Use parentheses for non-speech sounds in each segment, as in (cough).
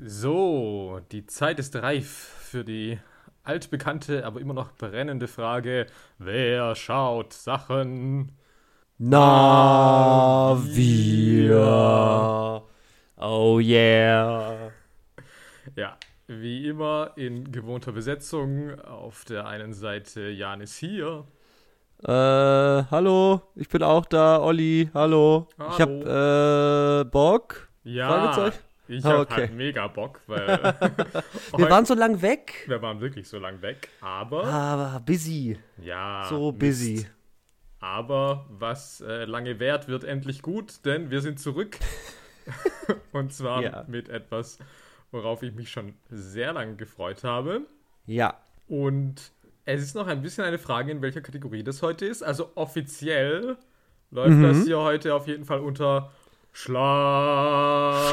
So, die Zeit ist reif für die altbekannte, aber immer noch brennende Frage: Wer schaut Sachen? Na, wir. Oh yeah. Ja, wie immer in gewohnter Besetzung. Auf der einen Seite Jan ist hier. Äh, hallo, ich bin auch da, Olli, hallo. Hallo. Ich hab, äh, Bock? Ja, Fragezeichen? Ich Ah, habe okay. halt mega Bock, weil (laughs) Wir waren so lang weg. wir waren wirklich so lang weg. Aber, Aber busy. ja. So Mist. busy. Aber was äh, lange währt, wird endlich gut, denn wir sind zurück. (laughs) Und zwar Ja. mit etwas, worauf ich mich schon sehr lange gefreut habe. Ja. Und es ist noch ein bisschen eine Frage, in welcher Kategorie das heute ist. Also offiziell läuft Mhm. das hier heute auf jeden Fall unter Schland.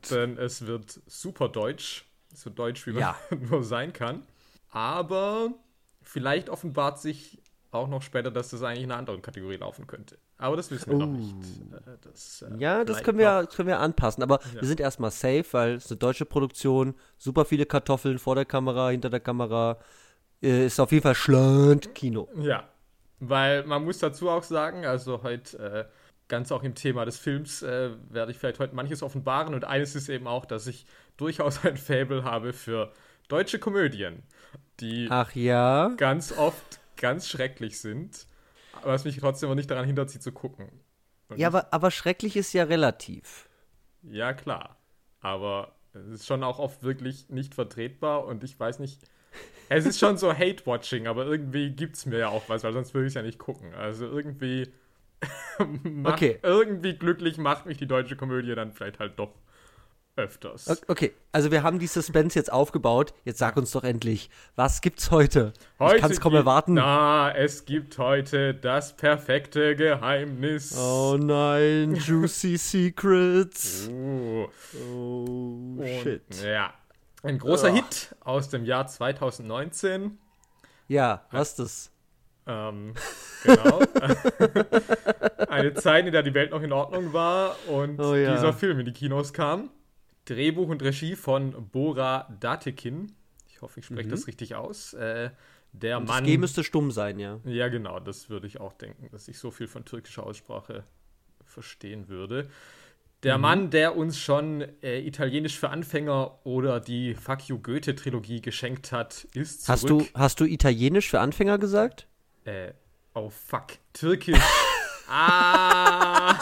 Schland. Denn es wird super deutsch. So deutsch, wie man Ja. (laughs) nur sein kann. Aber vielleicht offenbart sich auch noch später, dass das eigentlich in einer anderen Kategorie laufen könnte. Aber das wissen wir noch Oh. nicht. Äh, Das, äh, Ja, das können wir, noch- können wir anpassen. Aber Ja. wir sind erstmal safe, weil es eine deutsche Produktion, super viele Kartoffeln vor der Kamera, hinter der Kamera. Äh, Ist auf jeden Fall Schland Kino. Ja, weil man muss dazu auch sagen, also heute äh, ganz auch im Thema des Films äh, werde ich vielleicht heute manches offenbaren und eines ist eben auch, dass ich durchaus ein Faible habe für deutsche Komödien, die Ach ja. ganz oft ganz schrecklich sind, was mich trotzdem aber nicht daran hindert, sie zu gucken. Und Ja, aber, aber schrecklich ist ja relativ. ja klar, aber es ist schon auch oft wirklich nicht vertretbar und ich weiß nicht, es ist schon so Hate-Watching, aber irgendwie gibt es mir ja auch was, weil sonst würde ich es ja nicht gucken. Also irgendwie, (laughs) Okay. irgendwie glücklich macht mich die deutsche Komödie dann vielleicht halt doch öfters. Okay, also wir haben die Suspense jetzt aufgebaut. Jetzt sag uns doch endlich, was gibt's heute? ich kann es kaum erwarten. Na, es gibt heute das perfekte Geheimnis. Oh nein, Juicy (laughs) Secrets. Oh Und, shit. Ja. Ein großer Ugh. Hit aus dem Jahr 2019. Ja, was das? Ähm, genau. (laughs) Eine Zeit, in der die Welt noch in Ordnung war und Oh ja. dieser Film in die Kinos kam. Drehbuch und Regie von Bora Datekin. Ich hoffe, ich spreche das richtig aus. Äh, der Mhm. Das Mann. G müsste stumm sein, ja. Ja, genau, das würde ich auch denken, dass ich so viel von türkischer Aussprache verstehen würde. Der Mhm. Mann, der uns schon äh, Italienisch für Anfänger oder die Fuck You Goethe-Trilogie geschenkt hat, ist zurück. Hast du, hast du Italienisch für Anfänger gesagt? Äh, oh fuck, Türkisch. (laughs) ah!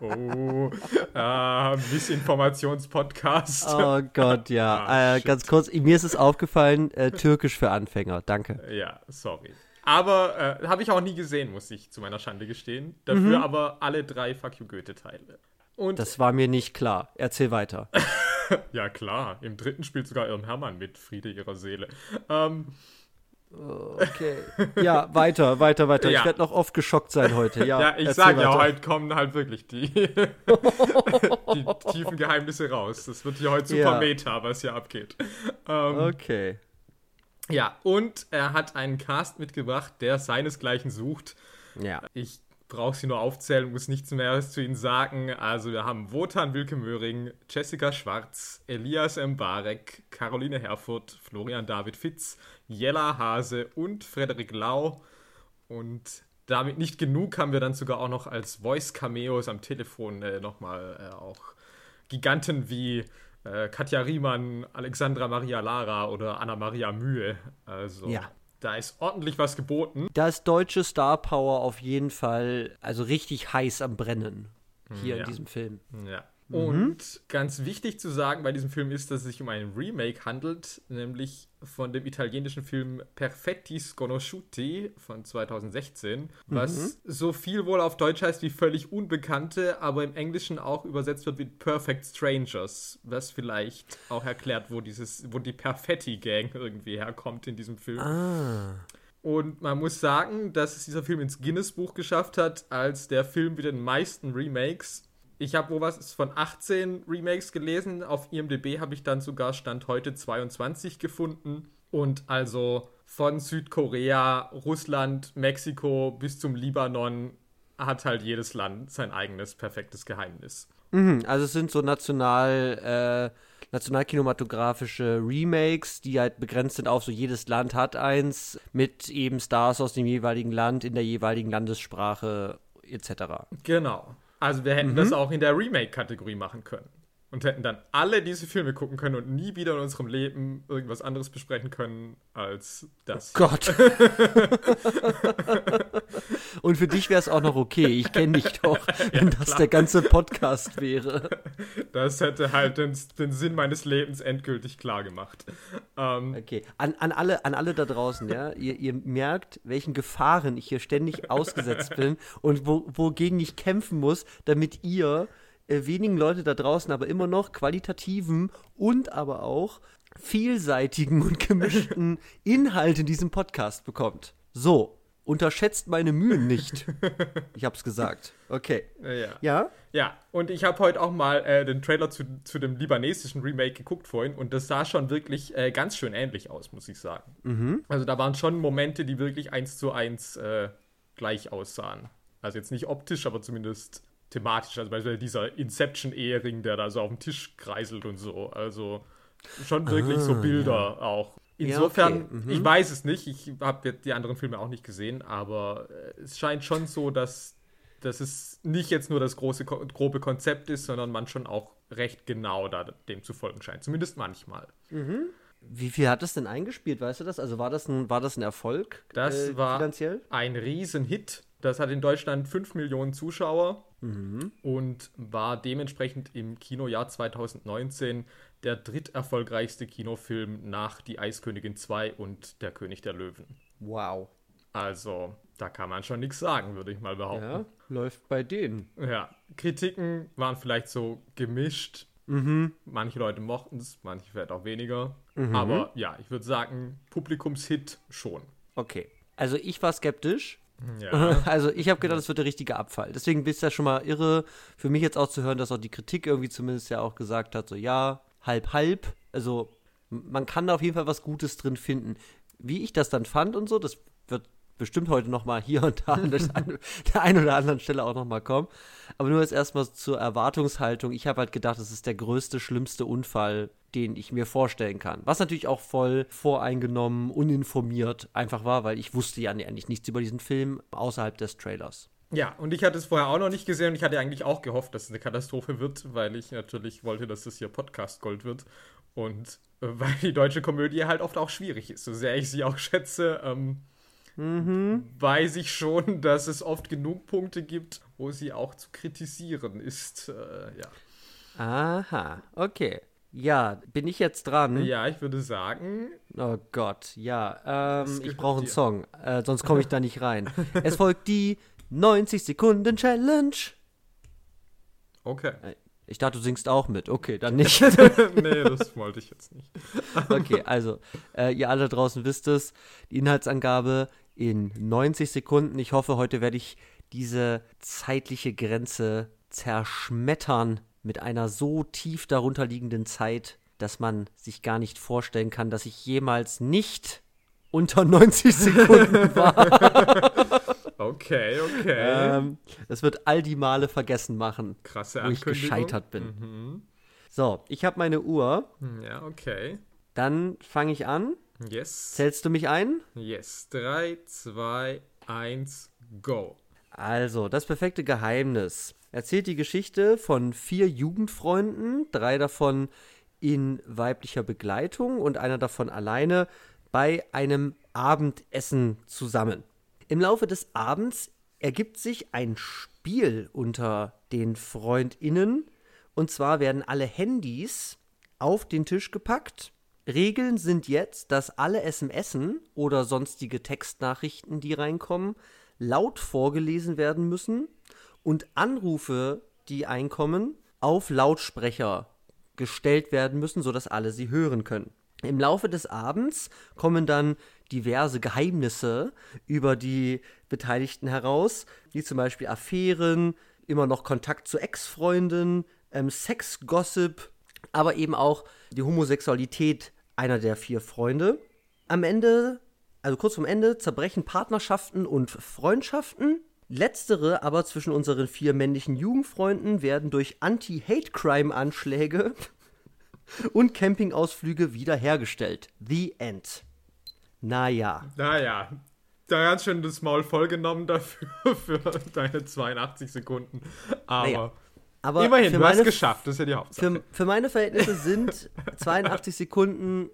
oh, ah, Missinformationspodcast. Oh Gott, ja. Ah, äh, ganz kurz, mir ist es aufgefallen, äh, Türkisch für Anfänger. Danke. Ja, sorry. Aber äh, habe ich auch nie gesehen, muss ich zu meiner Schande gestehen. Dafür aber alle drei Fuck You Goethe-Teile. Und Das war mir nicht klar. Erzähl weiter. (laughs) ja, klar, im dritten spielt sogar Irm Hermann mit Friede ihrer Seele. Ähm, Okay. (laughs) Ja, weiter, weiter, weiter. Ja. Ich werde noch oft geschockt sein heute. Ja, (laughs) ja, ich sage ja, heute kommen halt wirklich die, (laughs) die tiefen Geheimnisse raus. Das wird hier heute super Ja. Meta, was hier abgeht. Ähm, Okay. Ja, und er hat einen Cast mitgebracht, der seinesgleichen sucht. Ja. Ich brauche sie nur aufzählen, muss nichts mehr zu ihnen sagen. Also wir haben Wotan Wilke Möhring, Jessica Schwarz, Elias Mbarek, Caroline Herfurth, Florian David Fitz, Jella Hase und Frederik Lau. Und damit nicht genug haben wir dann sogar auch noch als Voice-Cameos am Telefon äh, nochmal äh, auch Giganten wie äh, Katja Riemann, Alexandra Maria Lara oder Anna Maria Mühe. Also Ja. da ist ordentlich was geboten. Da ist deutsche Star Power auf jeden Fall, also richtig heiß am Brennen. Hier Ja. in diesem Film. Ja. Und ganz wichtig zu sagen bei diesem Film ist, dass es sich um einen Remake handelt, nämlich von dem italienischen Film Perfetti Sconosciuti von 2016, was so viel wohl auf Deutsch heißt wie völlig Unbekannte, aber im Englischen auch übersetzt wird mit Perfect Strangers, was vielleicht auch erklärt, wo dieses, wo die Perfetti Gang irgendwie herkommt in diesem Film. Ah. Und man muss sagen, dass es dieser Film ins Guinness-Buch geschafft hat, als der Film mit den meisten Remakes. Ich habe wo was von 18 Remakes gelesen. Auf IMDb habe ich dann sogar Stand heute 22 gefunden. Und also von Südkorea, Russland, Mexiko bis zum Libanon hat halt jedes Land sein eigenes perfektes Geheimnis. Mhm, also es sind so national, äh, nationalkinematografische Remakes, die halt begrenzt sind auf so jedes Land hat eins mit eben Stars aus dem jeweiligen Land in der jeweiligen Landessprache etc. Genau. Also wir hätten Mhm. das auch in der Remake-Kategorie machen können. Und hätten dann alle diese Filme gucken können und nie wieder in unserem Leben irgendwas anderes besprechen können als das. Gott. (laughs) Und für dich wäre es auch noch okay. Ich kenne dich doch, (laughs) wenn das der ganze Podcast wäre. (laughs) Das hätte halt den, den Sinn meines Lebens endgültig klar gemacht. Ähm, Okay, an, an, alle, an alle da draußen, ja, ihr, ihr merkt, welchen Gefahren ich hier ständig ausgesetzt bin und wo, wogegen ich kämpfen muss, damit ihr äh, wenigen Leute da draußen aber immer noch qualitativen und aber auch vielseitigen und gemischten (laughs) Inhalt in diesem Podcast bekommt. So, unterschätzt meine Mühen nicht. Ich hab's gesagt. Okay. ja. Ja? Ja, und ich habe heute auch mal äh, den Trailer zu, zu dem libanesischen Remake geguckt vorhin und das sah schon wirklich äh, ganz schön ähnlich aus, muss ich sagen. Also da waren schon Momente, die wirklich eins zu eins äh, gleich aussahen. Also jetzt nicht optisch, aber zumindest thematisch. Also beispielsweise dieser Inception-Ehering, der da so auf dem Tisch kreiselt und so. Also schon wirklich so Bilder auch. Ja, Insofern, okay, mhm. ich weiß es nicht, ich habe die anderen Filme auch nicht gesehen, aber äh, es scheint schon so, dass dass es nicht jetzt nur das große, grobe Konzept ist, sondern man schon auch recht genau da dem zu folgen scheint. Zumindest manchmal. Wie viel hat das denn eingespielt, weißt du das? Also war das ein, war das ein Erfolg? Das äh, war finanziell? ein Riesenhit. Das hat in Deutschland 5 Millionen Zuschauer und war dementsprechend im Kinojahr 2019 der dritterfolgreichste Kinofilm nach Die Eiskönigin 2 und Der König der Löwen. Wow. Also, da kann man schon nichts sagen, würde ich mal behaupten. Ja, läuft bei denen. Ja, Kritiken waren vielleicht so gemischt. Mhm. Manche Leute mochten es, manche vielleicht auch weniger. Aber ja, ich würde sagen, Publikumshit schon. Okay. Also ich war skeptisch. Ja, (laughs) Also ich habe gedacht, das wird der richtige Abfall. Deswegen bist du ja schon mal irre, für mich jetzt auch zu hören, dass auch die Kritik irgendwie zumindest ja auch gesagt hat, so ja, halb, halb. Also man kann da auf jeden Fall was Gutes drin finden. Wie ich das dann fand und so, das wird bestimmt heute noch mal hier und da an (laughs) der, einen oder anderen Stelle auch noch mal kommen. Aber nur jetzt erstmal zur Erwartungshaltung. Ich habe halt gedacht, das ist der größte, schlimmste Unfall, den ich mir vorstellen kann. Was natürlich auch voll voreingenommen, uninformiert einfach war, weil ich wusste ja eigentlich nichts über diesen Film außerhalb des Trailers. ja, und ich hatte es vorher auch noch nicht gesehen und ich hatte eigentlich auch gehofft, dass es eine Katastrophe wird, weil ich natürlich wollte, dass das hier Podcast Gold wird. Und äh, (laughs) weil die deutsche Komödie halt oft auch schwierig ist. So sehr ich sie auch schätze, ähm, weiß ich schon, (laughs) dass es oft genug Punkte gibt, wo sie auch zu kritisieren ist. Äh, ja. Aha, okay. Ja, bin ich jetzt dran? ja, ich würde sagen, Oh Gott, ja. Ähm, ich brauche einen dir. Song, äh, sonst komme ich da nicht rein. (laughs) es folgt die 90 Sekunden Challenge. okay. Ich dachte, du singst auch mit. Okay, dann (laughs) nicht. nee, das wollte ich jetzt nicht. Okay, also, äh, ihr alle draußen wisst es. Die Inhaltsangabe in 90 Sekunden. Ich hoffe, heute werde ich diese zeitliche Grenze zerschmettern mit einer so tief darunter liegenden Zeit, dass man sich gar nicht vorstellen kann, dass ich jemals nicht unter 90 (laughs) Sekunden war. Okay, okay. ähm, das wird all die Male vergessen machen, Krasse wo ich gescheitert bin. Mhm. So, ich habe meine Uhr. Ja, okay. Dann fange ich an. Yes. Zählst du mich ein? Yes. 3, 2, 1, go. Also, das perfekte Geheimnis erzählt die Geschichte von vier Jugendfreunden, drei davon in weiblicher Begleitung und einer davon alleine bei einem Abendessen zusammen. Im Laufe des Abends ergibt sich ein Spiel unter den Freundinnen und zwar werden alle Handys auf den Tisch gepackt. Regeln sind jetzt, dass alle SMSen oder sonstige Textnachrichten, die reinkommen, laut vorgelesen werden müssen und Anrufe, die einkommen, auf Lautsprecher gestellt werden müssen, sodass alle sie hören können. Im Laufe des Abends kommen dann diverse Geheimnisse über die Beteiligten heraus, wie zum Beispiel Affären, immer noch Kontakt zu Ex-Freunden, ähm, Sex-Gossip, aber eben auch die Homosexualität einer der vier Freunde. Am Ende, also kurz vorm Ende, zerbrechen Partnerschaften und Freundschaften. Letztere aber zwischen unseren vier männlichen Jugendfreunden werden durch Anti-Hate-Crime-Anschläge (laughs) und Campingausflüge wiederhergestellt. The End. Naja. Naja, da ganz schön das Maul vollgenommen dafür, (laughs) für deine 82 Sekunden. Aber, naja. Aber immerhin, du meine, hast es geschafft, das ist ja die Hauptsache. Für, für meine Verhältnisse sind (laughs) 82 Sekunden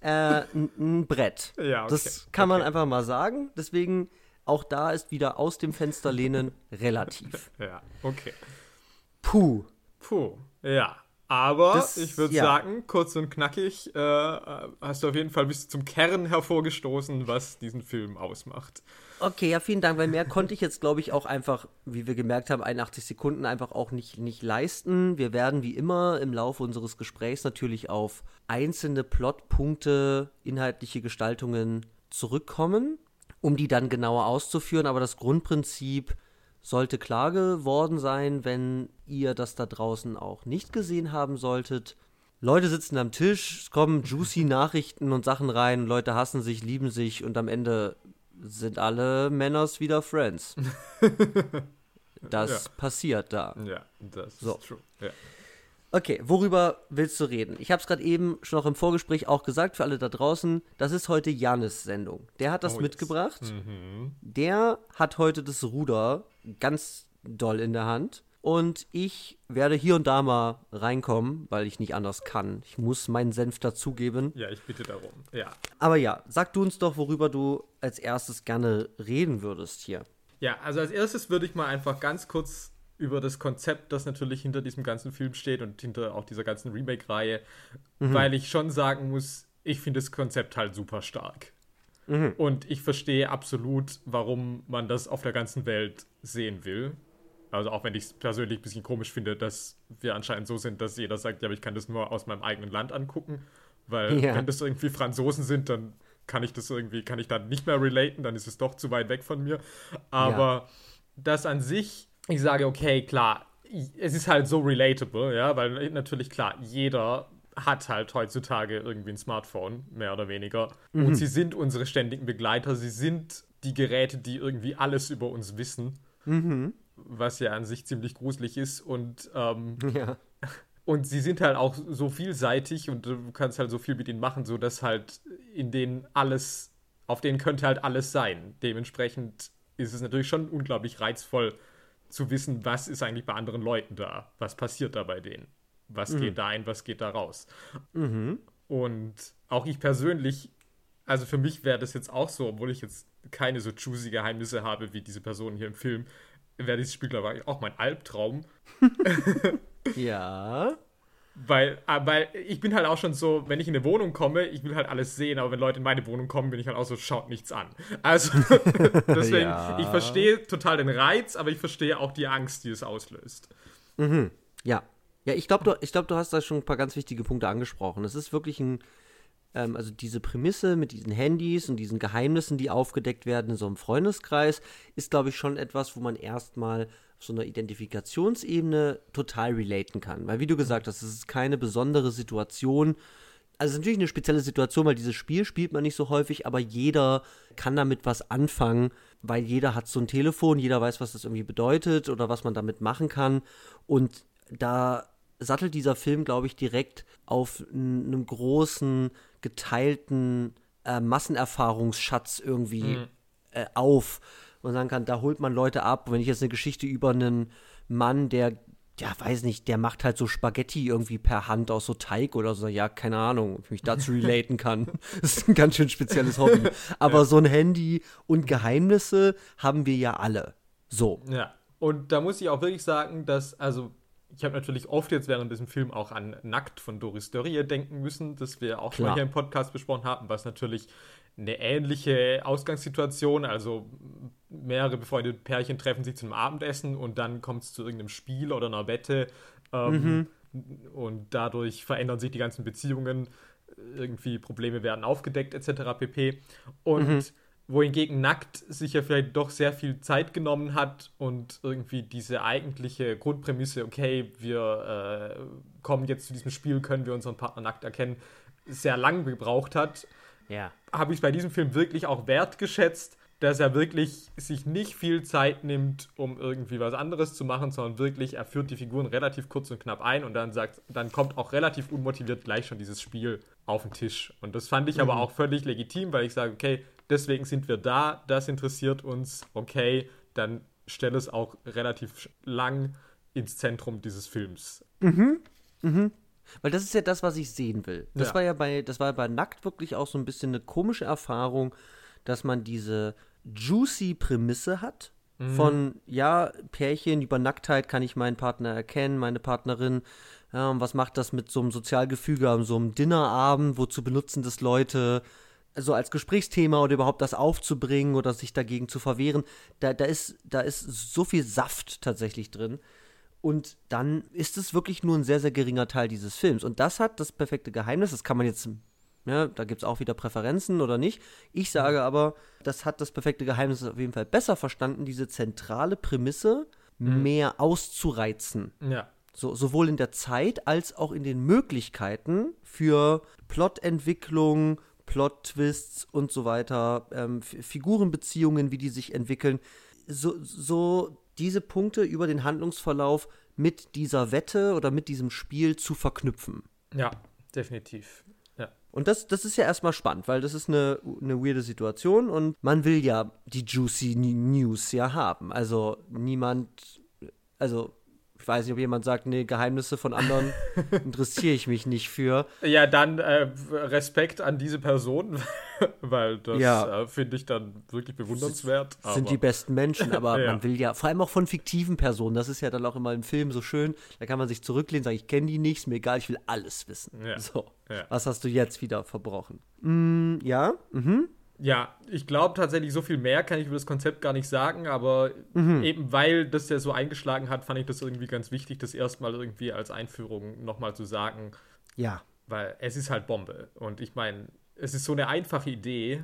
äh, ein Brett. Ja, okay. Das kann man okay. einfach mal sagen. Deswegen, auch da ist wieder aus dem Fenster lehnen relativ. (laughs) ja, okay. Puh. Puh, ja. Aber Das- ich würde ja. sagen, kurz und knackig, äh, hast du auf jeden Fall bis zum Kern hervorgestoßen, was diesen Film ausmacht. Okay, ja, vielen Dank, weil mehr konnte ich jetzt, glaube ich, auch einfach, wie wir gemerkt haben, 81 Sekunden einfach auch nicht, nicht leisten. Wir werden wie immer im Laufe unseres Gesprächs natürlich auf einzelne Plotpunkte, inhaltliche Gestaltungen zurückkommen, um die dann genauer auszuführen. Aber das Grundprinzip sollte klar geworden sein, wenn ihr das da draußen auch nicht gesehen haben solltet. Leute sitzen am Tisch, es kommen juicy Nachrichten und Sachen rein, Leute hassen sich, lieben sich und am Ende sind alle Männers wieder Friends. (laughs) Das Ja. passiert da. Ja, das So. ist true. Ja. Okay, worüber willst du reden? Ich habe es gerade eben schon noch im Vorgespräch auch gesagt für alle da draußen. Das ist heute Janis Sendung. Der hat das Oh, yes. mitgebracht. Mhm. Der hat heute das Ruder ganz doll in der Hand. Und ich werde hier und da mal reinkommen, weil ich nicht anders kann. Ich muss meinen Senf dazugeben. ja, ich bitte darum. Ja. Aber ja, sag du uns doch, worüber du als erstes gerne reden würdest hier. Ja, also als erstes würde ich mal einfach ganz kurz über das Konzept, das natürlich hinter diesem ganzen Film steht und hinter auch dieser ganzen Remake-Reihe, weil ich schon sagen muss, ich finde das Konzept halt super stark. Und ich verstehe absolut, warum man das auf der ganzen Welt sehen will. Also auch wenn ich es persönlich ein bisschen komisch finde, dass wir anscheinend so sind, dass jeder sagt, ja, aber ich kann das nur aus meinem eigenen Land angucken. Weil Ja. wenn das irgendwie Franzosen sind, dann kann ich das irgendwie, kann ich dann nicht mehr relaten, dann ist es doch zu weit weg von mir. Aber das an sich, ich sage, okay, klar, es ist halt so relatable, ja, weil natürlich klar, jeder hat halt heutzutage irgendwie ein Smartphone, mehr oder weniger. Und sie sind unsere ständigen Begleiter, sie sind die Geräte, die irgendwie alles über uns wissen, was ja an sich ziemlich gruselig ist. Und ähm, (laughs) Ja. und sie sind halt auch so vielseitig und du kannst halt so viel mit ihnen machen, so dass halt in denen alles, auf denen könnte halt alles sein. Dementsprechend ist es natürlich schon unglaublich reizvoll zu wissen, was ist eigentlich bei anderen Leuten da, was passiert da bei denen, was geht da ein, was geht da raus. Und auch ich persönlich, also für mich wäre das jetzt auch so, obwohl ich jetzt keine so juicy Geheimnisse habe wie diese Person hier im Film, wäre dieses Spiel, glaube ich, auch mein Albtraum. (laughs) Ja. Weil, äh, weil ich bin halt auch schon so, wenn ich in eine Wohnung komme, ich will halt alles sehen, aber wenn Leute in meine Wohnung kommen, bin ich halt auch so, schaut nichts an. Also, (laughs) deswegen, Ja. ich verstehe total den Reiz, aber ich verstehe auch die Angst, die es auslöst. Ja. Ja, ich glaube, du, ich glaub, du hast da schon ein paar ganz wichtige Punkte angesprochen. Es ist wirklich ein, ähm, also diese Prämisse mit diesen Handys und diesen Geheimnissen, die aufgedeckt werden in so einem Freundeskreis, ist, glaube ich, schon etwas, wo man erstmal auf so einer Identifikationsebene total relaten kann. Weil, wie du gesagt hast, es ist keine besondere Situation. Also, es ist natürlich eine spezielle Situation, weil dieses Spiel spielt man nicht so häufig, aber jeder kann damit was anfangen, weil jeder hat so ein Telefon, jeder weiß, was das irgendwie bedeutet oder was man damit machen kann. Und da sattelt dieser Film, glaube ich, direkt auf einem großen, geteilten äh, Massenerfahrungsschatz irgendwie äh, auf und sagen kann, da holt man Leute ab. Wenn ich jetzt eine Geschichte über einen Mann, der, ja, weiß nicht, der macht halt so Spaghetti irgendwie per Hand aus so Teig oder so, ja, keine Ahnung, ob ich mich dazu (laughs) relaten kann. (laughs) Das ist ein ganz schön spezielles Hobby. (laughs) Aber so ein Handy und Geheimnisse haben wir ja alle. So. Ja. Und da muss ich auch wirklich sagen, dass, also, ich habe natürlich oft jetzt während diesem Film auch an Nackt von Doris Dörrie denken müssen, das wir auch schon mal Klar. hier im Podcast besprochen haben, was natürlich eine ähnliche Ausgangssituation, also mehrere befreundete Pärchen treffen sich zum Abendessen und dann kommt es zu irgendeinem Spiel oder einer Wette ähm, und dadurch verändern sich die ganzen Beziehungen, irgendwie Probleme werden aufgedeckt etc. pp. Und wohingegen Nackt sich ja vielleicht doch sehr viel Zeit genommen hat und irgendwie diese eigentliche Grundprämisse, okay, wir äh, kommen jetzt zu diesem Spiel, können wir unseren Partner nackt erkennen, sehr lang gebraucht hat, Ja. habe ich bei diesem Film wirklich auch wertgeschätzt, dass er wirklich sich nicht viel Zeit nimmt, um irgendwie was anderes zu machen, sondern wirklich, er führt die Figuren relativ kurz und knapp ein und dann sagt, dann kommt auch relativ unmotiviert gleich schon dieses Spiel auf den Tisch. Und das fand ich mhm. aber auch völlig legitim, weil ich sage, okay, deswegen sind wir da, das interessiert uns, okay, dann stelle es auch relativ lang ins Zentrum dieses Films. Mhm. Mhm. Weil das ist ja das, was ich sehen will. Das ja. war ja bei, das war bei Nackt wirklich auch so ein bisschen eine komische Erfahrung, dass man diese juicy Prämisse hat. Mhm. Von, ja, Pärchen über Nacktheit kann ich meinen Partner erkennen, meine Partnerin. Und was macht das mit so einem Sozialgefüge so einem Dinnerabend? Wozu benutzen das Leute? So als Gesprächsthema oder überhaupt das aufzubringen oder sich dagegen zu verwehren, da, da, ist, da ist so viel Saft tatsächlich drin. Und dann ist es wirklich nur ein sehr, sehr geringer Teil dieses Films. Und das hat das perfekte Geheimnis. Das kann man jetzt ja, da gibt es auch wieder Präferenzen oder nicht. Ich sage aber, das hat das perfekte Geheimnis auf jeden Fall besser verstanden, diese zentrale Prämisse mhm. mehr auszureizen. Ja. So, sowohl in der Zeit als auch in den Möglichkeiten für Plotentwicklung, Plot-Twists und so weiter, ähm, Figurenbeziehungen, wie die sich entwickeln. So, so diese Punkte über den Handlungsverlauf mit dieser Wette oder mit diesem Spiel zu verknüpfen. Ja, definitiv. Und das, das ist ja erstmal spannend, weil das ist eine, eine weirde Situation und man will ja die juicy News ja haben. Also niemand, also weiß nicht, ob jemand sagt, nee, Geheimnisse von anderen (laughs) interessiere ich mich nicht für. Ja, dann äh, Respekt an diese Person, (laughs) weil das ja. äh, finde ich dann wirklich bewundernswert. Das sind die besten Menschen, aber (laughs) ja. man will ja, vor allem auch von fiktiven Personen, das ist ja dann auch immer im Film so schön, da kann man sich zurücklehnen, sagen, ich kenne die nicht, ist mir egal, ich will alles wissen. Ja. So, was hast du jetzt wieder verbrochen? Mm, ja, mhm. Ja, ich glaube tatsächlich, so viel mehr kann ich über das Konzept gar nicht sagen, aber mhm. eben weil das ja so eingeschlagen hat, fand ich das irgendwie ganz wichtig, das erstmal irgendwie als Einführung nochmal zu sagen. Ja. Weil es ist halt Bombe. Und ich meine, es ist so eine einfache Idee.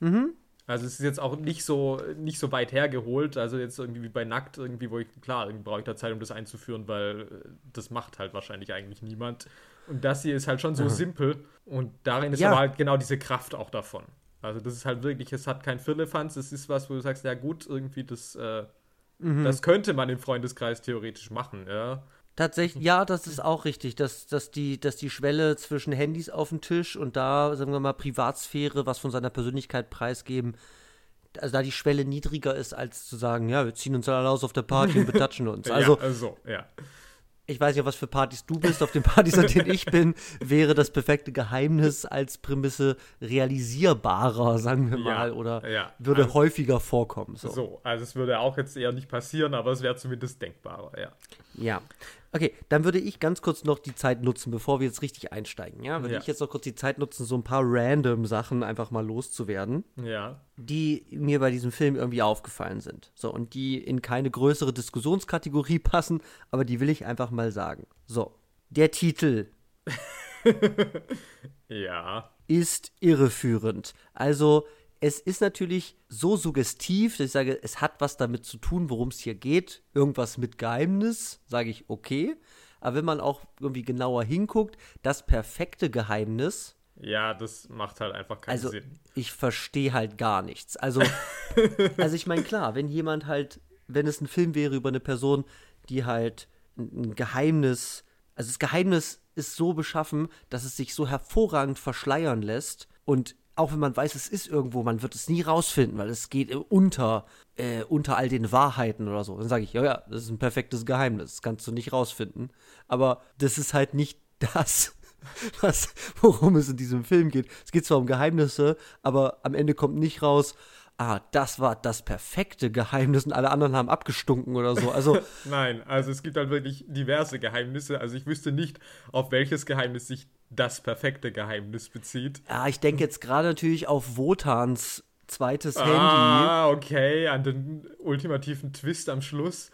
Mhm. Also es ist jetzt auch nicht so, nicht so weit hergeholt. Also jetzt irgendwie wie bei Nackt, irgendwie, wo ich, klar, irgendwie brauche ich da Zeit, um das einzuführen, weil äh, das macht halt wahrscheinlich eigentlich niemand. Und das hier ist halt schon so mhm. simpel. Und darin ist ja. aber halt genau diese Kraft auch davon. Also das ist halt wirklich, es hat kein Firlefanz, es ist was, wo du sagst, ja gut, irgendwie das, äh, mhm. das könnte man im Freundeskreis theoretisch machen, ja. Tatsächlich, ja, das ist auch richtig, dass, dass, die, dass die Schwelle zwischen Handys auf dem Tisch und da, sagen wir mal, Privatsphäre, was von seiner Persönlichkeit preisgeben, also da die Schwelle niedriger ist, als zu sagen, ja, wir ziehen uns alle aus auf der Party und (laughs) betatschen uns. Also, ja, also, ja ich weiß nicht, was für Partys du bist, auf den Partys, an denen ich bin, wäre das perfekte Geheimnis als Prämisse realisierbarer, sagen wir mal, ja, oder ja. würde also, häufiger vorkommen. So. so. also es würde auch jetzt eher nicht passieren, aber es wäre zumindest denkbarer, ja. Ja. Okay, dann würde ich ganz kurz noch die Zeit nutzen, bevor wir jetzt richtig einsteigen. Ja, würde ja. ich jetzt noch kurz die Zeit nutzen, so ein paar random Sachen einfach mal loszuwerden. Ja. Die mir bei diesem Film irgendwie aufgefallen sind. So, und die in keine größere Diskussionskategorie (laughs) passen, aber die will ich einfach mal sagen. So, der Titel. (laughs) ja. Ist irreführend. Also, es ist natürlich so suggestiv, dass ich sage, es hat was damit zu tun, worum es hier geht. Irgendwas mit Geheimnis, sage ich okay. Aber wenn man auch irgendwie genauer hinguckt, das perfekte Geheimnis. Ja, das macht halt einfach keinen also, Sinn. Ich verstehe halt gar nichts. Also, (laughs) also ich meine, klar, wenn jemand halt, wenn es ein Film wäre über eine Person, die halt ein Geheimnis, also das Geheimnis ist so beschaffen, dass es sich so hervorragend verschleiern lässt und auch wenn man weiß, es ist irgendwo, man wird es nie rausfinden, weil es geht unter, äh, unter all den Wahrheiten oder so. Dann sage ich, ja, ja, das ist ein perfektes Geheimnis, das kannst du nicht rausfinden. Aber das ist halt nicht (laughs) das, was, worum es in diesem Film geht. Es geht zwar um Geheimnisse, aber am Ende kommt nicht raus, ah, das war das perfekte Geheimnis und alle anderen haben abgestunken oder so. Also (laughs) Nein, also es gibt halt wirklich diverse Geheimnisse. Also ich wüsste nicht, auf welches Geheimnis sich das perfekte Geheimnis bezieht. Ja, ich denke jetzt gerade natürlich auf Wotans zweites ah, Handy. Ah, okay, an den ultimativen Twist am Schluss.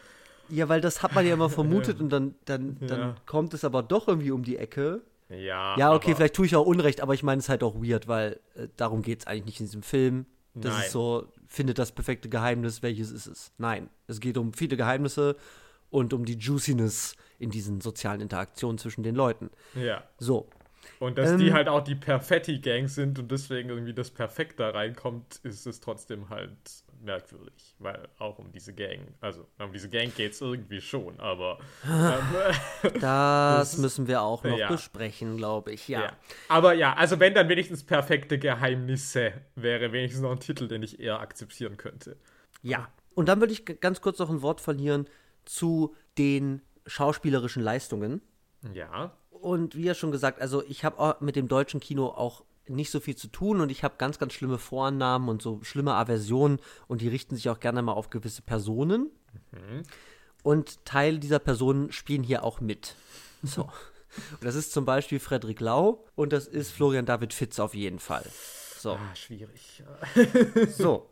Ja, weil das hat man ja immer (laughs) vermutet und dann, dann, dann ja. kommt es aber doch irgendwie um die Ecke. Ja. Ja, okay, vielleicht tue ich auch Unrecht, aber ich meine es ist halt auch weird, weil äh, darum geht es eigentlich nicht in diesem Film. Das Nein. ist so, findet das perfekte Geheimnis, welches ist es? Nein, es geht um viele Geheimnisse und um die Juiciness in diesen sozialen Interaktionen zwischen den Leuten. Ja. So, Und dass ähm, die halt auch die Perfetti-Gang sind und deswegen irgendwie das Perfekt da reinkommt, ist es trotzdem halt merkwürdig. Weil auch um diese Gang, also um diese Gang geht es irgendwie schon, aber. Ähm, (laughs) (laughs) das, müssen wir auch noch ja. besprechen, glaube ich, ja. ja. Aber ja, also wenn dann wenigstens perfekte Geheimnisse wäre, wenigstens noch ein Titel, den ich eher akzeptieren könnte. Ja. Und dann würde ich ganz kurz noch ein Wort verlieren zu den schauspielerischen Leistungen. Ja. Und wie ja schon gesagt, also ich habe mit dem deutschen Kino auch nicht so viel zu tun und ich habe ganz, ganz schlimme Vorannahmen und so schlimme Aversionen und die richten sich auch gerne mal auf gewisse Personen. Mhm. Und Teil dieser Personen spielen hier auch mit. So. Und das ist zum Beispiel Frederik Lau und das ist Florian David Fitz auf jeden Fall. So. Ah, schwierig. so.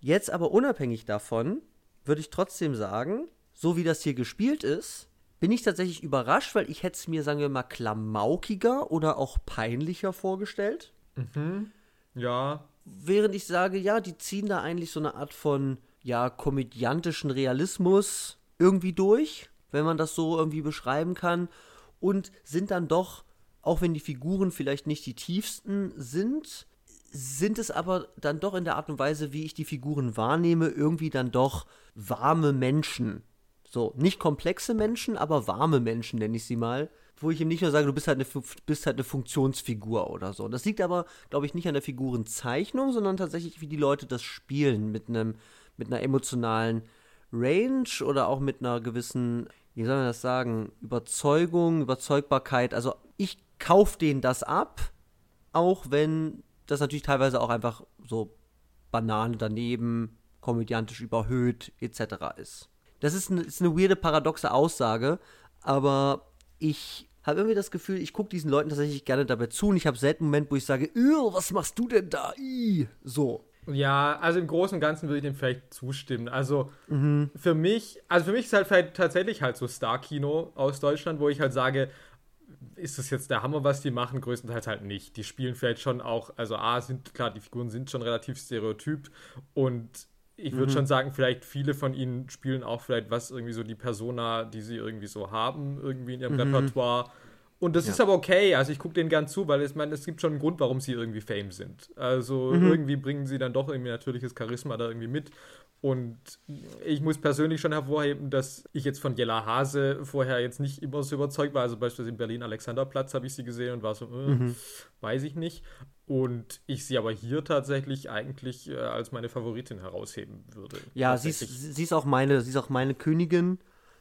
Jetzt aber unabhängig davon würde ich trotzdem sagen, so wie das hier gespielt ist, bin ich tatsächlich überrascht, weil ich hätte es mir, sagen wir mal, klamaukiger oder auch peinlicher vorgestellt. Mhm. Ja. Während ich sage, ja, die ziehen da eigentlich so eine Art von, ja, komödiantischen Realismus irgendwie durch, wenn man das so irgendwie beschreiben kann. Und sind dann doch, auch wenn die Figuren vielleicht nicht die tiefsten sind, sind es aber dann doch in der Art und Weise, wie ich die Figuren wahrnehme, irgendwie dann doch warme Menschen so, nicht komplexe Menschen, aber warme Menschen, nenne ich sie mal. Wo ich ihm nicht nur sage, du bist halt eine, bist halt eine Funktionsfigur oder so. Das liegt aber, glaube ich, nicht an der Figurenzeichnung, sondern tatsächlich, wie die Leute das spielen. Mit einem, mit einer emotionalen Range oder auch mit einer gewissen, wie soll man das sagen, Überzeugung, Überzeugbarkeit. Also ich kaufe denen das ab, auch wenn das natürlich teilweise auch einfach so Banane daneben, komödiantisch überhöht etc. ist. Das ist eine, ist eine weirde, paradoxe Aussage, aber ich habe irgendwie das Gefühl, ich gucke diesen Leuten tatsächlich gerne dabei zu und ich habe selten einen Moment, wo ich sage, was machst du denn da? Ih, so. Ja, also im Großen und Ganzen würde ich dem vielleicht zustimmen. Also mhm. für mich, also für mich ist halt vielleicht tatsächlich halt so Star-Kino aus Deutschland, wo ich halt sage, ist das jetzt der Hammer, was die machen? Größtenteils halt nicht. Die spielen vielleicht schon auch, also A, sind klar, die Figuren sind schon relativ stereotyp und ich würde mhm. schon sagen, vielleicht viele von ihnen spielen auch vielleicht was irgendwie so die Persona, die sie irgendwie so haben, irgendwie in ihrem mhm. Repertoire. Und das ja. ist aber okay. Also ich gucke denen gern zu, weil ich meine, es gibt schon einen Grund, warum sie irgendwie Fame sind. Also mhm. irgendwie bringen sie dann doch irgendwie natürliches Charisma da irgendwie mit. Und ich muss persönlich schon hervorheben, dass ich jetzt von Jella Hase vorher jetzt nicht immer so überzeugt war. Also beispielsweise in Berlin Alexanderplatz habe ich sie gesehen und war so, äh, mhm. weiß ich nicht. Und ich sie aber hier tatsächlich eigentlich äh, als meine Favoritin herausheben würde. Ja, sie ist, sie ist auch meine, sie ist auch meine Königin.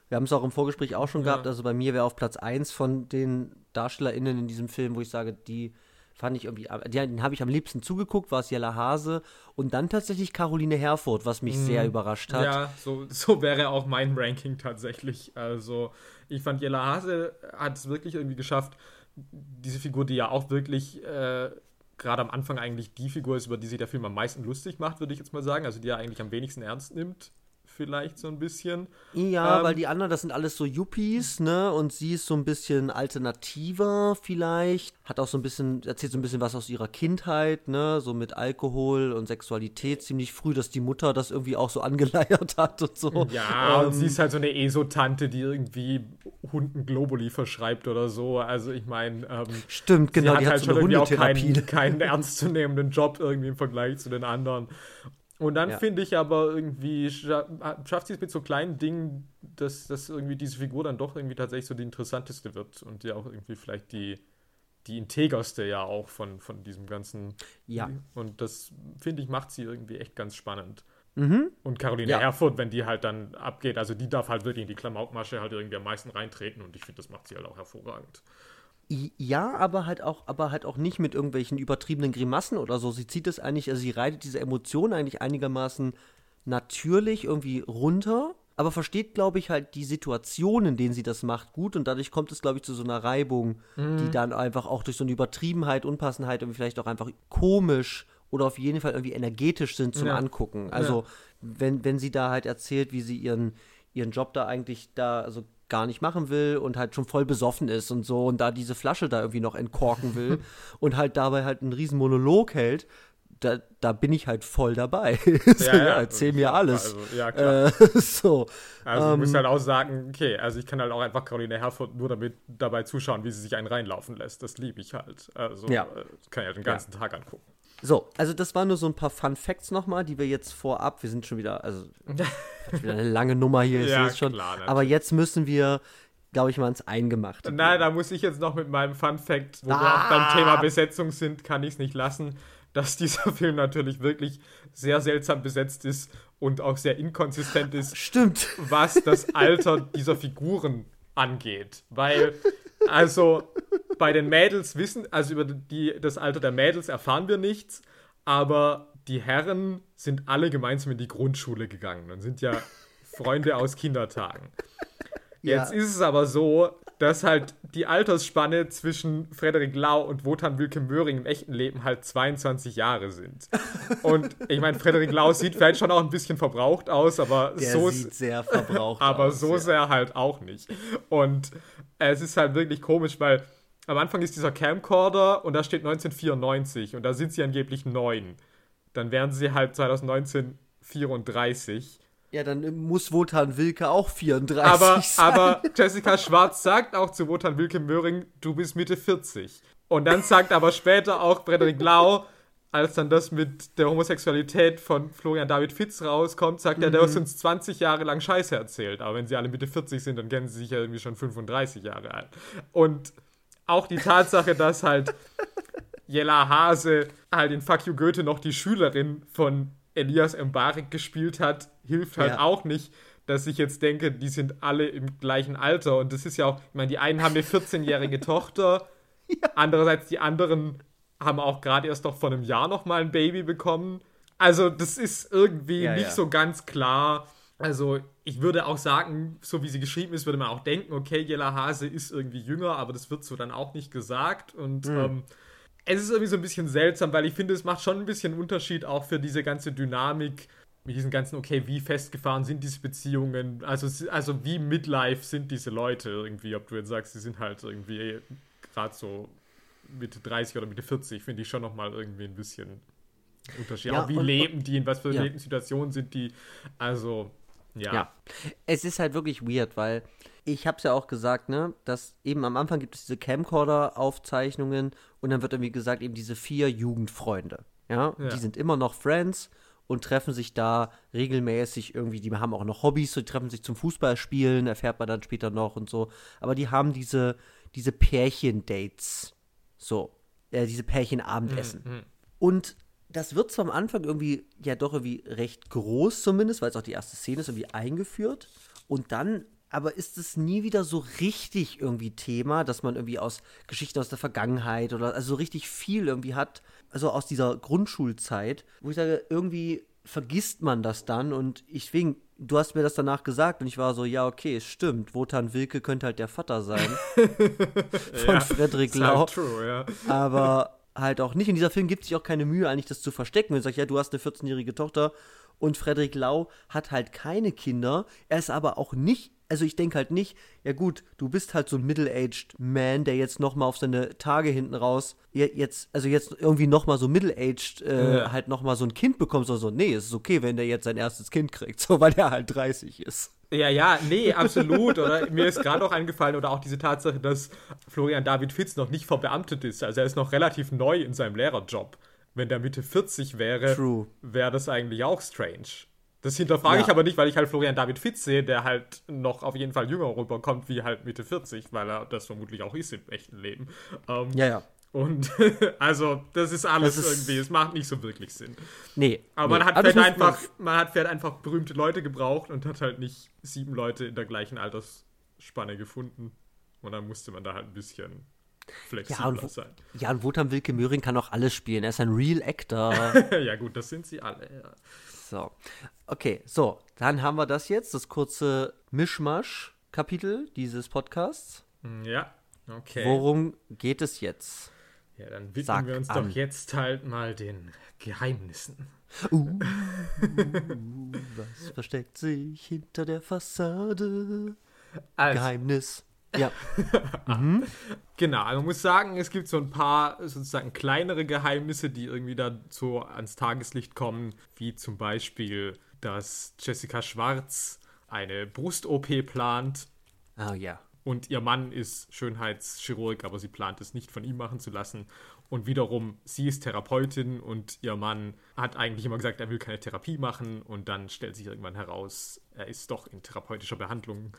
Wir haben es auch im Vorgespräch auch schon ja. gehabt. Also bei mir wäre auf Platz 1 von den DarstellerInnen in diesem Film, wo ich sage, die fand ich irgendwie, den habe ich am liebsten zugeguckt, war es Jella Hase und dann tatsächlich Caroline Herfurth, was mich mhm. sehr überrascht hat. Ja, so, so wäre auch mein Ranking tatsächlich. Also ich fand Jella Hase hat es wirklich irgendwie geschafft, diese Figur, die ja auch wirklich äh, gerade am Anfang eigentlich die Figur ist, über die sich der Film am meisten lustig macht, würde ich jetzt mal sagen, also die er eigentlich am wenigsten ernst nimmt vielleicht so ein bisschen. Ja, ähm, weil die anderen, das sind alles so Yuppies, ne? Und sie ist so ein bisschen alternativer vielleicht. Hat auch so ein bisschen, erzählt so ein bisschen was aus ihrer Kindheit, ne? So mit Alkohol und Sexualität ziemlich früh, dass die Mutter das irgendwie auch so angeleiert hat und so. Ja, ähm, und sie ist halt so eine ESO-Tante, die irgendwie Hunden Globuli verschreibt oder so. Also ich meine, ähm, stimmt, genau. Sie hat die halt hat so schon irgendwie auch keinen, keinen ernstzunehmenden Job irgendwie im Vergleich zu den anderen. Und dann ja. finde ich aber irgendwie, schafft sie es mit so kleinen Dingen, dass, dass irgendwie diese Figur dann doch irgendwie tatsächlich so die interessanteste wird und ja auch irgendwie vielleicht die, die integerste ja auch von, von diesem ganzen. Ja. Und das, finde ich, macht sie irgendwie echt ganz spannend. Mhm. Und Caroline ja. Erfurt, wenn die halt dann abgeht, also die darf halt wirklich in die Klamaukmasche halt irgendwie am meisten reintreten und ich finde, das macht sie halt auch hervorragend. Ja, aber halt auch, aber halt auch nicht mit irgendwelchen übertriebenen Grimassen oder so. Sie zieht es eigentlich, also sie reitet diese Emotionen eigentlich einigermaßen natürlich irgendwie runter, aber versteht, glaube ich, halt die Situation, in denen sie das macht, gut und dadurch kommt es, glaube ich, zu so einer Reibung, mhm. die dann einfach auch durch so eine Übertriebenheit, Unpassenheit irgendwie vielleicht auch einfach komisch oder auf jeden Fall irgendwie energetisch sind zum ja. Angucken. Also, ja. wenn, wenn sie da halt erzählt, wie sie ihren, ihren Job da eigentlich da, also gar nicht machen will und halt schon voll besoffen ist und so und da diese Flasche da irgendwie noch entkorken will (laughs) und halt dabei halt einen riesen Monolog hält, da, da bin ich halt voll dabei. so, (laughs) Ja, ja, ja, erzähl mir alles. Also, ja, klar. Äh, (laughs) so. Also ich ähm, muss halt auch sagen, okay, also ich kann halt auch einfach Caroline Herfurth nur damit dabei zuschauen, wie sie sich einen reinlaufen lässt. Das liebe ich halt. Also Ja. äh, kann ich halt den ganzen Tag angucken. So, also das waren nur so ein paar Fun Facts nochmal, die wir jetzt vorab, wir sind schon wieder, also (laughs) wieder eine lange Nummer hier, Ja, ist schon. klar, aber jetzt müssen wir, glaube ich, mal ins Eingemachte. Nein, da muss ich jetzt noch mit meinem Fun Fact, wo wir Ah. auch beim Thema Besetzung sind, kann ich es nicht lassen, dass dieser (laughs) Film natürlich wirklich sehr seltsam besetzt ist und auch sehr inkonsistent ist, Stimmt. was das Alter dieser Figuren angeht. Weil, also bei den Mädels wissen, also über die, das Alter der Mädels erfahren wir nichts, aber die Herren sind alle gemeinsam in die Grundschule gegangen und sind ja Freunde aus Kindertagen. Jetzt Ja. ist es aber so, dass halt die Altersspanne zwischen Frederik Lau und Wotan Wilke Möhring im echten Leben halt 22 Jahre sind. (laughs) Und ich meine, Frederik Lau sieht vielleicht schon auch ein bisschen verbraucht aus, aber Der so sieht sehr verbraucht (laughs) aber aus. so ja. sehr halt auch nicht. Und es ist halt wirklich komisch, weil am Anfang ist dieser Camcorder und da steht 1994 und da sind sie angeblich neun. Dann wären sie halt 2019 34. Ja, dann muss Wotan Wilke auch 34 Aber, sein. aber Jessica Schwarz sagt auch zu Wotan Wilke Möhring, du bist Mitte 40. Und dann sagt aber später auch Frederik Lau, als dann das mit der Homosexualität von Florian David Fitz rauskommt, sagt er, der hat uns 20 Jahre lang Scheiße erzählt. Aber wenn sie alle Mitte 40 sind, dann kennen sie sich ja irgendwie schon 35 Jahre alt. Und auch die Tatsache, dass halt Jella Hase halt in Fuck You Goethe noch die Schülerin von Elias Mbarek gespielt hat, hilft halt Ja. auch nicht, dass ich jetzt denke, die sind alle im gleichen Alter. Und das ist ja auch, ich meine, die einen haben eine 14-jährige (laughs) Tochter, andererseits die anderen haben auch gerade erst noch vor einem Jahr noch mal ein Baby bekommen. Also das ist irgendwie Ja, nicht ja. so ganz klar. Also ich würde auch sagen, so wie sie geschrieben ist, würde man auch denken, okay, Jella Hase ist irgendwie jünger, aber das wird so dann auch nicht gesagt. Und Mhm. ähm, es ist irgendwie so ein bisschen seltsam, weil ich finde, es macht schon ein bisschen Unterschied auch für diese ganze Dynamik mit diesen ganzen, okay, wie festgefahren sind diese Beziehungen, also, also wie midlife sind diese Leute irgendwie, ob du jetzt sagst, sie sind halt irgendwie gerade so Mitte 30 oder Mitte 40, finde ich schon nochmal irgendwie ein bisschen Unterschied. Ja, auch wie und- leben die, in was für Ja. Lebenssituationen sind die, also, ja. Ja. Es ist halt wirklich weird, weil ich habe es ja auch gesagt, ne, dass eben am Anfang gibt es diese Camcorder-Aufzeichnungen und dann wird irgendwie gesagt, eben diese vier Jugendfreunde. Ja, Ja. die sind immer noch Friends und treffen sich da regelmäßig irgendwie, die haben auch noch Hobbys, so, die treffen sich zum Fußballspielen, erfährt man dann später noch und so. Aber die haben diese, diese Pärchen-Dates. So, äh, diese Pärchen-Abendessen. Mhm. Und das wird zwar am Anfang irgendwie ja doch irgendwie recht groß zumindest, weil es auch die erste Szene ist irgendwie eingeführt. Und dann aber ist es nie wieder so richtig irgendwie Thema, dass man irgendwie aus Geschichten aus der Vergangenheit oder also so richtig viel irgendwie hat, also aus dieser Grundschulzeit, wo ich sage, irgendwie vergisst man das dann und ich deswegen, du hast mir das danach gesagt und ich war so, ja, okay, es stimmt, Wotan Wilke könnte halt der Vater sein (laughs) von Ja, Frederik ist Lau halt true, ja. aber halt auch nicht. Und dieser Film gibt sich auch keine Mühe, eigentlich das zu verstecken. Und sagt, ja, du hast eine 14-jährige Tochter und Frederik Lau hat halt keine Kinder. Er ist aber auch nicht, also ich denke halt nicht, ja gut, du bist halt so ein middle-aged Man, der jetzt noch mal auf seine Tage hinten raus, je- jetzt, also jetzt irgendwie noch mal so middle-aged äh, Ja. halt noch mal so ein Kind bekommst oder so. Nee, es ist okay, wenn der jetzt sein erstes Kind kriegt, (laughs) so, weil der halt 30 ist. Ja, ja, nee, absolut. Oder mir ist gerade auch eingefallen, oder auch diese Tatsache, dass Florian David Fitz noch nicht verbeamtet ist. Also er ist noch relativ neu in seinem Lehrerjob. Wenn der Mitte 40 wäre, wäre das eigentlich auch strange. Das hinterfrage Ja. ich aber nicht, weil ich halt Florian David Fitz sehe, der halt noch auf jeden Fall jünger rüberkommt wie halt Mitte 40, weil er das vermutlich auch ist im echten Leben. Ähm, Ja, ja. Und (laughs) also, das ist alles Das ist- irgendwie, es macht nicht so wirklich Sinn. Nee. Aber nee. man hat das vielleicht einfach, man hat vielleicht einfach berühmte Leute gebraucht und hat halt nicht sieben Leute in der gleichen Altersspanne gefunden. Und dann musste man da halt ein bisschen flexibler Ja, und sein. Ja, und Wotan Wilke Möhring kann auch alles spielen. Er ist ein Real Actor. (laughs) ja, gut, das sind sie alle. Ja. So. Okay, so. Dann haben wir das jetzt, das kurze Mischmasch-Kapitel dieses Podcasts. Hm, Ja, okay. Worum geht es jetzt? ja, dann widmen Sag wir uns an. doch jetzt halt mal den Geheimnissen. Uh, was versteckt sich hinter der Fassade? Also, Geheimnis. Ja. (laughs) mhm. Genau, man muss sagen, es gibt so ein paar sozusagen kleinere Geheimnisse, die irgendwie da so ans Tageslicht kommen, wie zum Beispiel, dass Jessica Schwarz eine Brust-OP plant. Oh ja. Und ihr Mann ist Schönheitschirurg, aber sie plant es nicht von ihm machen zu lassen. Und wiederum, sie ist Therapeutin und ihr Mann hat eigentlich immer gesagt, er will keine Therapie machen. Und dann stellt sich irgendwann heraus, er ist doch in therapeutischer Behandlung.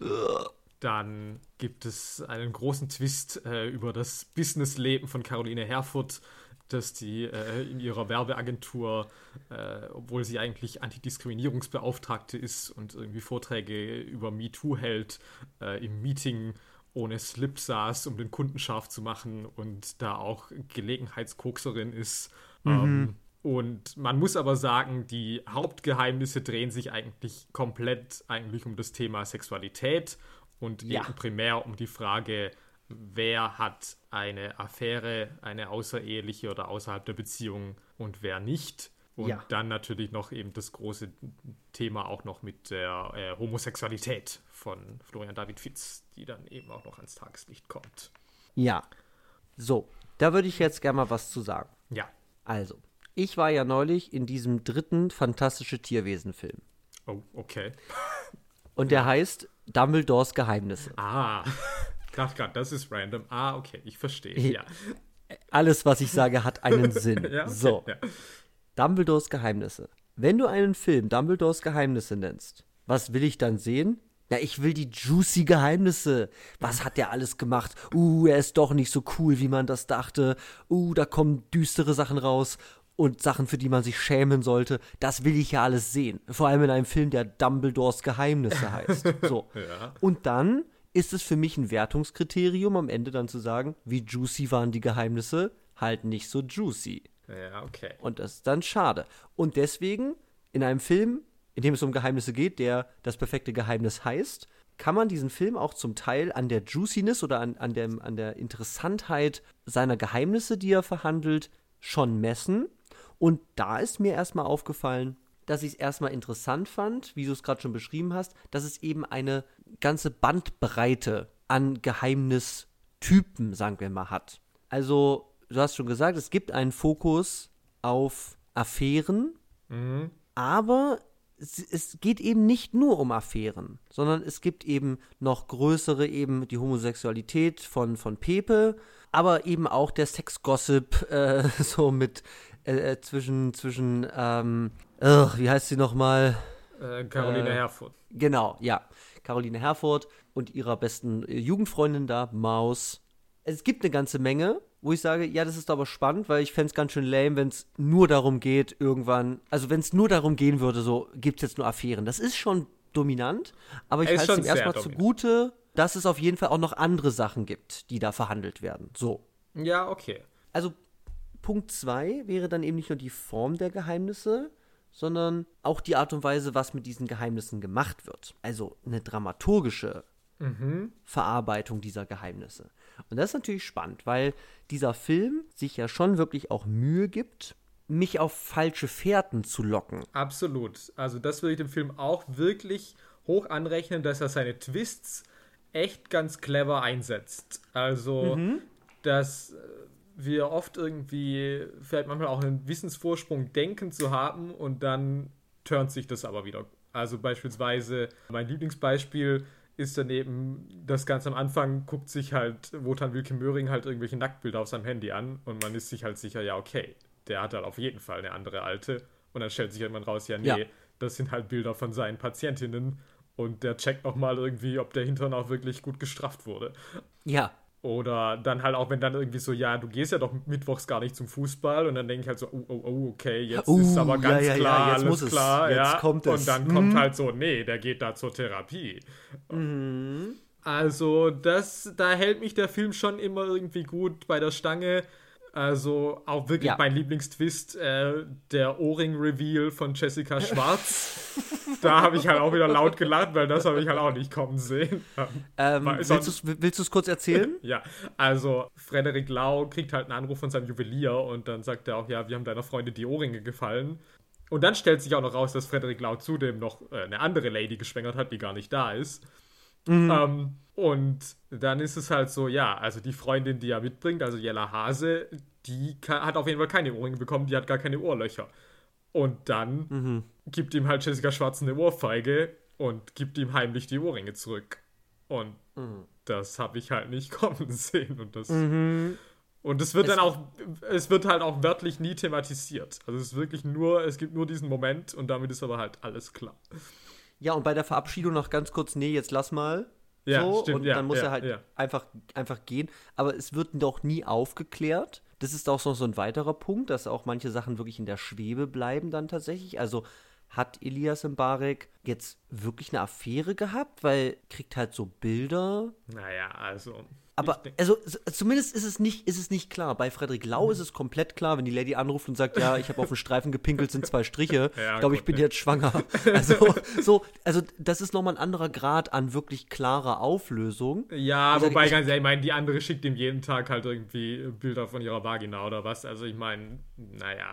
(laughs) Dann gibt es einen großen Twist äh, über das Businessleben von Caroline Herfurth, dass die äh, in ihrer Werbeagentur, äh, obwohl sie eigentlich Antidiskriminierungsbeauftragte ist und irgendwie Vorträge über MeToo hält, äh, im Meeting ohne Slip saß, um den Kunden scharf zu machen und da auch Gelegenheitskokserin ist. Mhm. Ähm, und man muss aber sagen, die Hauptgeheimnisse drehen sich eigentlich komplett eigentlich um das Thema Sexualität und ja. eben primär um die Frage, wer hat eine Affäre, eine außereheliche oder außerhalb der Beziehung und wer nicht. Und ja. dann natürlich noch eben das große Thema auch noch mit der äh, Homosexualität von Florian David Fitz, die dann eben auch noch ans Tageslicht kommt. Ja. So, da würde ich jetzt gerne mal was zu sagen. Ja. Also, ich war ja neulich in diesem dritten Fantastische Tierwesen-Film. Oh, okay. Und der heißt Dumbledores Geheimnisse. Ah, dachte gerade, das ist random. Ah, okay, ich verstehe. Ja. Alles, was ich sage, hat einen (laughs) Sinn. ja, okay, so. Ja. Dumbledores Geheimnisse. Wenn du einen Film Dumbledores Geheimnisse nennst, was will ich dann sehen? Ja, ich will die juicy Geheimnisse. Was hat der alles gemacht? Uh, er ist doch nicht so cool, wie man das dachte. Uh, da kommen düstere Sachen raus und Sachen, für die man sich schämen sollte. Das will ich ja alles sehen. Vor allem in einem Film, der Dumbledores Geheimnisse (laughs) heißt. So. ja. Und dann ist es für mich ein Wertungskriterium, am Ende dann zu sagen, wie juicy waren die Geheimnisse? Halt nicht so juicy. Ja, okay. Und das ist dann schade. Und deswegen, in einem Film, in dem es um Geheimnisse geht, der das perfekte Geheimnis heißt, kann man diesen Film auch zum Teil an der Juiciness oder an, an, dem, an der Interessantheit seiner Geheimnisse, die er verhandelt, schon messen und da ist mir erstmal aufgefallen, dass ich es erstmal interessant fand, wie du es gerade schon beschrieben hast, dass es eben eine ganze Bandbreite an Geheimnistypen, sagen wir mal, hat. Also, du hast schon gesagt, es gibt einen Fokus auf Affären, mhm. aber es, geht eben nicht nur um Affären, sondern es gibt eben noch größere, eben die Homosexualität von, von Pepe, aber eben auch der Sexgossip, äh, (laughs) so mit äh, äh, zwischen, zwischen, ähm, ugh, wie heißt sie nochmal? Äh, Caroline äh, Herfurth. Genau, ja. Caroline Herfurth und ihrer besten äh, Jugendfreundin da, Maus. Es gibt eine ganze Menge, wo ich sage, ja, das ist aber spannend, weil ich fände es ganz schön lame, wenn es nur darum geht, irgendwann, also wenn es nur darum gehen würde, so gibt es jetzt nur Affären. Das ist schon dominant, aber ich halte es ihm erstmal zugute, dass es auf jeden Fall auch noch andere Sachen gibt, die da verhandelt werden. So. Ja, okay. Also Punkt 2 wäre dann eben nicht nur die Form der Geheimnisse, sondern auch die Art und Weise, was mit diesen Geheimnissen gemacht wird. Also eine dramaturgische mhm. Verarbeitung dieser Geheimnisse. Und das ist natürlich spannend, weil dieser Film sich ja schon wirklich auch Mühe gibt, mich auf falsche Fährten zu locken. Absolut. Also das würde ich dem Film auch wirklich hoch anrechnen, dass er seine Twists echt ganz clever einsetzt. Also, mhm. dass wir oft irgendwie vielleicht manchmal auch einen Wissensvorsprung denken zu haben und dann turnt sich das aber wieder. Also beispielsweise mein Lieblingsbeispiel ist daneben, das ganz am Anfang guckt sich halt Wotan Wilke Möhring halt irgendwelche Nacktbilder auf seinem Handy an und man ist sich halt sicher, ja, okay, der hat halt auf jeden Fall eine andere alte. Und dann stellt sich irgendwann raus, ja, nee, ja. das sind halt Bilder von seinen Patientinnen und der checkt nochmal irgendwie, ob der Hintern auch wirklich gut gestrafft wurde. Ja, oder dann halt auch, wenn dann irgendwie so, ja, du gehst ja doch mittwochs gar nicht zum Fußball und dann denke ich halt so, oh, oh, oh, okay, jetzt uh, ist aber ganz ja, ja, klar, ja, jetzt alles klar, es, ja. kommt es. Und dann mhm. kommt halt so, nee, der geht da zur Therapie. Mhm. Also, das, da hält mich der Film schon immer irgendwie gut bei der Stange. Also auch wirklich ja. mein Lieblingstwist, äh, der Ohrring-Reveal von Jessica Schwarz. (laughs) da habe ich halt auch wieder laut gelacht, weil das habe ich halt auch nicht kommen sehen. Ähm, willst du es kurz erzählen? (laughs) ja, also Frederik Lau kriegt halt einen Anruf von seinem Juwelier und dann sagt er auch, ja, wir haben deiner Freundin die Ohrringe gefallen. Und dann stellt sich auch noch raus, dass Frederik Lau zudem noch äh, eine andere Lady geschwängert hat, die gar nicht da ist. Mhm. Ähm, und dann ist es halt so, ja, also die Freundin, die er mitbringt, also Jella Hase, die kann, hat auf jeden Fall keine Ohrringe bekommen, die hat gar keine Ohrlöcher. Und dann mhm. gibt ihm halt Jessica Schwarz eine Ohrfeige und gibt ihm heimlich die Ohrringe zurück. Und mhm. das habe ich halt nicht (laughs) kommen sehen. Und das. Mhm. Und es wird es dann auch, es wird halt auch wörtlich nie thematisiert. Also es ist wirklich nur, es gibt nur diesen Moment und damit ist aber halt alles klar. Ja, und bei der Verabschiedung noch ganz kurz, nee, jetzt lass mal. Ja, so, stimmt, und ja, dann muss ja, er halt ja. einfach, einfach gehen. Aber es wird doch nie aufgeklärt. Das ist auch so, so ein weiterer Punkt, dass auch manche Sachen wirklich in der Schwebe bleiben dann tatsächlich. Also hat Elias Mbarek jetzt wirklich eine Affäre gehabt? Weil kriegt halt so Bilder. Naja, also aber also zumindest ist es nicht, ist es nicht klar. Bei Frederik Lau ist es komplett klar, wenn die Lady anruft und sagt, ja, ich habe auf den Streifen gepinkelt, sind zwei Striche. (laughs) Ja, ich glaube, ich bin ja. jetzt schwanger. (laughs) Also so, also das ist nochmal ein anderer Grad an wirklich klarer Auflösung. Ja, also, wobei ich, ganz ehrlich, ich meine, die andere schickt ihm jeden Tag halt irgendwie Bilder von ihrer Vagina oder was. Also ich meine, naja.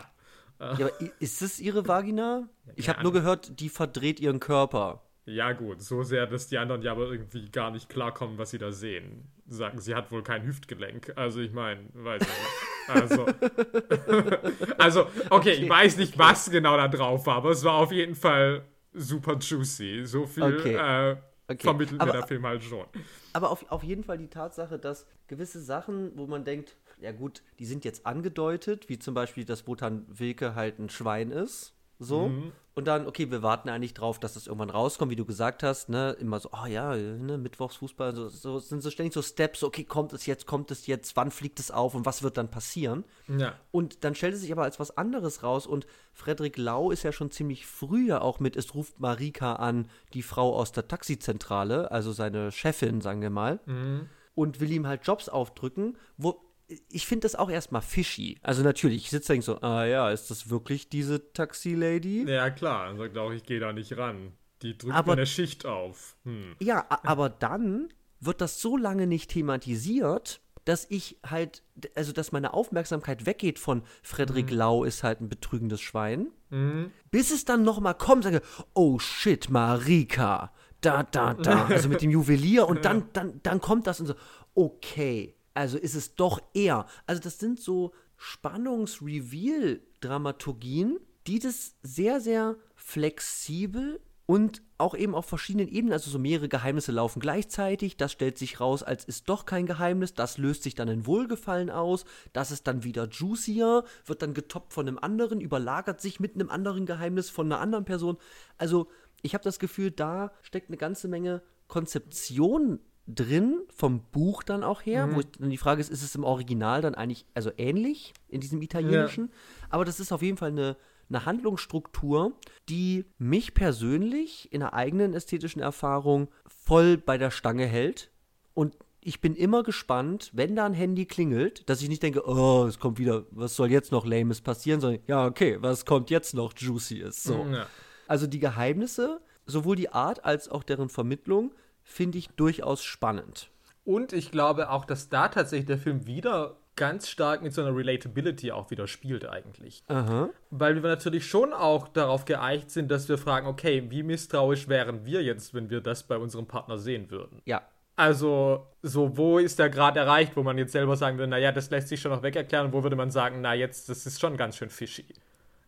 Ja, ist es ihre Vagina? Ich habe nur gehört, die verdreht ihren Körper. Ja, gut, so sehr, dass die anderen ja aber irgendwie gar nicht klarkommen, was sie da sehen. Sagen, sie hat wohl kein Hüftgelenk. Also, ich meine, weiß ich nicht. Also, (laughs) also okay, okay, ich weiß nicht, was genau da drauf war, aber es war auf jeden Fall super juicy. So viel okay. Äh, okay. vermittelt aber, mir der Film halt schon. Aber auf, auf jeden Fall die Tatsache, dass gewisse Sachen, wo man denkt, ja gut, die sind jetzt angedeutet, wie zum Beispiel, dass Wotan Wilke halt ein Schwein ist. So. Mhm. Und dann, okay, wir warten eigentlich drauf, dass das irgendwann rauskommt, wie du gesagt hast, ne? Immer so, oh ja, ne, Mittwochsfußball, so, so sind so ständig so Steps, okay, kommt es jetzt, kommt es jetzt, wann fliegt es auf und was wird dann passieren? Ja. Und dann stellt es sich aber als was anderes raus und Frederik Lau ist ja schon ziemlich früh ja auch mit, es ruft Marika an, die Frau aus der Taxizentrale, also seine Chefin, sagen wir mal. Mhm und will ihm halt Jobs aufdrücken, wo ich finde das auch erstmal fishy. Also natürlich, ich sitze da so, ah ja, ist das wirklich diese Taxi-Lady? Ja, klar. Dann sagt auch, ich gehe da nicht ran. Die drückt aber, eine Schicht auf. Hm. Ja, aber dann wird das so lange nicht thematisiert, dass ich halt, also dass meine Aufmerksamkeit weggeht von Frederik mhm. Lau ist halt ein betrügendes Schwein, mhm. bis es dann nochmal kommt, sage, oh shit, Marika, da, da, da, (laughs) also mit dem Juwelier und dann, dann, dann kommt das und so, okay, also ist es doch eher. Also das sind so Spannungs-Reveal-Dramaturgien, die das sehr, sehr flexibel und auch eben auf verschiedenen Ebenen, also so mehrere Geheimnisse laufen gleichzeitig, das stellt sich raus, als ist doch kein Geheimnis, das löst sich dann in Wohlgefallen aus, das ist dann wieder juicier, wird dann getoppt von einem anderen, überlagert sich mit einem anderen Geheimnis von einer anderen Person. Also ich habe das Gefühl, da steckt eine ganze Menge Konzeption drin, vom Buch dann auch her, mhm. wo dann die Frage ist, ist es im Original dann eigentlich also ähnlich in diesem italienischen? Ja. Aber das ist auf jeden Fall eine, eine Handlungsstruktur, die mich persönlich in der eigenen ästhetischen Erfahrung voll bei der Stange hält. Und ich bin immer gespannt, wenn da ein Handy klingelt, dass ich nicht denke, oh, es kommt wieder, was soll jetzt noch Lames passieren, sondern ja, okay, was kommt jetzt noch Juicy ist. So. Ja. Also die Geheimnisse, sowohl die Art als auch deren Vermittlung, finde ich durchaus spannend. Und ich glaube auch, dass da tatsächlich der Film wieder ganz stark mit so einer Relatability auch wieder spielt eigentlich. Aha. Weil wir natürlich schon auch darauf geeicht sind, dass wir fragen, okay, wie misstrauisch wären wir jetzt, wenn wir das bei unserem Partner sehen würden? Ja. Also, so, wo ist der Grad erreicht, wo man jetzt selber sagen würde, naja, das lässt sich schon noch weg erklären, und wo würde man sagen, na, jetzt, das ist schon ganz schön fishy.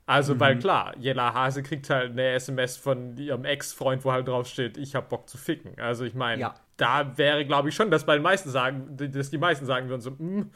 Also, mhm. weil klar, Jella Hase kriegt halt eine SMS von ihrem Ex-Freund, wo halt draufsteht, ich hab Bock zu ficken. Also, ich meine, ja. da wäre, glaube ich, schon, dass bei den meisten sagen, dass die meisten sagen würden so, mm,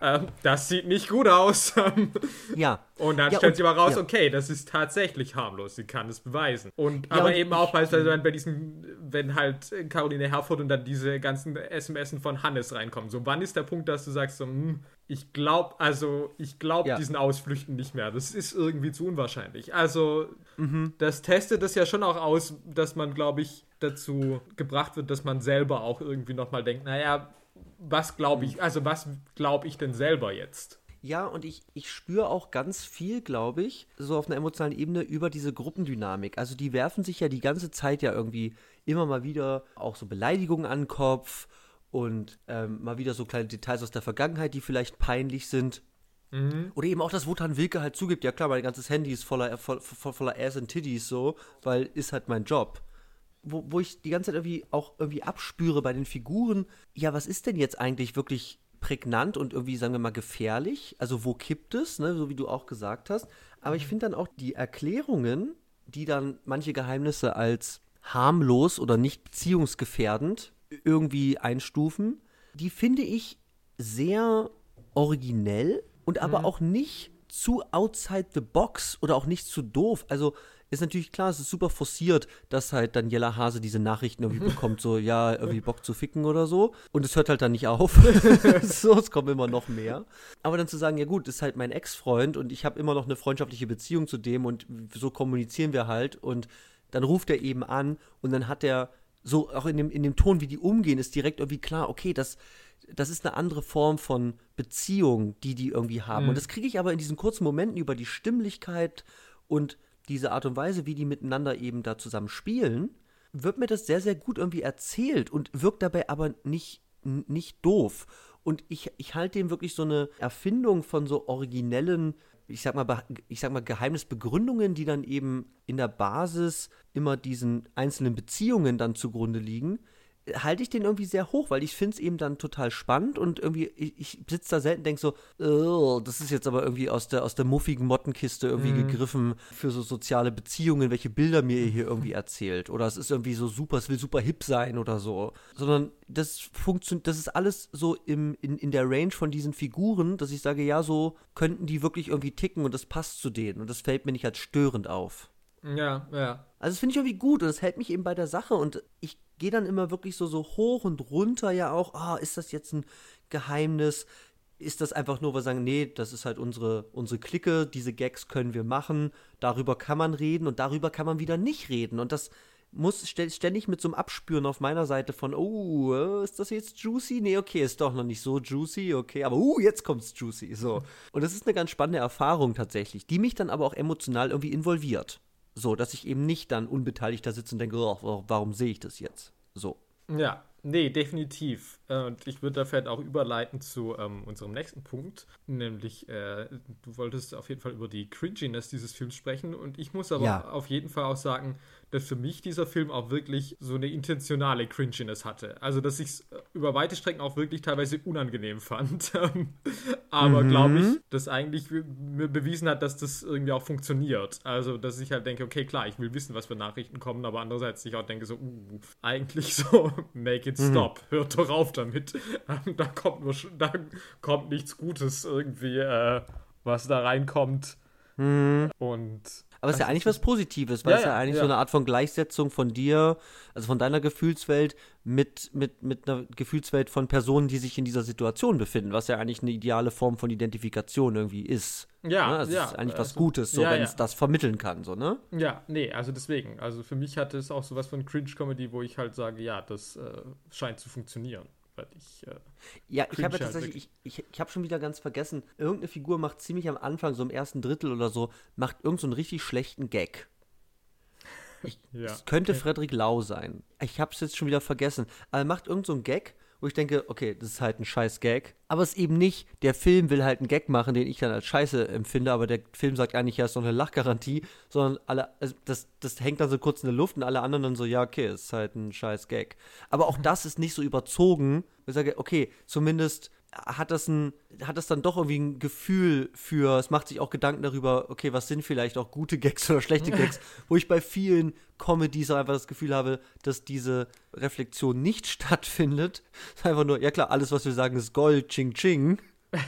äh, das sieht nicht gut aus. (laughs) ja. Und dann ja, stellt sie aber raus, ja. okay, das ist tatsächlich harmlos, sie kann es beweisen. Und ja, aber und eben auch beispielsweise bei diesen, wenn halt Caroline Herford und dann diese ganzen SMS von Hannes reinkommen. So, wann ist der Punkt, dass du sagst, so, mh, hm, ich glaube, also ich glaube diesen Ausflüchten nicht mehr. Das ist irgendwie zu unwahrscheinlich. Also, mhm. das testet es ja schon auch aus, dass man, glaube ich, dazu gebracht wird, dass man selber auch irgendwie nochmal denkt, naja, was glaube ich, also was glaube ich denn selber jetzt? Ja, und ich, ich spüre auch ganz viel, glaube ich, so auf einer emotionalen Ebene über diese Gruppendynamik. Also die werfen sich ja die ganze Zeit ja irgendwie immer mal wieder auch so Beleidigungen an den Kopf und ähm, mal wieder so kleine Details aus der Vergangenheit, die vielleicht peinlich sind. Mhm. Oder eben auch, dass Wotan Wilke halt zugibt, ja klar, mein ganzes Handy ist voller, voll, voller Ass und Titties so, weil ist halt mein Job. Wo, wo ich die ganze Zeit irgendwie auch irgendwie abspüre bei den Figuren, ja, was ist denn jetzt eigentlich wirklich prägnant und irgendwie, sagen wir mal, gefährlich? Also wo kippt es, ne? so wie du auch gesagt hast. Aber ich mhm. finde dann auch die Erklärungen, die dann manche Geheimnisse als harmlos oder nicht beziehungsgefährdend irgendwie einstufen, die finde ich sehr originell und aber mhm. auch nicht zu outside the box oder auch nicht zu doof. Also ist natürlich klar, es ist super forciert, dass halt Daniela Hase diese Nachrichten irgendwie (laughs) bekommt, so, ja, irgendwie Bock zu ficken oder so. Und es hört halt dann nicht auf. (laughs) so, es kommen immer noch mehr. Aber dann zu sagen, ja gut, ist halt mein Ex-Freund und ich habe immer noch eine freundschaftliche Beziehung zu dem und so kommunizieren wir halt und dann ruft er eben an und dann hat er so auch in dem, in dem Ton, wie die umgehen, ist direkt irgendwie klar, okay, das, das ist eine andere Form von Beziehung, die die irgendwie haben. Mhm. Und das kriege ich aber in diesen kurzen Momenten über die Stimmlichkeit und diese Art und Weise, wie die miteinander eben da zusammen spielen, wird mir das sehr, sehr gut irgendwie erzählt und wirkt dabei aber nicht, nicht doof. Und ich, ich halte dem wirklich so eine Erfindung von so originellen, ich sag mal, ich sag mal, Geheimnisbegründungen, die dann eben in der Basis immer diesen einzelnen Beziehungen dann zugrunde liegen, halte ich den irgendwie sehr hoch, weil ich finde es eben dann total spannend und irgendwie, ich, ich sitze da selten und denke so, das ist jetzt aber irgendwie aus der, aus der muffigen Mottenkiste irgendwie mhm. gegriffen für so soziale Beziehungen, welche Bilder mir ihr hier irgendwie erzählt. Oder es ist irgendwie so super, es will super hip sein oder so. Sondern das funktioniert, das ist alles so im, in, in der Range von diesen Figuren, dass ich sage, ja, so könnten die wirklich irgendwie ticken und das passt zu denen und das fällt mir nicht als störend auf. Ja, ja. Also das finde ich irgendwie gut und das hält mich eben bei der Sache und ich gehe dann immer wirklich so, so hoch und runter ja auch, ah, ist das jetzt ein Geheimnis? Ist das einfach nur, wir sagen, nee, das ist halt unsere, unsere Clique, diese Gags können wir machen, darüber kann man reden und darüber kann man wieder nicht reden. Und das muss ständig mit so einem Abspüren auf meiner Seite von, oh, ist das jetzt juicy? Nee, okay, ist doch noch nicht so juicy, okay, aber uh, jetzt kommt's juicy, so. Und das ist eine ganz spannende Erfahrung tatsächlich, die mich dann aber auch emotional irgendwie involviert. So, dass ich eben nicht dann unbeteiligt da sitze und denke, oh, warum sehe ich das jetzt? So. Ja, nee, definitiv. Und ich würde da vielleicht auch überleiten zu ähm, unserem nächsten Punkt, nämlich äh, du wolltest auf jeden Fall über die Cringiness dieses Films sprechen und ich muss aber ja. auf jeden Fall auch sagen, dass für mich dieser Film auch wirklich so eine intentionale Cringiness hatte. Also, dass ich es äh, über weite Strecken auch wirklich teilweise unangenehm fand. (laughs) Aber mhm. glaube ich, dass eigentlich mir bewiesen hat, dass das irgendwie auch funktioniert. Also, dass ich halt denke, okay, klar, ich will wissen, was für Nachrichten kommen, aber andererseits ich auch denke so, uh, eigentlich so, (laughs) make it mhm. stop, mhm. hört doch auf damit. (laughs) da kommt nur, da kommt nichts Gutes irgendwie, äh, was da reinkommt. Mhm. Und aber es ist ja eigentlich was Positives, weil ja, es ja, ja eigentlich so eine Art von Gleichsetzung von dir, also von deiner Gefühlswelt mit, mit, mit einer Gefühlswelt von Personen, die sich in dieser Situation befinden, was ja eigentlich eine ideale Form von Identifikation irgendwie ist. Ja. Ne? Also ja. ist eigentlich was also, Gutes, so wenn es das vermitteln kann, so, ne? Ja, nee, also deswegen. Also für mich hat es auch sowas von Cringe-Comedy, wo ich halt sage, ja, das äh, scheint zu funktionieren weil ich. Äh, ja, ich habe ja tatsächlich, ich, ich, ich habe schon wieder ganz vergessen, irgendeine Figur macht ziemlich am Anfang, so im ersten Drittel oder so, macht irgendeinen so einen richtig schlechten Gag. Ich, ja. Es könnte Frederik Lau sein. Ich habe es jetzt schon wieder vergessen. Aber er macht irgendeinen so Gag wo ich denke, okay, das ist halt ein scheiß Gag. Aber es ist eben nicht, der Film will halt einen Gag machen, den ich dann als scheiße empfinde, aber der Film sagt eigentlich, ja, ist doch eine Lachgarantie, sondern alle, also das, das hängt dann so kurz in der Luft und alle anderen dann so, ja, okay, ist halt ein scheiß Gag. Aber auch das ist nicht so überzogen. Ich sage, okay, zumindest hat das, ein, hat das dann doch irgendwie ein Gefühl für, es macht sich auch Gedanken darüber, okay, was sind vielleicht auch gute Gags oder schlechte (laughs) Gags, wo ich bei vielen Comedies einfach das Gefühl habe, dass diese Reflexion nicht (laughs) stattfindet. Es ist einfach nur, ja klar, alles, was wir sagen, ist Gold, Ching Ching. (laughs)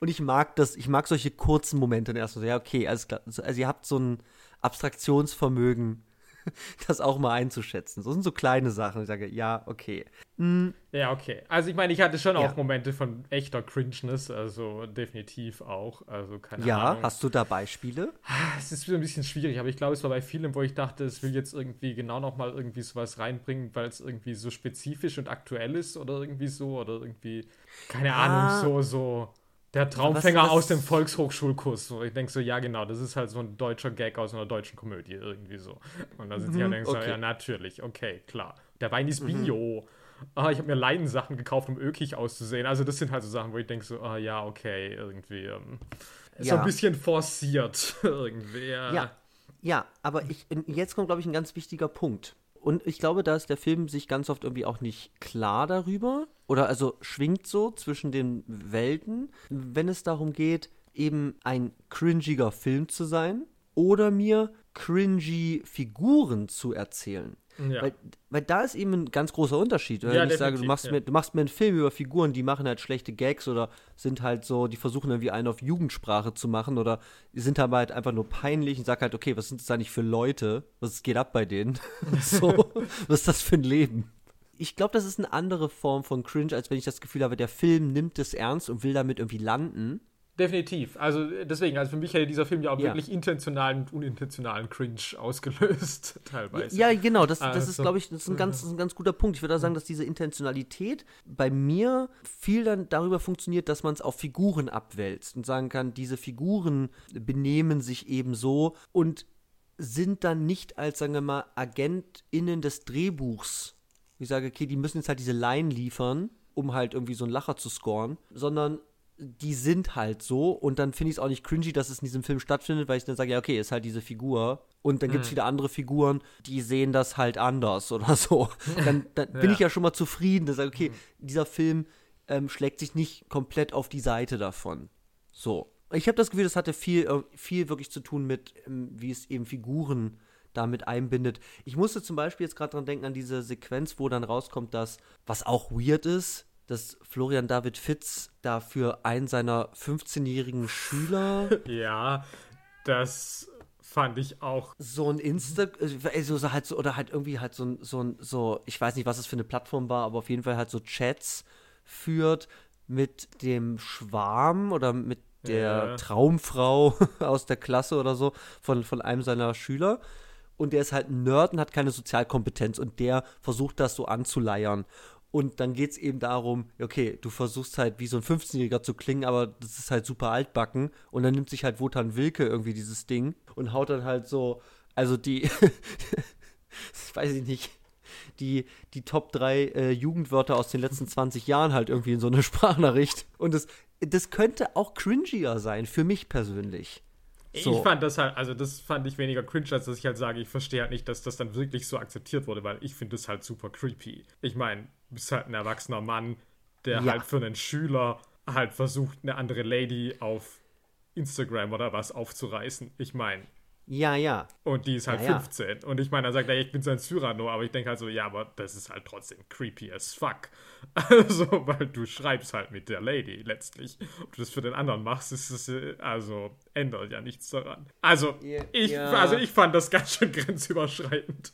Und ich mag das, ich mag solche kurzen Momente erstmal so, ja, okay, alles klar. Also ihr habt so ein Abstraktionsvermögen (laughs) das auch mal einzuschätzen. So sind so kleine Sachen. Ich sage, ja, okay. Mhm. Ja, okay. Also ich meine, ich hatte schon ja. auch Momente von echter Cringeness, also definitiv auch. Also keine ja, Ahnung. Ja, hast du da Beispiele? Es ist wieder ein bisschen schwierig, aber ich glaube, es war bei vielen, wo ich dachte, es will jetzt irgendwie genau nochmal irgendwie sowas reinbringen, weil es irgendwie so spezifisch und aktuell ist oder irgendwie so oder irgendwie, keine ah. Ahnung, so, so der Traumfänger was, was, aus dem Volkshochschulkurs. So, ich denke so, ja, genau, das ist halt so ein deutscher Gag aus einer deutschen Komödie, irgendwie so. Und da sitze ich und denke okay. so, ja, natürlich, okay, klar. Der Wein ist mhm. Bio. Ah, ich habe mir Leidensachen gekauft, um ökig auszusehen. Also, das sind halt so Sachen, wo ich denke so, ah, ja, okay, irgendwie. Ähm, ja. So ein bisschen forciert, (laughs) irgendwie. Ja. ja. Ja, aber ich, jetzt kommt, glaube ich, ein ganz wichtiger Punkt. Und ich glaube, da ist der Film sich ganz oft irgendwie auch nicht klar darüber oder also schwingt so zwischen den Welten, wenn es darum geht, eben ein cringiger Film zu sein oder mir cringy Figuren zu erzählen. Ja. Weil, weil da ist eben ein ganz großer Unterschied. Wenn ja, ich sage, du machst, ja. mir, du machst mir einen Film über Figuren, die machen halt schlechte Gags oder sind halt so, die versuchen irgendwie einen auf Jugendsprache zu machen oder sind halt einfach nur peinlich und sag halt, okay, was sind das eigentlich für Leute? Was geht ab bei denen? (laughs) so, was ist das für ein Leben? Ich glaube, das ist eine andere Form von Cringe, als wenn ich das Gefühl habe, der Film nimmt es ernst und will damit irgendwie landen. Definitiv. Also deswegen, also für mich hätte dieser Film ja auch ja. wirklich intentionalen und unintentionalen Cringe (laughs) ausgelöst, teilweise. Ja, genau, das, das also, ist, glaube ich, das ist, ein ganz, ein ganz guter Punkt. Ich würde auch sagen, dass diese Intentionalität bei mir viel dann darüber funktioniert, dass man es auf Figuren abwälzt und sagen kann, diese Figuren benehmen sich eben so und sind dann nicht als, sagen wir mal, AgentInnen des Drehbuchs. Ich sage, okay, die müssen jetzt halt diese Line liefern, um halt irgendwie so einen Lacher zu scoren, sondern die sind halt so und dann finde ich es auch nicht cringy, dass es in diesem Film stattfindet, weil ich dann sage, ja, okay, ist halt diese Figur und dann gibt es mhm. wieder andere Figuren, die sehen das halt anders (laughs) oder so. Dann, dann bin ich ja schon mal zufrieden, dass ich sage, okay, mhm. dieser Film ähm, schlägt sich nicht komplett auf die Seite davon. So. Ich habe das Gefühl, das hatte viel, äh, viel wirklich zu tun mit, ähm, wie es eben Figuren damit einbindet. Ich musste zum Beispiel jetzt gerade dran denken an diese Sequenz, wo dann rauskommt, dass, was auch weird ist, dass Florian David Fitz dafür einen seiner 15-jährigen Schüler. (laughs) Ja, das fand ich auch. So ein Insta, also halt so, oder halt irgendwie halt so so so, ich weiß nicht, was es für eine Plattform war, aber auf jeden Fall halt so Chats führt mit dem Schwarm oder mit der ja. Traumfrau (laughs) aus der Klasse oder so von, von einem seiner Schüler. Und der ist halt ein Nerd und hat keine Sozialkompetenz und der versucht das so anzuleiern. Und dann geht es eben darum, okay, du versuchst halt wie so ein 15-Jähriger zu klingen, aber das ist halt super altbacken. Und dann nimmt sich halt Wotan Wilke irgendwie dieses Ding und haut dann halt so, also die, (laughs) weiß ich nicht, die, die Top 3 äh, Jugendwörter aus den letzten 20 Jahren halt irgendwie in so eine (laughs) Sprachnachricht. Und das, das könnte auch cringier sein, für mich persönlich. So. Ich fand das halt, also das fand ich weniger cringe, als dass ich halt sage, ich verstehe halt nicht, dass das dann wirklich so akzeptiert wurde, weil ich finde das halt super creepy. Ich meine, bist halt ein erwachsener Mann, der ja. halt für einen Schüler halt versucht, eine andere Lady auf Instagram oder was aufzureißen. Ich meine, ja, ja. Und die ist halt ja, 15. Ja. Und ich meine, er sagt, ja, ich bin so ein Cyrano, aber ich denke halt so, ja, aber das ist halt trotzdem creepy as fuck. (laughs) Also, weil du schreibst halt mit der Lady letztlich. Ob du das für den anderen machst, ist es, äh, also, ändert ja nichts daran. Also, yeah, ich, ja. also ich fand das ganz schön (laughs) grenzüberschreitend.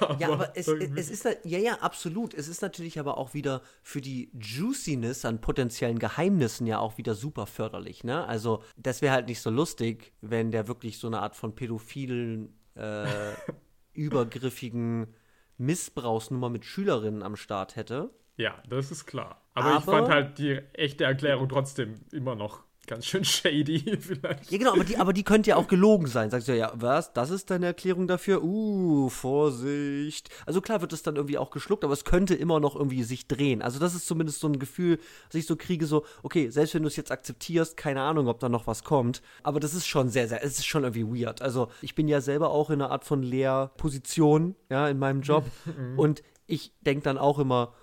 Aber ja, aber es, es ist, ja, ja, absolut. Es ist natürlich aber auch wieder für die Juiciness an potenziellen Geheimnissen ja auch wieder super förderlich, ne? Also, das wäre halt nicht so lustig, wenn der wirklich so eine Art von pädophilen, äh, (laughs) übergriffigen Missbrauchsnummer mit Schülerinnen am Start hätte. Ja, das ist klar. Aber, aber, ich fand halt die echte Erklärung trotzdem immer noch ganz schön shady (laughs) vielleicht. Ja, genau, aber die, aber die könnte ja auch gelogen sein. Sagst du ja, was, das ist deine Erklärung dafür? Uh, Vorsicht. Also klar wird es dann irgendwie auch geschluckt, aber es könnte immer noch irgendwie sich drehen. Also das ist zumindest so ein Gefühl, dass ich so kriege, so, okay, selbst wenn du es jetzt akzeptierst, keine Ahnung, ob da noch was kommt. Aber das ist schon sehr, sehr, es ist schon irgendwie weird. Also ich bin ja selber auch in einer Art von Lehrposition, ja, in meinem Job. (laughs) Mhm. und ich denke dann auch immer,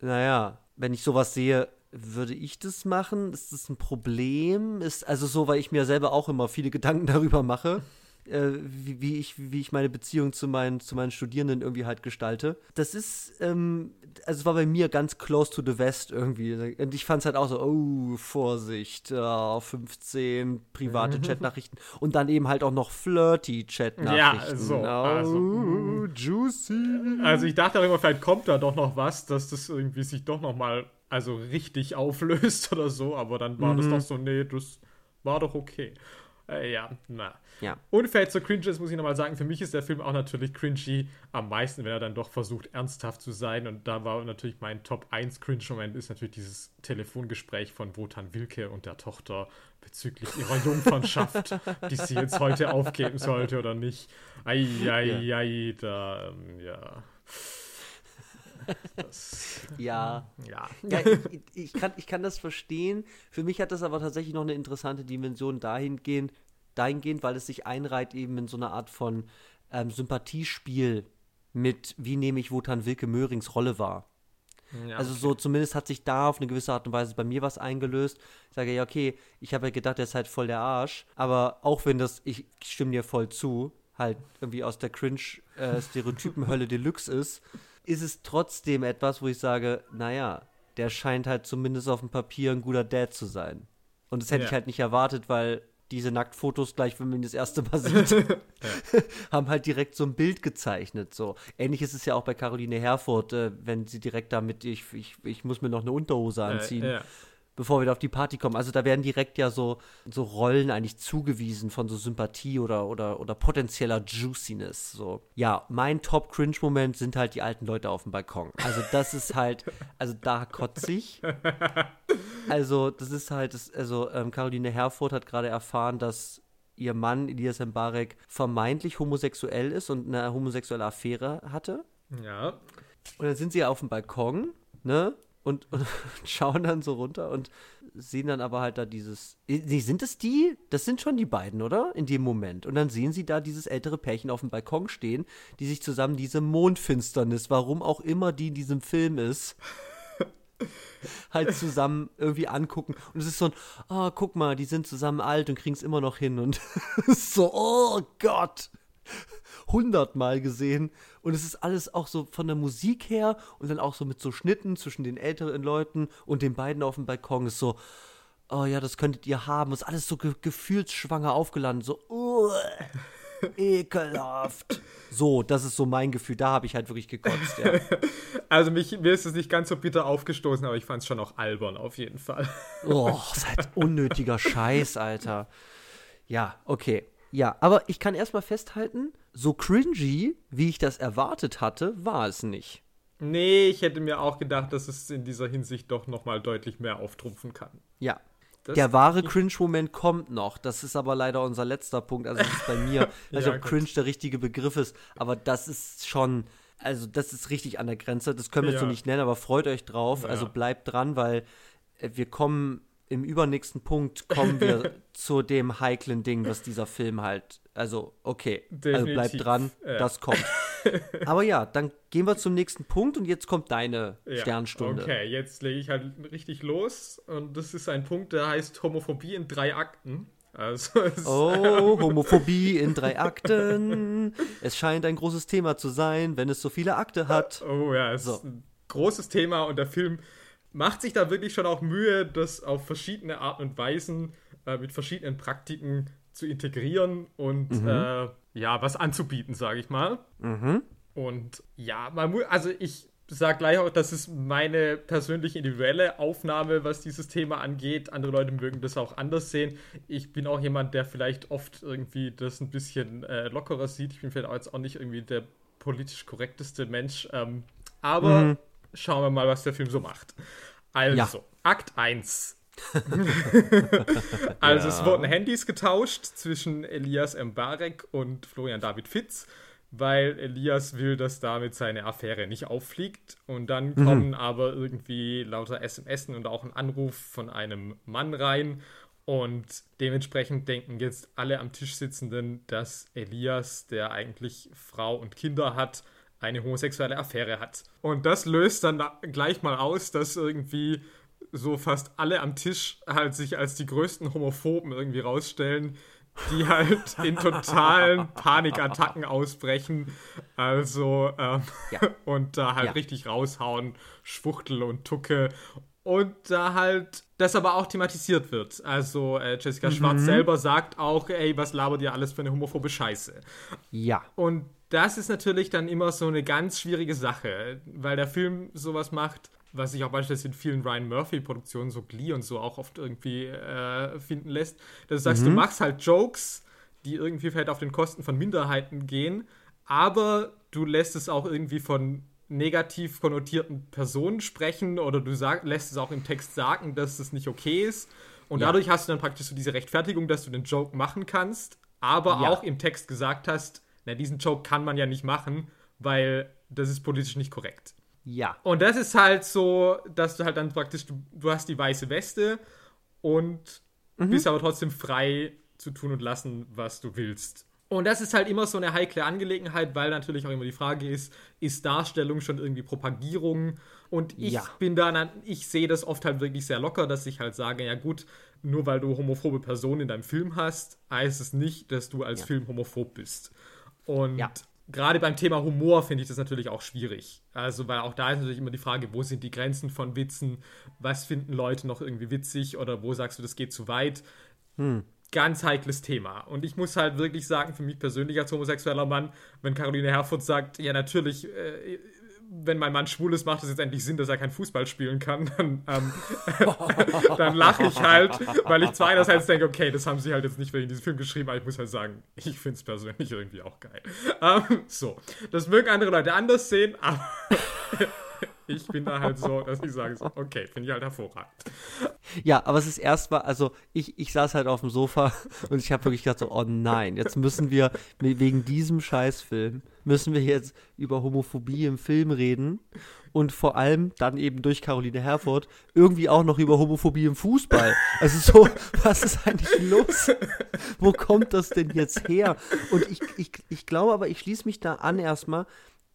naja, wenn ich sowas sehe, würde ich das machen? Ist das ein Problem? Ist also so, weil ich mir selber auch immer viele (laughs) Gedanken darüber mache, äh, wie, wie, ich, wie ich meine Beziehung zu meinen, zu meinen Studierenden irgendwie halt gestalte. Das ist, ähm, also es war bei mir ganz close to the West irgendwie. Und ich fand es halt auch so, oh, Vorsicht, oh, 15 private Chatnachrichten und dann eben halt auch noch flirty Chatnachrichten. Ja, so. Oh, also, juicy. Also ich dachte auch immer, vielleicht kommt da doch noch was, dass das irgendwie sich doch noch mal also richtig auflöst (laughs) oder so, aber dann war mhm. das doch so, nee, das war doch okay. Äh, ja, na. Ja. Vielleicht so cringe ist, muss ich nochmal sagen, für mich ist der Film auch natürlich cringy am meisten, wenn er dann doch versucht, ernsthaft zu sein. Und da war natürlich mein Top 1 Cringe-Moment, ist natürlich dieses Telefongespräch von Wotan Wilke und der Tochter bezüglich ihrer (laughs) Jungfernschaft, die sie jetzt heute aufgeben sollte oder nicht. Eieiei, ja. Ei, da, ähm, ja. Das, (laughs) ja. ja. ja ich, ich, kann, ich kann das verstehen. Für mich hat das aber tatsächlich noch eine interessante Dimension dahingehend, dahingehend weil es sich einreiht eben in so eine Art von ähm, Sympathiespiel mit, wie nehme ich Wotan Wilke Möhrings Rolle wahr. Ja, Also so zumindest hat sich da auf eine gewisse Art und Weise bei mir was eingelöst. Ich sage, ja, okay, ich habe ja gedacht, der ist halt voll der Arsch. Aber auch wenn das, ich stimme dir voll zu, halt irgendwie aus der Cringe-Stereotypen-Hölle Deluxe ist, ist es trotzdem etwas, wo ich sage, naja, der scheint halt zumindest auf dem Papier ein guter Dad zu sein. Und das hätte Ja. ich halt nicht erwartet, weil diese Nacktfotos gleich, wenn man ihn das erste Mal sieht, (laughs) (laughs) haben halt direkt so ein Bild gezeichnet. So. Ähnlich ist es ja auch bei Caroline Herfurth, äh, wenn sie direkt damit, ich, ich, ich muss mir noch eine Unterhose anziehen, Äh, ja. Bevor wir da auf die Party kommen. Also da werden direkt ja so, so Rollen eigentlich zugewiesen von so Sympathie oder, oder, oder potenzieller Juiciness. So. Ja, mein Top-Cringe-Moment sind halt die alten Leute auf dem Balkon. Also das ist halt, also da kotze ich. Also, das ist halt, das, also ähm, Caroline Herfurth hat gerade erfahren, dass ihr Mann, Elias Mbarek, vermeintlich homosexuell ist und eine homosexuelle Affäre hatte. ja. Und dann sind sie auf dem Balkon, ne? Und, und (laughs) schauen dann so runter und sehen dann aber halt da dieses. Nee, sind es die? Das sind schon die beiden, oder? In dem Moment. Und dann sehen sie da dieses ältere Pärchen auf dem Balkon stehen, die sich zusammen diese Mondfinsternis, warum auch immer die in diesem Film ist, (laughs) halt zusammen irgendwie angucken. Und es ist so ein, oh, guck mal, die sind zusammen alt und kriegen es immer noch hin. Und (laughs) so, oh Gott. Hundertmal gesehen. Und es ist alles auch so von der Musik her und dann auch so mit so Schnitten zwischen den älteren Leuten und den beiden auf dem Balkon. Ist so, oh ja, das könntet ihr haben. Ist alles so ge gefühlsschwanger aufgeladen. So, uh, ekelhaft. So, das ist so mein Gefühl. Da habe ich halt wirklich gekotzt, ja. (laughs) Also mich, mir ist es nicht ganz so bitter aufgestoßen, aber ich fand es schon auch albern auf jeden Fall. Oh, halt unnötiger Scheiß, Alter. Ja, okay. Ja, aber ich kann erstmal festhalten, so cringy, wie ich das erwartet hatte, war es nicht. Nee, ich hätte mir auch gedacht, dass es in dieser Hinsicht doch nochmal deutlich mehr auftrumpfen kann. Ja. Das- Der wahre Cringe-Moment kommt noch. Das ist aber leider unser letzter Punkt. Also, das ist bei mir, nicht, (laughs) Ja, ob. Cringe der richtige Begriff ist, aber das ist schon, also, das ist richtig an der Grenze. Das können wir jetzt so Ja. nicht nennen, aber freut euch drauf. Ja. Also, bleibt dran, weil äh, wir kommen im übernächsten Punkt kommen wir (laughs) zu dem heiklen Ding, was dieser Film halt, also, okay, also bleibt dran, ja. das kommt. aber ja, dann gehen wir zum nächsten Punkt und jetzt kommt deine Ja, Sternstunde. Okay, jetzt lege ich halt richtig los. Und das ist ein Punkt, der heißt Homophobie in drei Akten. Also (laughs) Oh, (laughs) Homophobie in drei Akten. Es scheint ein großes Thema zu sein, wenn es so viele Akte hat. Oh ja, es So. ist ein großes Thema und der Film macht sich da wirklich schon auch Mühe, das auf verschiedene Arten und Weisen äh, mit verschiedenen Praktiken zu integrieren und äh, ja, was anzubieten, sage ich mal. Und ja, man muss, also ich sage gleich auch, das ist meine persönliche individuelle Aufnahme, was dieses Thema angeht. Andere Leute mögen das auch anders sehen. Ich bin auch jemand, der vielleicht oft irgendwie das ein bisschen äh, lockerer sieht. Ich bin vielleicht auch jetzt auch nicht irgendwie der politisch korrekteste Mensch. Ähm, aber schauen wir mal, was der Film so macht. Also, Ja. Akt 1. (laughs) also es wurden Handys getauscht zwischen Elias Mbarek und Florian David Fitz, weil Elias will, dass damit seine Affäre nicht auffliegt. Und dann kommen aber irgendwie lauter SMS und auch ein Anruf von einem Mann rein. Und dementsprechend denken jetzt alle am Tisch sitzenden, dass Elias, der eigentlich Frau und Kinder hat, eine homosexuelle Affäre hat. Und das löst dann da gleich mal aus, dass irgendwie so fast alle am Tisch halt sich als die größten Homophoben irgendwie rausstellen, die halt (laughs) in totalen Panikattacken ausbrechen. Also, ähm, Ja. (laughs) und da halt Ja. richtig raushauen, Schwuchtel und Tucke. Und da halt das aber auch thematisiert wird. Also äh, Jessica Schwarz selber sagt auch, ey, was labert ihr alles für eine homophobe Scheiße? Ja. Und das ist natürlich dann immer so eine ganz schwierige Sache, weil der Film sowas macht, was sich auch beispielsweise in vielen Ryan Murphy-Produktionen, so Glee und so, auch oft irgendwie äh, finden lässt. Dass du sagst, du machst halt Jokes, die irgendwie vielleicht auf den Kosten von Minderheiten gehen, aber du lässt es auch irgendwie von negativ konnotierten Personen sprechen oder du sag, lässt es auch im Text sagen, dass es nicht okay ist. Und Ja. dadurch hast du dann praktisch so diese Rechtfertigung, dass du den Joke machen kannst, aber Ja. auch im Text gesagt hast, na, diesen Joke kann man ja nicht machen, weil das ist politisch nicht korrekt. Ja. Und das ist halt so, dass du halt dann praktisch, du, du hast die weiße Weste und Mhm. bist aber trotzdem frei zu tun und lassen, was du willst. Und das ist halt immer so eine heikle Angelegenheit, weil natürlich auch immer die Frage ist, ist Darstellung schon irgendwie Propagierung? Und ich ja. bin da, ich sehe das oft halt wirklich sehr locker, dass ich halt sage, ja gut, nur weil du homophobe Personen in deinem Film hast, heißt es nicht, dass du als ja. Film homophob bist. Und ja. gerade beim Thema Humor finde ich das natürlich auch schwierig. Also, weil auch da ist natürlich immer die Frage, wo sind die Grenzen von Witzen? Was finden Leute noch irgendwie witzig? Oder wo sagst du, das geht zu weit? Hm ganz heikles Thema. Und ich muss halt wirklich sagen, für mich persönlich als homosexueller Mann, wenn Caroline Herfurth sagt, ja, natürlich, äh, wenn mein Mann schwul ist, macht es jetzt endlich Sinn, dass er kein Fußball spielen kann, (laughs) dann, ähm, (laughs) dann lache ich halt, weil ich zwar einerseits denke, okay, das haben sie halt jetzt nicht wegen diesem Film geschrieben, aber ich muss halt sagen, ich finde es persönlich irgendwie auch geil. Ähm, so, das mögen andere Leute anders sehen, aber (laughs) (laughs) ich bin da halt so, dass ich sage, okay, finde ich halt hervorragend. Ja, aber es ist erstmal, also ich, ich saß halt auf dem Sofa (laughs) und ich habe wirklich gedacht so, oh nein, jetzt müssen wir wegen diesem Scheißfilm, müssen wir jetzt über Homophobie im Film reden und vor allem dann eben durch Caroline Herford irgendwie auch noch über Homophobie im Fußball. Also so, (laughs) was ist eigentlich los? Wo kommt das denn jetzt her? Und ich, ich, ich glaube aber, ich schließe mich da an erstmal,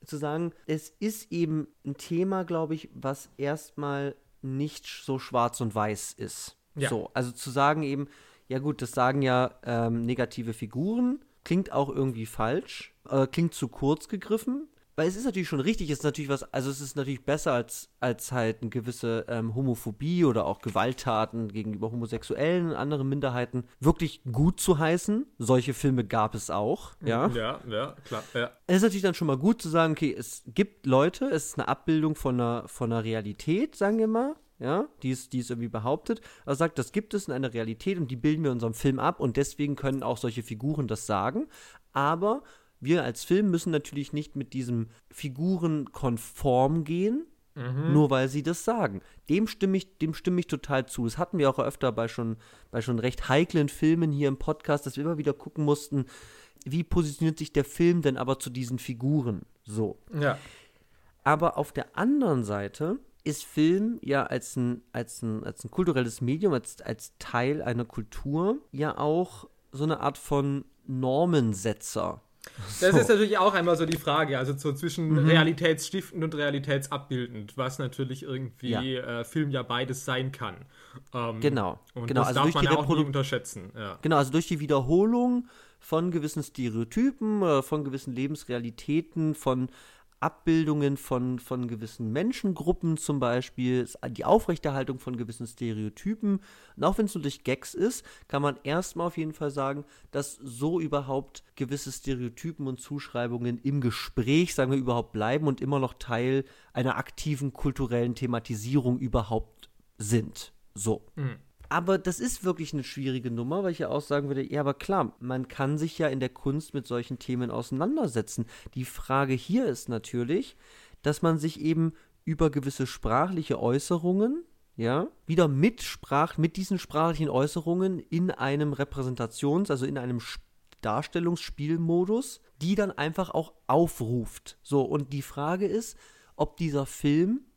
zu sagen, es ist eben ein Thema, glaube ich, was erstmal nicht so schwarz und weiß ist. Ja. So, also zu sagen eben, ja gut, das sagen ja ähm, negative Figuren, klingt auch irgendwie falsch, äh, klingt zu kurz gegriffen, weil es ist natürlich schon richtig, es ist natürlich was, also es ist natürlich besser als, als halt eine gewisse ähm, Homophobie oder auch Gewalttaten gegenüber Homosexuellen und anderen Minderheiten wirklich gut zu heißen. Solche Filme gab es auch, ja. Ja, ja, klar, ja. Es ist natürlich dann schon mal gut zu sagen, okay, es gibt Leute, es ist eine Abbildung von einer, von einer Realität, sagen wir mal, ja, die es, die es irgendwie behauptet. Also sagt, das gibt es in einer Realität und die bilden wir in unserem Film ab und deswegen können auch solche Figuren das sagen. Aber wir als Film müssen natürlich nicht mit diesem Figuren konform gehen, mhm. nur weil sie das sagen. Dem stimme ich, dem stimme ich total zu. Das hatten wir auch öfter bei schon, bei schon recht heiklen Filmen hier im Podcast, dass wir immer wieder gucken mussten, wie positioniert sich der Film denn aber zu diesen Figuren? So. Ja. Aber auf der anderen Seite ist Film ja als ein, als ein, als ein kulturelles Medium, als, als Teil einer Kultur ja auch so eine Art von Normensetzer. Das so. ist natürlich auch einmal so die Frage, also so zwischen mhm. realitätsstiftend und realitätsabbildend, was natürlich irgendwie ja. Äh, Film ja beides sein kann. Ähm, genau. Und genau. das also darf man ja auch nicht unterschätzen. Ja. Genau, also durch die Wiederholung von gewissen Stereotypen, äh, von gewissen Lebensrealitäten, von Abbildungen von, von gewissen Menschengruppen zum Beispiel, die Aufrechterhaltung von gewissen Stereotypen. Und auch wenn es nur durch Gags ist, kann man erstmal auf jeden Fall sagen, dass so überhaupt gewisse Stereotypen und Zuschreibungen im Gespräch, sagen wir, überhaupt bleiben und immer noch Teil einer aktiven kulturellen Thematisierung überhaupt sind. So. Mhm. Aber das ist wirklich eine schwierige Nummer, weil ich ja auch sagen würde, ja, aber klar, man kann sich ja in der Kunst mit solchen Themen auseinandersetzen. Die Frage hier ist natürlich, dass man sich eben über gewisse sprachliche Äußerungen, ja, wieder mit Sprach, mit diesen sprachlichen Äußerungen in einem Repräsentations-, also in einem Darstellungsspielmodus, die dann einfach auch aufruft. So, und die Frage ist, ob dieser Film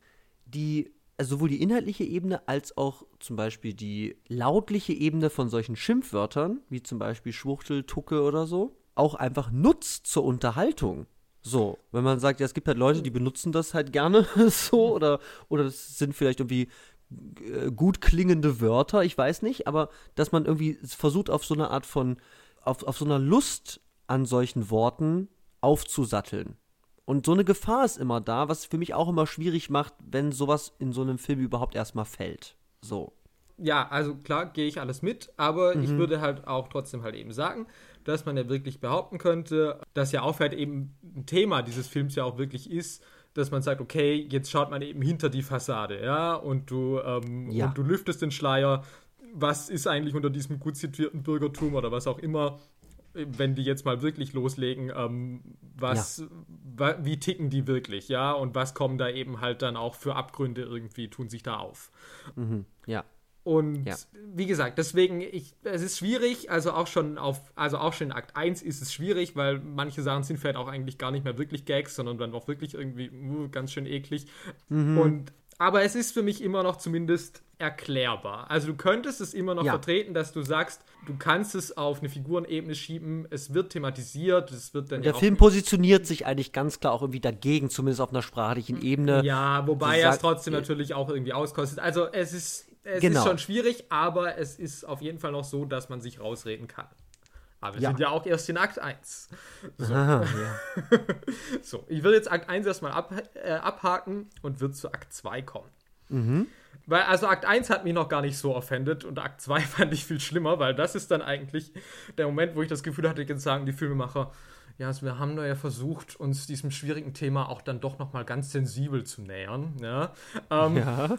die sowohl die inhaltliche Ebene als auch zum Beispiel die lautliche Ebene von solchen Schimpfwörtern, wie zum Beispiel Schwuchtel, Tucke oder so, auch einfach nutzt zur Unterhaltung. So, wenn man sagt, ja, es gibt halt Leute, die benutzen das halt gerne (laughs) so oder, oder das sind vielleicht irgendwie äh, gut klingende Wörter, ich weiß nicht, aber dass man irgendwie versucht, auf so eine Art von, auf, auf so einer Lust an solchen Worten aufzusatteln. Und so eine Gefahr ist immer da, was für mich auch immer schwierig macht, wenn sowas in so einem Film überhaupt erstmal fällt. So. Ja, also klar, gehe ich alles mit, aber mhm. ich würde halt auch trotzdem halt eben sagen, dass man ja wirklich behaupten könnte, dass ja auch halt eben ein Thema dieses Films ja auch wirklich ist, dass man sagt, okay, jetzt schaut man eben hinter die Fassade, ja, und du, ähm, ja. und du lüftest den Schleier, was ist eigentlich unter diesem gut situierten Bürgertum oder was auch immer wenn die jetzt mal wirklich loslegen, ähm, was, ja. wie ticken die wirklich, ja, und was kommen da eben halt dann auch für Abgründe irgendwie, tun sich da auf. Mhm. Ja. Und ja. wie gesagt, deswegen, ich, es ist schwierig, also auch schon auf, also auch schon in Akt 1 ist es schwierig, weil manche Sachen sind vielleicht auch eigentlich gar nicht mehr wirklich Gags, sondern dann auch wirklich irgendwie uh, ganz schön eklig. Mhm. Und aber es ist für mich immer noch zumindest erklärbar. Also du könntest es immer noch Ja. vertreten, dass du sagst, du kannst es auf eine Figurenebene schieben, es wird thematisiert, es wird dann Der ja Film positioniert sich eigentlich ganz klar auch irgendwie dagegen, zumindest auf einer sprachlichen Ebene. Ja, wobei er es trotzdem natürlich auch irgendwie auskostet. Also es ist, es Genau. ist schon schwierig, aber es ist auf jeden Fall noch so, dass man sich rausreden kann. Aber wir Ja. sind ja auch erst in Akt 1. Aha, (laughs) ja. So, ich will jetzt Akt 1 erstmal ab, äh, abhaken und wird zu Akt 2 kommen. Weil, also Akt 1 hat mich noch gar nicht so offendet und Akt 2 (laughs) fand ich viel schlimmer, weil das ist dann eigentlich der Moment, wo ich das Gefühl hatte, jetzt sagen die Filmemacher, ja, also wir haben da ja versucht, uns diesem schwierigen Thema auch dann doch nochmal ganz sensibel zu nähern. Ja? Ähm, ja.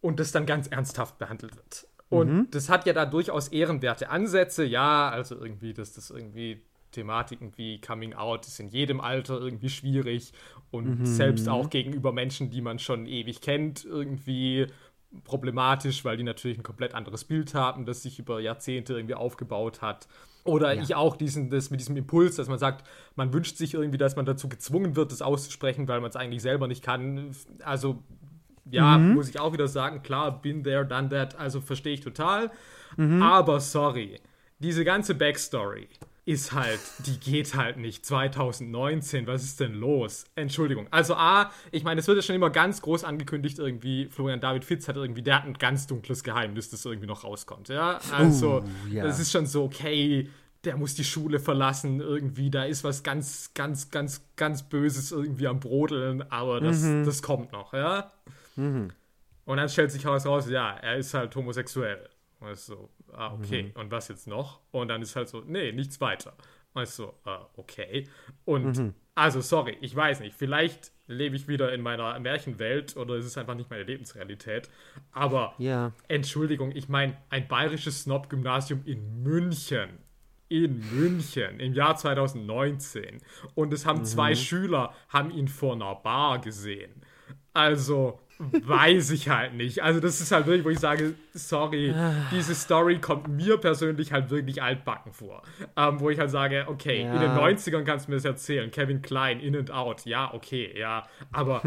und das dann ganz ernsthaft behandelt wird. Und das hat ja da durchaus ehrenwerte Ansätze, ja, also irgendwie, dass das irgendwie Thematiken wie Coming Out ist in jedem Alter irgendwie schwierig und selbst auch gegenüber Menschen, die man schon ewig kennt, irgendwie problematisch, weil die natürlich ein komplett anderes Bild haben, das sich über Jahrzehnte irgendwie aufgebaut hat. Oder ich auch diesen, das mit diesem Impuls, dass man sagt, man wünscht sich irgendwie, dass man dazu gezwungen wird, das auszusprechen, weil man es eigentlich selber nicht kann. Also ja, muss ich auch wieder sagen, klar, been there, done that, also verstehe ich total. Aber sorry, diese ganze Backstory ist halt, die geht halt nicht 2019. Was ist denn los? Entschuldigung. Also A, ich meine, es wird ja schon immer ganz groß angekündigt, irgendwie, Florian David Fitz hat irgendwie, der hat ein ganz dunkles Geheimnis, das irgendwie noch rauskommt. Ja, also, Uh, ja. das ist schon so, okay, der muss die Schule verlassen, irgendwie, da ist was ganz, ganz, ganz, ganz Böses irgendwie am Brodeln, aber das, das kommt noch, ja. Und dann stellt sich heraus, ja, er ist halt homosexuell. Und ist so, ah, okay, und was jetzt noch? Und dann ist halt so, nee, nichts weiter. Und ist so, ah, okay. Und also, sorry, ich weiß nicht, vielleicht lebe ich wieder in meiner Märchenwelt oder es ist einfach nicht meine Lebensrealität. Aber Ja. Entschuldigung, ich meine, ein bayerisches Snob-Gymnasium in München. In München im Jahr 2019. Und es haben zwei Schüler, haben ihn vor einer Bar gesehen. Also, weiß ich halt nicht. Also, das ist halt wirklich, wo ich sage, sorry, diese Story kommt mir persönlich halt wirklich altbacken vor. Ähm, wo ich halt sage, okay, in den Ja. 90ern kannst du mir das erzählen. Kevin Klein, In and Out, ja, okay, ja. Aber,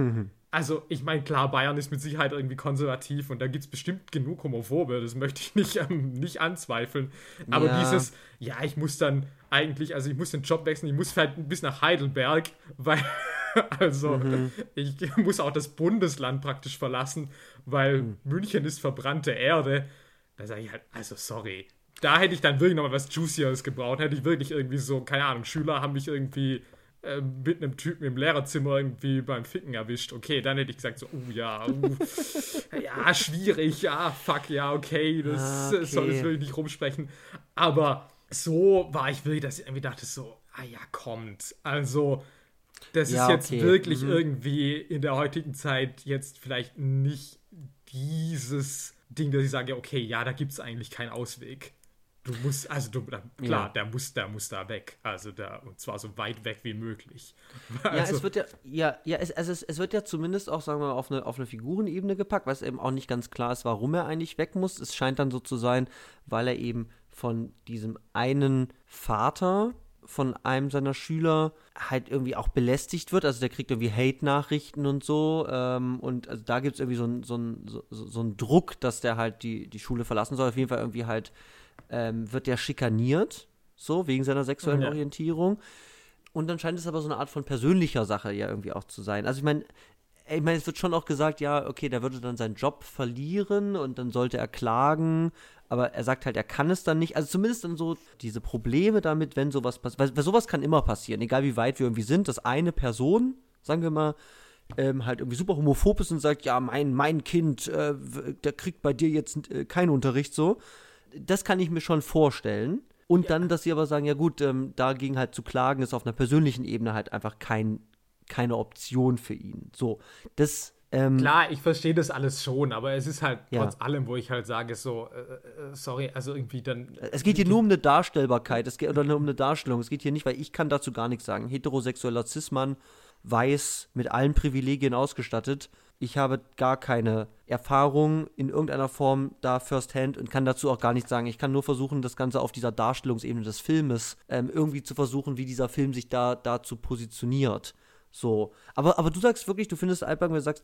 also, ich meine, klar, Bayern ist mit Sicherheit irgendwie konservativ und da gibt es bestimmt genug Homophobe, das möchte ich nicht, ähm, nicht anzweifeln. Aber Ja. dieses, ja, ich muss dann eigentlich, also ich muss den Job wechseln, ich muss vielleicht bis nach Heidelberg, weil, (laughs) also, ich (laughs) muss auch das Bundesland praktisch verlassen, weil München ist verbrannte Erde. Da sage ich halt, also sorry. Da hätte ich dann wirklich noch mal was Juicieres gebraucht. Hätte ich wirklich irgendwie so, keine Ahnung, Schüler haben mich irgendwie äh, mit einem Typen im Lehrerzimmer irgendwie beim Ficken erwischt. Okay, dann hätte ich gesagt so, uh, ja, uh, (laughs) ja, schwierig, ja, fuck, ja, okay, das Ah, okay. soll ich wirklich nicht rumsprechen. Aber so war ich wirklich, dass ich irgendwie dachte so, ah ja, kommt. Also, das Ja, ist jetzt okay, wirklich mhm. irgendwie in der heutigen Zeit jetzt vielleicht nicht dieses Ding, dass ich sage, okay, ja, da gibt es eigentlich keinen Ausweg. Du musst, also du, da, klar, Ja. der muss, der muss da weg. Also da, und zwar so weit weg wie möglich. (laughs) Ja, Also, es wird ja, ja, ja, es, also es, es wird ja zumindest auch, sagen wir mal, auf eine, auf eine Figurenebene gepackt, was eben auch nicht ganz klar ist, warum er eigentlich weg muss. Es scheint dann so zu sein, weil er eben von diesem einen Vater von einem seiner Schüler halt irgendwie auch belästigt wird. Also der kriegt irgendwie Hate-Nachrichten und so. Ähm, und also da gibt es irgendwie so einen so ein- so, so, Druck, dass der halt die, die Schule verlassen soll. Auf jeden Fall irgendwie halt ähm, wird der schikaniert, so, wegen seiner sexuellen Ja. Orientierung. Und dann scheint es aber so eine Art von persönlicher Sache ja irgendwie auch zu sein. Also ich meine, ich meine, es wird schon auch gesagt, ja, okay, der würde dann seinen Job verlieren und dann sollte er klagen, aber er sagt halt, er kann es dann nicht. Also zumindest dann so diese Probleme damit, wenn sowas passiert. Weil, weil sowas kann immer passieren, egal wie weit wir irgendwie sind, dass eine Person, sagen wir mal, ähm, halt irgendwie super homophob ist und sagt, ja, mein, mein Kind, äh, der kriegt bei dir jetzt äh, keinen Unterricht so. Das kann ich mir schon vorstellen. Und dann, dass sie aber sagen, ja gut, ähm, dagegen halt zu klagen, ist auf einer persönlichen Ebene halt einfach kein, keine Option für ihn. So, das, ähm, Klar, ich verstehe das alles schon, aber es ist halt Ja. trotz allem, wo ich halt sage, so, äh, äh, sorry, also irgendwie dann. es geht hier nur um eine Darstellbarkeit, es geht oder nur um eine Darstellung. Es geht hier nicht, weil ich kann dazu gar nichts sagen. Heterosexueller Cis-Mann, weiß, mit allen Privilegien ausgestattet. Ich habe gar keine Erfahrung in irgendeiner Form da firsthand und kann dazu auch gar nichts sagen. Ich kann nur versuchen, das Ganze auf dieser Darstellungsebene des Filmes ähm, irgendwie zu versuchen, wie dieser Film sich da dazu positioniert. So. Aber, aber du sagst wirklich, du findest altbacken, wenn du sagst,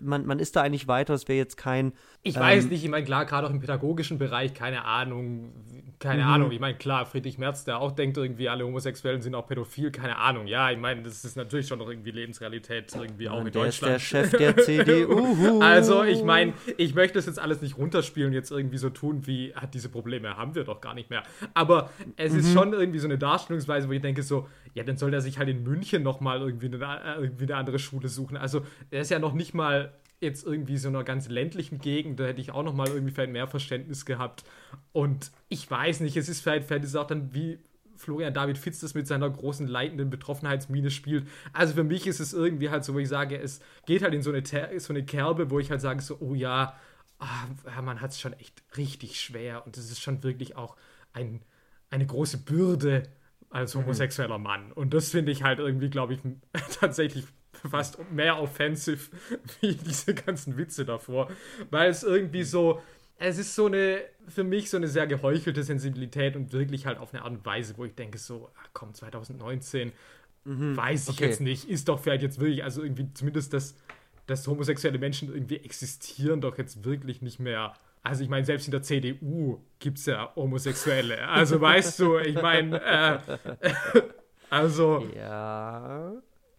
man, man ist da eigentlich weiter, es wäre jetzt kein. Ich ähm, weiß nicht, ich meine, klar, gerade auch im pädagogischen Bereich, keine Ahnung, keine mhm. Ahnung. Ich meine, klar, Friedrich Merz, der auch denkt, irgendwie alle Homosexuellen sind auch pädophil, keine Ahnung. Ja, ich meine, das ist natürlich schon noch irgendwie Lebensrealität, irgendwie auch in Deutschland. Ist der Chef der (laughs) CDU. also, ich meine, ich möchte das jetzt alles nicht runterspielen und jetzt irgendwie so tun, wie, hat diese Probleme haben wir doch gar nicht mehr. Aber es mhm. ist schon irgendwie so eine Darstellungsweise, wo ich denke, so, ja, dann soll er sich halt in München nochmal irgendwie eine, äh, irgendwie eine andere Schule suchen. Also, er ist ja noch nicht mal jetzt irgendwie so einer ganz ländlichen Gegend, da hätte ich auch nochmal irgendwie vielleicht mehr Verständnis gehabt. Und ich weiß nicht, es ist vielleicht, vielleicht ist auch dann wie Florian David Fitz das mit seiner großen leitenden Betroffenheitsmine spielt. Also für mich ist es irgendwie halt so, wo ich sage, es geht halt in so eine, so eine Kerbe, wo ich halt sage so, oh ja, oh, man hat es schon echt richtig schwer und es ist schon wirklich auch ein, eine große Bürde, als mhm. homosexueller Mann. Und das finde ich halt irgendwie, glaube ich, (laughs) tatsächlich fast mehr offensive (laughs) wie diese ganzen Witze davor. Weil es irgendwie so, es ist so eine, für mich so eine sehr geheuchelte Sensibilität und wirklich halt auf eine Art und Weise, wo ich denke, so, ach komm, 2019, mhm, weiß ich okay. jetzt nicht, ist doch vielleicht jetzt wirklich, also irgendwie zumindest das, dass homosexuelle Menschen irgendwie existieren, doch jetzt wirklich nicht mehr also ich meine, selbst in der CDU gibt es ja Homosexuelle. Also weißt du, ich meine, äh, (laughs) also. Ja.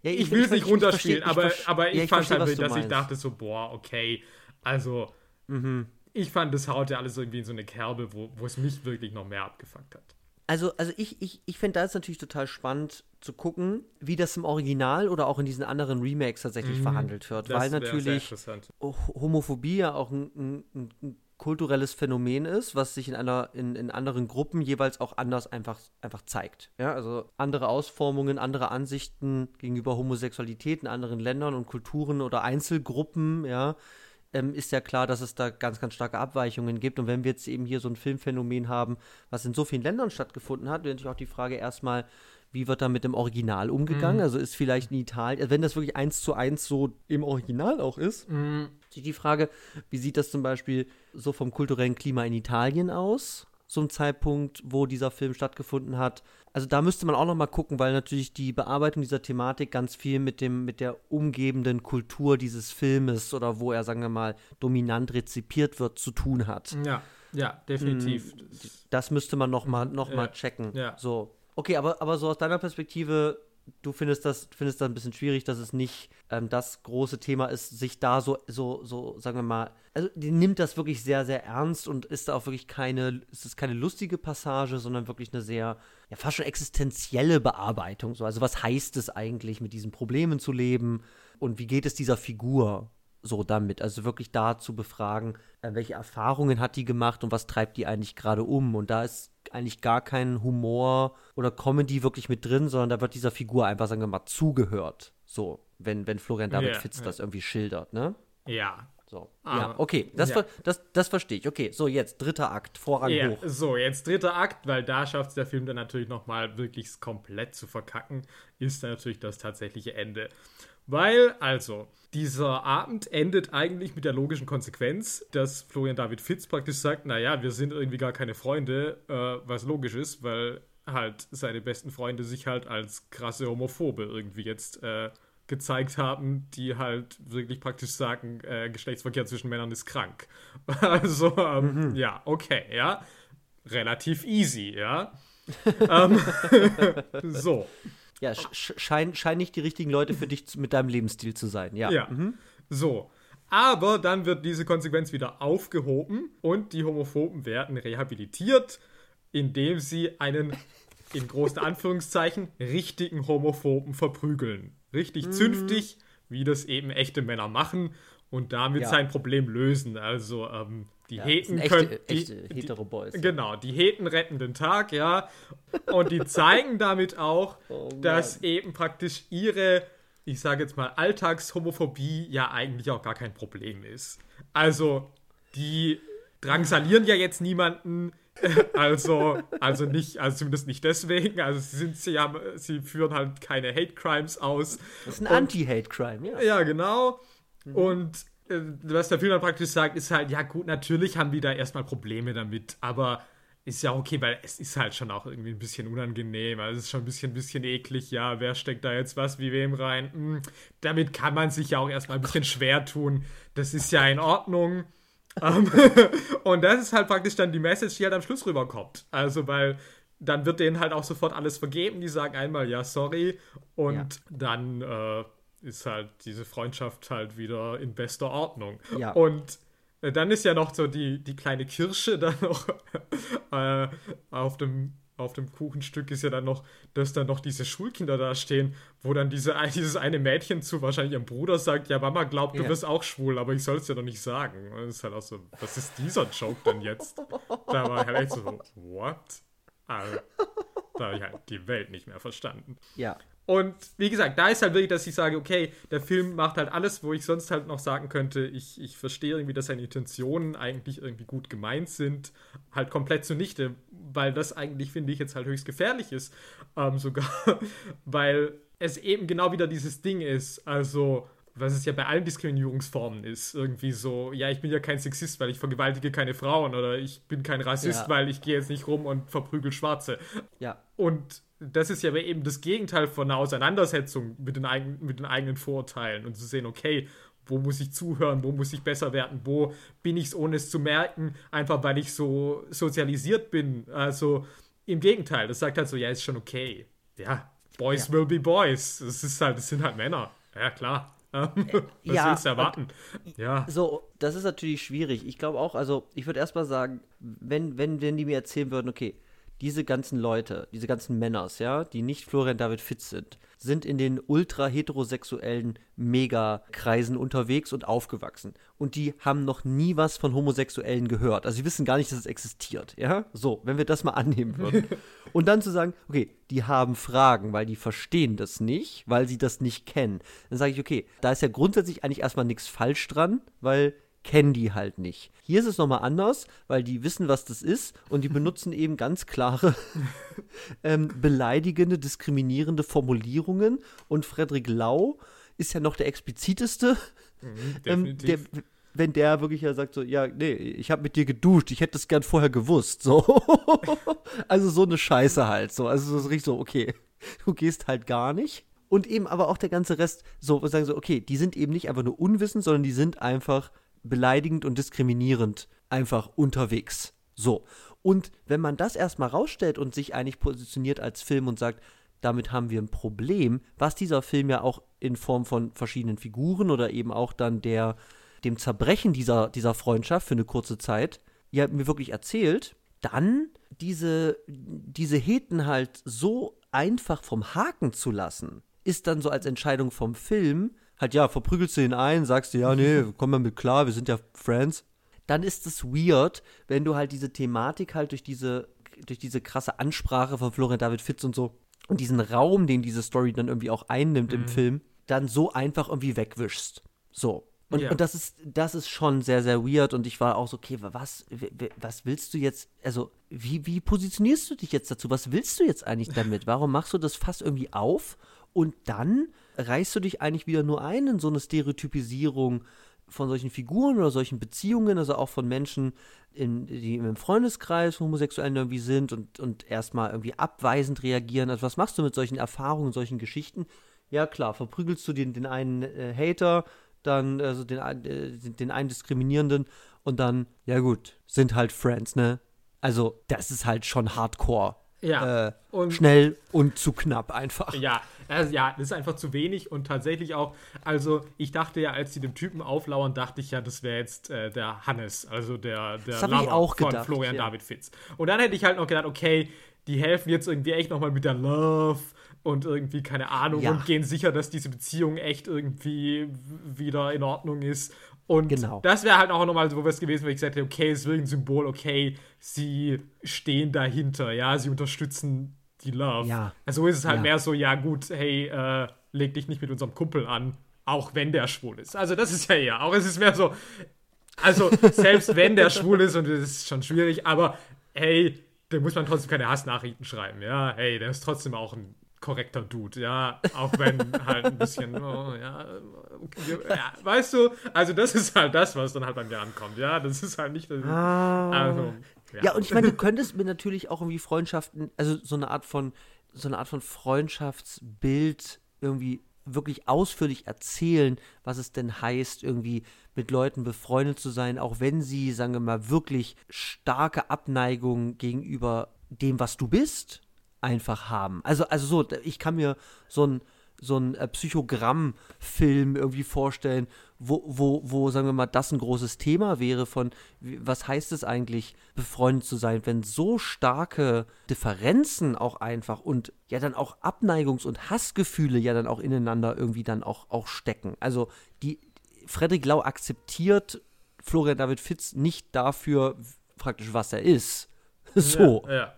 ja ich, ich will es nicht runterspielen, aber, ich aber ich, ja, fand halt, dass ich dachte so, boah, okay. Also, mhm. ich fand, das haut ja alles irgendwie in so eine Kerbe, wo, wo es mich wirklich noch mehr abgefuckt hat. Also, also ich, ich, ich finde das natürlich total spannend zu gucken, wie das im Original oder auch in diesen anderen Remakes tatsächlich mhm. verhandelt wird. Das weil natürlich Homophobie ja auch ein, ein, ein kulturelles Phänomen ist, was sich in einer in, in anderen Gruppen jeweils auch anders einfach einfach zeigt. Ja, also andere Ausformungen, andere Ansichten gegenüber Homosexualität in anderen Ländern und Kulturen oder Einzelgruppen, ja, ähm, ist ja klar, dass es da ganz, ganz starke Abweichungen gibt. Und wenn wir jetzt eben hier so ein Filmphänomen haben, was in so vielen Ländern stattgefunden hat, wäre natürlich auch die Frage erstmal, wie wird da mit dem Original umgegangen? Mhm. Also ist vielleicht in Italien, wenn das wirklich eins zu eins so im Original auch ist, mhm die Frage, wie sieht das zum Beispiel so vom kulturellen Klima in Italien aus? Zum Zeitpunkt, wo dieser Film stattgefunden hat. Also da müsste man auch noch mal gucken, weil natürlich die Bearbeitung dieser Thematik ganz viel mit dem mit der umgebenden Kultur dieses Filmes oder wo er sagen wir mal dominant rezipiert wird zu tun hat. Ja, ja, definitiv. Hm, das müsste man noch mal noch mal checken. Ja. So. Okay, aber aber so aus deiner Perspektive du findest das, findest das ein bisschen schwierig, dass es nicht ähm, das große Thema ist, sich da so, so, so, sagen wir mal, also die nimmt das wirklich sehr, sehr ernst und ist da auch wirklich keine, es keine lustige Passage, sondern wirklich eine sehr, ja, fast schon existenzielle Bearbeitung. So. Also was heißt es eigentlich, mit diesen Problemen zu leben und wie geht es dieser Figur? so damit. Also wirklich da zu befragen, äh, welche Erfahrungen hat die gemacht und was treibt die eigentlich gerade um. Und da ist eigentlich gar kein Humor oder Comedy wirklich mit drin, sondern da wird dieser Figur einfach, sagen wir mal, zugehört. So, wenn, wenn Florian David yeah, Fitz yeah. das irgendwie schildert, ne? Ja. So. Ah, ja, okay, das, ja. Ver das, das verstehe ich. Okay, so jetzt dritter Akt, Vorrang ja, hoch. So, jetzt dritter Akt, weil da schafft es der Film dann natürlich nochmal wirklich komplett zu verkacken, ist dann natürlich das tatsächliche Ende. Weil, also, dieser Abend endet eigentlich mit der logischen Konsequenz, dass Florian David Fitz praktisch sagt, naja, wir sind irgendwie gar keine Freunde, äh, was logisch ist, weil halt seine besten Freunde sich halt als krasse Homophobe irgendwie jetzt äh, gezeigt haben, die halt wirklich praktisch sagen, äh, Geschlechtsverkehr zwischen Männern ist krank. (laughs) Also, ähm, mhm. ja, okay, ja. Relativ easy, ja. (laughs) ähm, (laughs) so. Ja, scheinen schein nicht die richtigen Leute für dich mit deinem Lebensstil zu sein, ja. Ja. Mhm. So. Aber dann wird diese Konsequenz wieder aufgehoben und die Homophoben werden rehabilitiert, indem sie einen, in großen (laughs) Anführungszeichen, richtigen Homophoben verprügeln. Richtig mhm. zünftig, wie das eben echte Männer machen und damit ja. sein Problem lösen. Also, ähm, die ja, Heten echte, können. Die, echte hetero Boys. Genau, die Heten retten den Tag, ja. Und die zeigen damit auch, (laughs) oh dass eben praktisch ihre, ich sage jetzt mal, Alltagshomophobie ja eigentlich auch gar kein Problem ist. Also, die drangsalieren ja jetzt niemanden. (laughs) Also, also nicht, also zumindest nicht deswegen. Also sie sind, sie haben, sie führen halt keine Hate Crimes aus. Das ist ein Anti-Hate Crime, ja. Ja, genau. Mhm. Und was der Film dann praktisch sagt, ist halt, ja gut, natürlich haben die da erstmal Probleme damit, aber ist ja okay, weil es ist halt schon auch irgendwie ein bisschen unangenehm. Also es ist schon ein bisschen, ein bisschen eklig. Ja, wer steckt da jetzt was wie wem rein? Hm, damit kann man sich ja auch erstmal ein bisschen schwer tun. Das ist ja in Ordnung. um, (laughs) und das ist halt praktisch dann die Message, die halt am Schluss rüberkommt. Also, weil dann wird denen halt auch sofort alles vergeben. Die sagen einmal ja, sorry. Und ja. dann äh, ist halt diese Freundschaft halt wieder in bester Ordnung. Ja. Und äh, dann ist ja noch so die, die kleine Kirsche (laughs) dann noch äh, auf dem auf dem Kuchenstück ist ja dann noch, dass dann noch diese Schulkinder da stehen, wo dann diese, (laughs) dieses eine Mädchen zu wahrscheinlich ihrem Bruder sagt, ja, Mama glaubt, du ja. bist auch schwul, aber ich soll es ja doch nicht sagen. Und das ist halt auch so, was ist dieser Joke denn jetzt? Da war halt echt so, what? Also, da habe ich halt die Welt nicht mehr verstanden. Ja. Und wie gesagt, da ist halt wirklich, dass ich sage, okay, der Film macht halt alles, wo ich sonst halt noch sagen könnte, ich, ich verstehe irgendwie, dass seine Intentionen eigentlich irgendwie gut gemeint sind, halt komplett zunichte, weil das eigentlich, finde ich, jetzt halt höchst gefährlich ist. Ähm, sogar, (laughs) weil es eben genau wieder dieses Ding ist, also was es ja bei allen Diskriminierungsformen ist, irgendwie so, ja, ich bin ja kein Sexist, weil ich vergewaltige keine Frauen oder ich bin kein Rassist, ja. weil ich gehe jetzt nicht rum und verprügel Schwarze. Ja. Und das ist ja eben das Gegenteil von einer Auseinandersetzung mit den, eigen, mit den eigenen Vorurteilen und zu sehen, okay, wo muss ich zuhören, wo muss ich besser werden, wo bin ich es, ohne es zu merken, einfach weil ich so sozialisiert bin. Also im Gegenteil, das sagt halt so, ja, ist schon okay. Ja, Boys ja. will be Boys. Das ist halt, das sind halt Männer. Ja, klar. (laughs) Was ja, willst du erwarten? Ja. So, das ist natürlich schwierig. Ich glaube auch, also ich würde erstmal sagen, wenn, wenn, wenn die mir erzählen würden, okay, diese ganzen Leute, diese ganzen Männers, ja, die nicht Florian David Fitz sind, sind in den ultra heterosexuellen Megakreisen unterwegs und aufgewachsen. Und die haben noch nie was von Homosexuellen gehört. Also sie wissen gar nicht, dass es existiert, ja? So, wenn wir das mal annehmen würden. (laughs) und dann zu sagen, okay, die haben Fragen, weil die verstehen das nicht, weil sie das nicht kennen. Dann sage ich, okay, da ist ja grundsätzlich eigentlich erstmal nichts falsch dran, weil kennen die halt nicht. Hier ist es nochmal anders, weil die wissen, was das ist und die benutzen eben ganz klare (laughs) ähm, beleidigende, diskriminierende Formulierungen und Frederik Lau ist ja noch der expliziteste. Mhm, ähm, der, wenn der wirklich ja sagt so, ja, nee, ich habe mit dir geduscht, ich hätte das gern vorher gewusst, so. (laughs) also so eine Scheiße halt, so. Also so ist richtig so, okay, du gehst halt gar nicht. Und eben aber auch der ganze Rest, so, sagen so, okay, die sind eben nicht einfach nur unwissend, sondern die sind einfach beleidigend und diskriminierend einfach unterwegs. So. Und wenn man das erstmal rausstellt und sich eigentlich positioniert als Film und sagt, damit haben wir ein Problem, was dieser Film ja auch in Form von verschiedenen Figuren oder eben auch dann der, dem Zerbrechen dieser, dieser Freundschaft für eine kurze Zeit ja mir wirklich erzählt, dann diese, diese Heten halt so einfach vom Haken zu lassen, ist dann so als Entscheidung vom Film halt, ja, verprügelst du ihn ein, sagst du, ja, nee, komm mal mit klar, wir sind ja Friends. Dann ist es weird, wenn du halt diese Thematik halt durch diese, durch diese krasse Ansprache von Florian David Fitz und so und diesen Raum, den diese Story dann irgendwie auch einnimmt mhm. im Film, dann so einfach irgendwie wegwischst. So. Und, ja. und, das ist, das ist schon sehr, sehr weird. Und ich war auch so, okay, was, was willst du jetzt, also, wie, wie positionierst du dich jetzt dazu? Was willst du jetzt eigentlich damit? Warum machst du das fast irgendwie auf? Und dann reißt du dich eigentlich wieder nur ein in so eine Stereotypisierung von solchen Figuren oder solchen Beziehungen, also auch von Menschen, in, die im Freundeskreis Homosexuellen irgendwie sind und, und erstmal irgendwie abweisend reagieren. Also was machst du mit solchen Erfahrungen, solchen Geschichten? Ja klar, verprügelst du den, den einen äh, Hater, dann also den, äh, den einen Diskriminierenden und dann, ja gut, sind halt Friends, ne? Also das ist halt schon Hardcore. Ja. Äh, und schnell und zu knapp einfach. Ja, also, ja, das ist einfach zu wenig und tatsächlich auch, also ich dachte ja, als sie dem Typen auflauern, dachte ich ja, das wäre jetzt äh, der Hannes, also der, der Lover von gedacht, Florian ja. David Fitz. Und dann hätte ich halt noch gedacht, okay, die helfen jetzt irgendwie echt nochmal mit der Love und irgendwie, keine Ahnung, ja. und gehen sicher, dass diese Beziehung echt irgendwie wieder in Ordnung ist. Und genau. das wäre halt auch nochmal so was gewesen, wo ich gesagt hätte, okay, es ist wirklich ein Symbol, okay, sie stehen dahinter, ja, sie unterstützen die Love. Ja. Also ist es halt ja. mehr so, ja gut, hey, äh, leg dich nicht mit unserem Kumpel an, auch wenn der schwul ist. Also das ist ja eher, auch es ist mehr so, also selbst (laughs) wenn der schwul ist und das ist schon schwierig, aber hey, da muss man trotzdem keine Hassnachrichten schreiben, ja, hey, der ist trotzdem auch ein korrekter Dude, ja, auch wenn halt ein bisschen, oh, ja, okay, ja, weißt du, also das ist halt das, was dann halt bei mir ankommt, ja, das ist halt nicht, das, ah. also Ja. ja, und ich meine, du könntest mir natürlich auch irgendwie Freundschaften, also so eine Art von, so eine Art von Freundschaftsbild irgendwie wirklich ausführlich erzählen, was es denn heißt, irgendwie mit Leuten befreundet zu sein, auch wenn sie, sagen wir mal, wirklich starke Abneigung gegenüber dem, was du bist, einfach haben. Also, also so, ich kann mir so ein so ein äh, Psychogramm-Film irgendwie vorstellen, wo, wo, wo, sagen wir mal, das ein großes Thema wäre von, was heißt es eigentlich, befreundet zu sein, wenn so starke Differenzen auch einfach und ja dann auch Abneigungs- und Hassgefühle ja dann auch ineinander irgendwie dann auch, auch stecken. Also die, Frederik Lau akzeptiert Florian David Fitz nicht dafür praktisch, was er ist. (laughs) so. Ja, ja.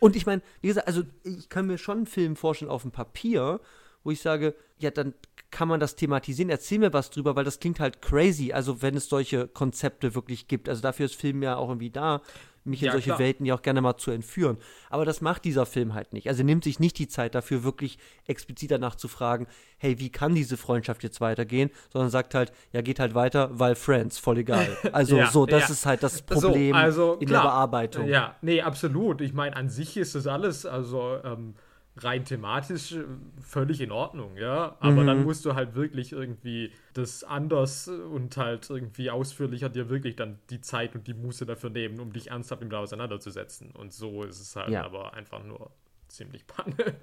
Und ich meine, wie gesagt, also ich kann mir schon einen Film vorstellen auf dem Papier, wo ich sage, ja, dann kann man das thematisieren, erzähl mir was drüber, weil das klingt halt crazy, also wenn es solche Konzepte wirklich gibt. Also dafür ist Film ja auch irgendwie da, mich ja, in solche klar. Welten ja auch gerne mal zu entführen. Aber das macht dieser Film halt nicht. Also er nimmt sich nicht die Zeit dafür, wirklich explizit danach zu fragen, hey, wie kann diese Freundschaft jetzt weitergehen, sondern sagt halt, ja, geht halt weiter, weil Friends, voll egal. (laughs) Also ja, so, das ja. ist halt das Problem so, also, in klar. der Bearbeitung. Ja, nee, absolut. Ich meine, an sich ist das alles, also ähm, rein thematisch äh, völlig in Ordnung, ja. Aber mhm. dann musst du halt wirklich irgendwie das anders und halt irgendwie ausführlicher dir wirklich dann die Zeit und die Muße dafür nehmen, um dich ernsthaft mit auseinanderzusetzen. Und so ist es halt ja. aber einfach nur ziemlich Panne. (laughs)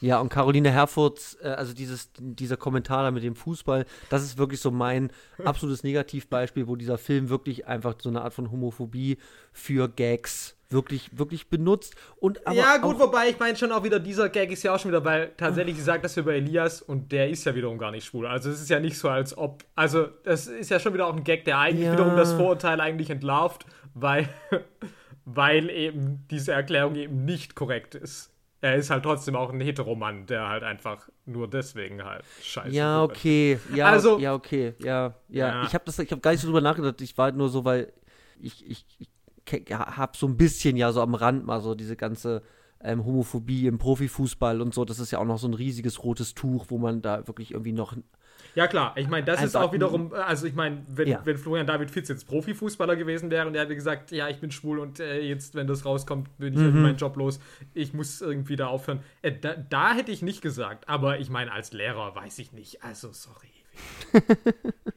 Ja, und Caroline Herfurth, äh, also dieses, dieser Kommentar da mit dem Fußball, das ist wirklich so mein (laughs) absolutes Negativbeispiel, wo dieser Film wirklich einfach so eine Art von Homophobie für Gags wirklich, wirklich benutzt. Und ja, gut, wobei ich meine schon auch wieder, dieser Gag ist ja auch schon wieder, weil tatsächlich, sie sagt das über Elias und der ist ja wiederum gar nicht schwul. Also es ist ja nicht so, als ob, also das ist ja schon wieder auch ein Gag, der eigentlich ja. wiederum das Vorurteil eigentlich entlarvt, weil, (laughs) weil eben diese Erklärung eben nicht korrekt ist. Er ist halt trotzdem auch ein Heteromann, der halt einfach nur deswegen halt scheiße. Ja, okay. Ja, also, ja, okay. Ja, ja. ja. Ich habe hab gar nicht so drüber nachgedacht. Ich war halt nur so, weil ich, ich, ich habe so ein bisschen ja so am Rand mal so diese ganze ähm, Homophobie im Profifußball und so. Das ist ja auch noch so ein riesiges rotes Tuch, wo man da wirklich irgendwie noch. Ja, klar. Ich meine, das ist auch wiederum, also ich meine, wenn, ja. wenn Florian David Fitz jetzt Profifußballer gewesen wäre und er hätte gesagt, ja, ich bin schwul und äh, jetzt, wenn das rauskommt, bin ich mhm. meinen Job los, ich muss irgendwie da aufhören. Äh, da, da hätte ich nicht gesagt, aber ich meine, als Lehrer weiß ich nicht. Also, sorry. (laughs)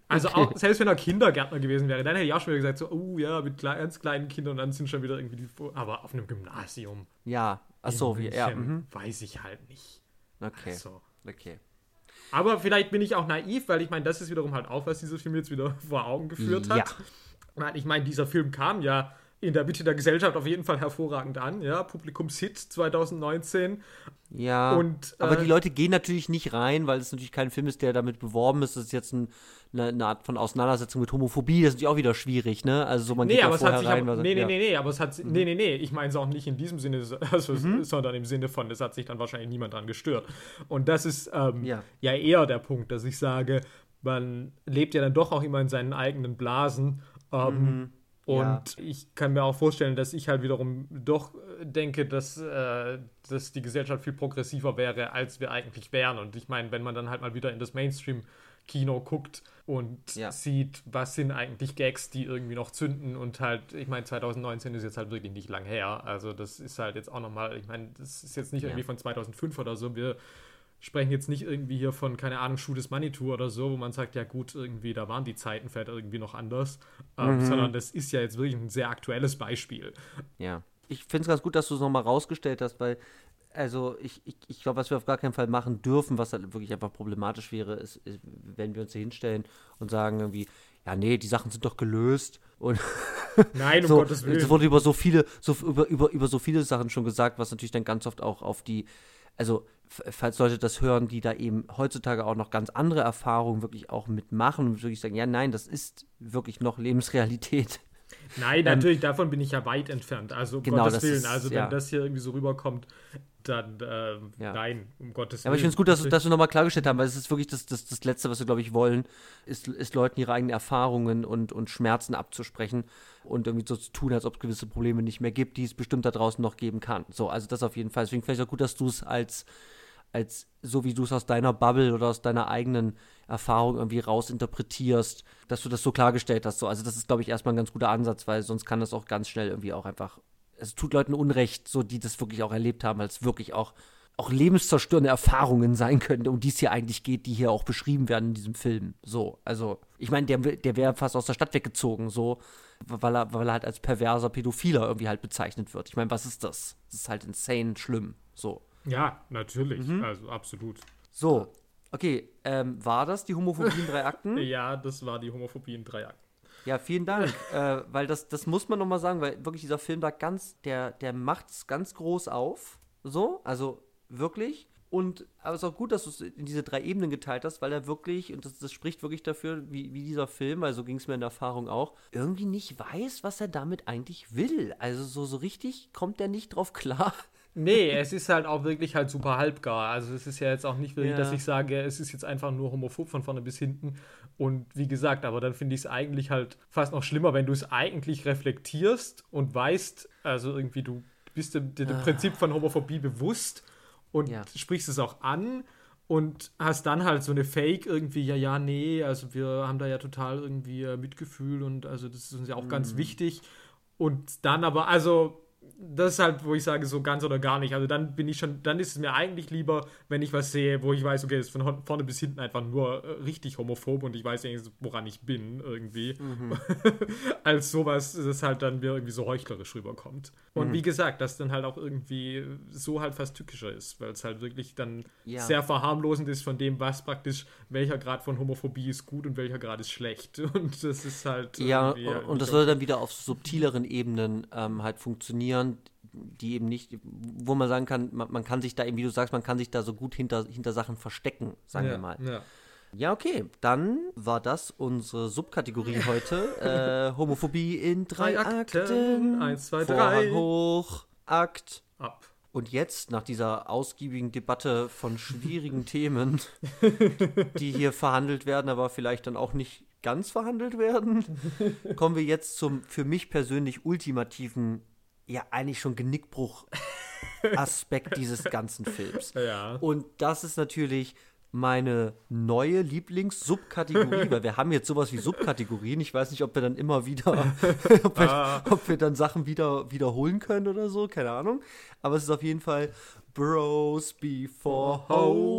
also okay. auch, selbst wenn er Kindergärtner gewesen wäre, dann hätte ich auch schon wieder gesagt, so, oh ja, mit ganz kleinen Kindern und dann sind schon wieder irgendwie die, aber auf einem Gymnasium. Ja, achso, wie, ja. Mhm. Weiß ich halt nicht. Okay. Also. Okay. Aber vielleicht bin ich auch naiv, weil ich meine, das ist wiederum halt auch, was dieser Film jetzt wieder (laughs) vor Augen geführt hat. Ja. Ich meine, dieser Film kam ja in der Mitte der Gesellschaft auf jeden Fall hervorragend an, ja, Publikumshit 2019. Ja, und, äh, aber die Leute gehen natürlich nicht rein, weil es natürlich kein Film ist, der damit beworben ist. Das ist jetzt ein, eine, eine, Art von Auseinandersetzung mit Homophobie. Das ist natürlich auch wieder schwierig, ne? Also so man nee, geht aber vorher rein. Aber, nee, nee, ja. nee, nee, aber es hat, mhm. nee, nee, nee, ich meine es auch nicht in diesem Sinne, (laughs) also, mhm. sondern im Sinne von, es hat sich dann wahrscheinlich niemand dran gestört. Und das ist ähm, ja. ja eher der Punkt, dass ich sage, man lebt ja dann doch auch immer in seinen eigenen Blasen. Ähm, mhm. Und ja. ich kann mir auch vorstellen, dass ich halt wiederum doch denke, dass, äh, dass die Gesellschaft viel progressiver wäre, als wir eigentlich wären. Und ich meine, wenn man dann halt mal wieder in das Mainstream-Kino guckt und ja. sieht, was sind eigentlich Gags, die irgendwie noch zünden und halt, ich meine, 2019 ist jetzt halt wirklich nicht lang her. Also das ist halt jetzt auch nochmal, ich meine, das ist jetzt nicht ja. irgendwie von 2005 oder so. Wir sprechen jetzt nicht irgendwie hier von, keine Ahnung, Schuh des Manitou oder so, wo man sagt, ja gut, irgendwie, da waren die Zeiten vielleicht irgendwie noch anders, ähm, mhm. sondern das ist ja jetzt wirklich ein sehr aktuelles Beispiel. Ja. Ich finde es ganz gut, dass du es nochmal rausgestellt hast, weil, also ich, ich, ich glaube, was wir auf gar keinen Fall machen dürfen, was halt wirklich einfach problematisch wäre, ist, ist wenn wir uns hier hinstellen und sagen irgendwie, ja, nee, die Sachen sind doch gelöst. Und (laughs) Nein, um so, Gottes Willen. Es wurde über so viele, so, über, über, über so viele Sachen schon gesagt, was natürlich dann ganz oft auch auf die also falls Leute das hören, die da eben heutzutage auch noch ganz andere Erfahrungen wirklich auch mitmachen und wirklich sagen, ja, nein, das ist wirklich noch Lebensrealität. Nein, ähm, natürlich, davon bin ich ja weit entfernt. Also um genau, Gottes Willen, ist, also wenn ja. das hier irgendwie so rüberkommt, dann äh, ja. nein, um Gottes Willen. aber ich finde es gut, dass, dass wir nochmal klargestellt haben, weil es ist wirklich das, das, das Letzte, was wir, glaube ich, wollen, ist, ist Leuten ihre eigenen Erfahrungen und, und Schmerzen abzusprechen und irgendwie so zu tun, als ob es gewisse Probleme nicht mehr gibt, die es bestimmt da draußen noch geben kann. So, also das auf jeden Fall. Deswegen vielleicht auch gut, dass du es als als so wie du es aus deiner Bubble oder aus deiner eigenen Erfahrung irgendwie rausinterpretierst, dass du das so klargestellt hast. So. Also das ist, glaube ich, erstmal ein ganz guter Ansatz, weil sonst kann das auch ganz schnell irgendwie auch einfach, es tut Leuten Unrecht, so die das wirklich auch erlebt haben, weil es wirklich auch auch lebenszerstörende Erfahrungen sein können, um die es hier eigentlich geht, die hier auch beschrieben werden in diesem Film. So, also, ich meine, der, der wäre fast aus der Stadt weggezogen, so, weil er, weil er halt als perverser Pädophiler irgendwie halt bezeichnet wird. Ich meine, was ist das? Das ist halt insane schlimm, so. Ja, natürlich, mhm. also absolut. So, okay, ähm, war das die Homophobie in drei Akten? (laughs) ja, das war die Homophobie in drei Akten. Ja, vielen Dank, (laughs) äh, weil das, das muss man nochmal sagen, weil wirklich dieser Film da ganz, der, der macht es ganz groß auf, so, also wirklich. Und aber es ist auch gut, dass du es in diese drei Ebenen geteilt hast, weil er wirklich, und das, das spricht wirklich dafür, wie, wie dieser Film, weil so ging es mir in der Erfahrung auch, irgendwie nicht weiß, was er damit eigentlich will. Also so, so richtig kommt er nicht drauf klar. Nee, es ist halt auch wirklich halt super halbgar. Also es ist ja jetzt auch nicht wirklich, ja. dass ich sage, es ist jetzt einfach nur homophob von vorne bis hinten. Und wie gesagt, aber dann finde ich es eigentlich halt fast noch schlimmer, wenn du es eigentlich reflektierst und weißt, also irgendwie du bist dem, dem ah. Prinzip von Homophobie bewusst und ja. sprichst es auch an und hast dann halt so eine Fake irgendwie, ja, ja, nee, also wir haben da ja total irgendwie äh, Mitgefühl und also das ist uns ja auch mm. ganz mhm. wichtig. Und dann aber, also das ist halt, wo ich sage, so ganz oder gar nicht. Also dann bin ich schon, dann ist es mir eigentlich lieber, wenn ich was sehe, wo ich weiß, okay, es ist von vorne bis hinten einfach nur äh, richtig homophob und ich weiß eigentlich, woran ich bin irgendwie. Mhm. (laughs) Als sowas, das halt dann mir irgendwie so heuchlerisch rüberkommt. Und mhm. wie gesagt, das dann halt auch irgendwie so halt fast tückischer ist, weil es halt wirklich dann ja. sehr verharmlosend ist von dem, was praktisch, welcher Grad von Homophobie ist gut und welcher Grad ist schlecht. (laughs) Und das ist halt. Ja, und das soll dann wieder auf subtileren Ebenen ähm, halt funktionieren Ländern, die eben nicht, wo man sagen kann, man, man, kann sich da eben, wie du sagst, man kann sich da so gut hinter, hinter Sachen verstecken, sagen ja, wir mal. Ja. Ja, okay. Dann war das unsere Subkategorie (laughs) heute. Äh, Homophobie in drei, drei Akten. Akten. Eins, zwei, drei. hoch, Akt. Ab. Und jetzt, nach dieser ausgiebigen Debatte von schwierigen (laughs) Themen, die hier verhandelt werden, aber vielleicht dann auch nicht ganz verhandelt werden, (laughs) kommen wir jetzt zum für mich persönlich ultimativen ja eigentlich schon Genickbruch-Aspekt (laughs) dieses ganzen Films. Ja. Und das ist natürlich meine neue Lieblings-Subkategorie, (laughs) weil wir haben jetzt sowas wie Subkategorien. Ich weiß nicht, ob wir dann immer wieder, (laughs) ob, wir, ah. ob, wir, dann Sachen wieder wiederholen können oder so, keine Ahnung. Aber es ist auf jeden Fall Bros Before Hoes.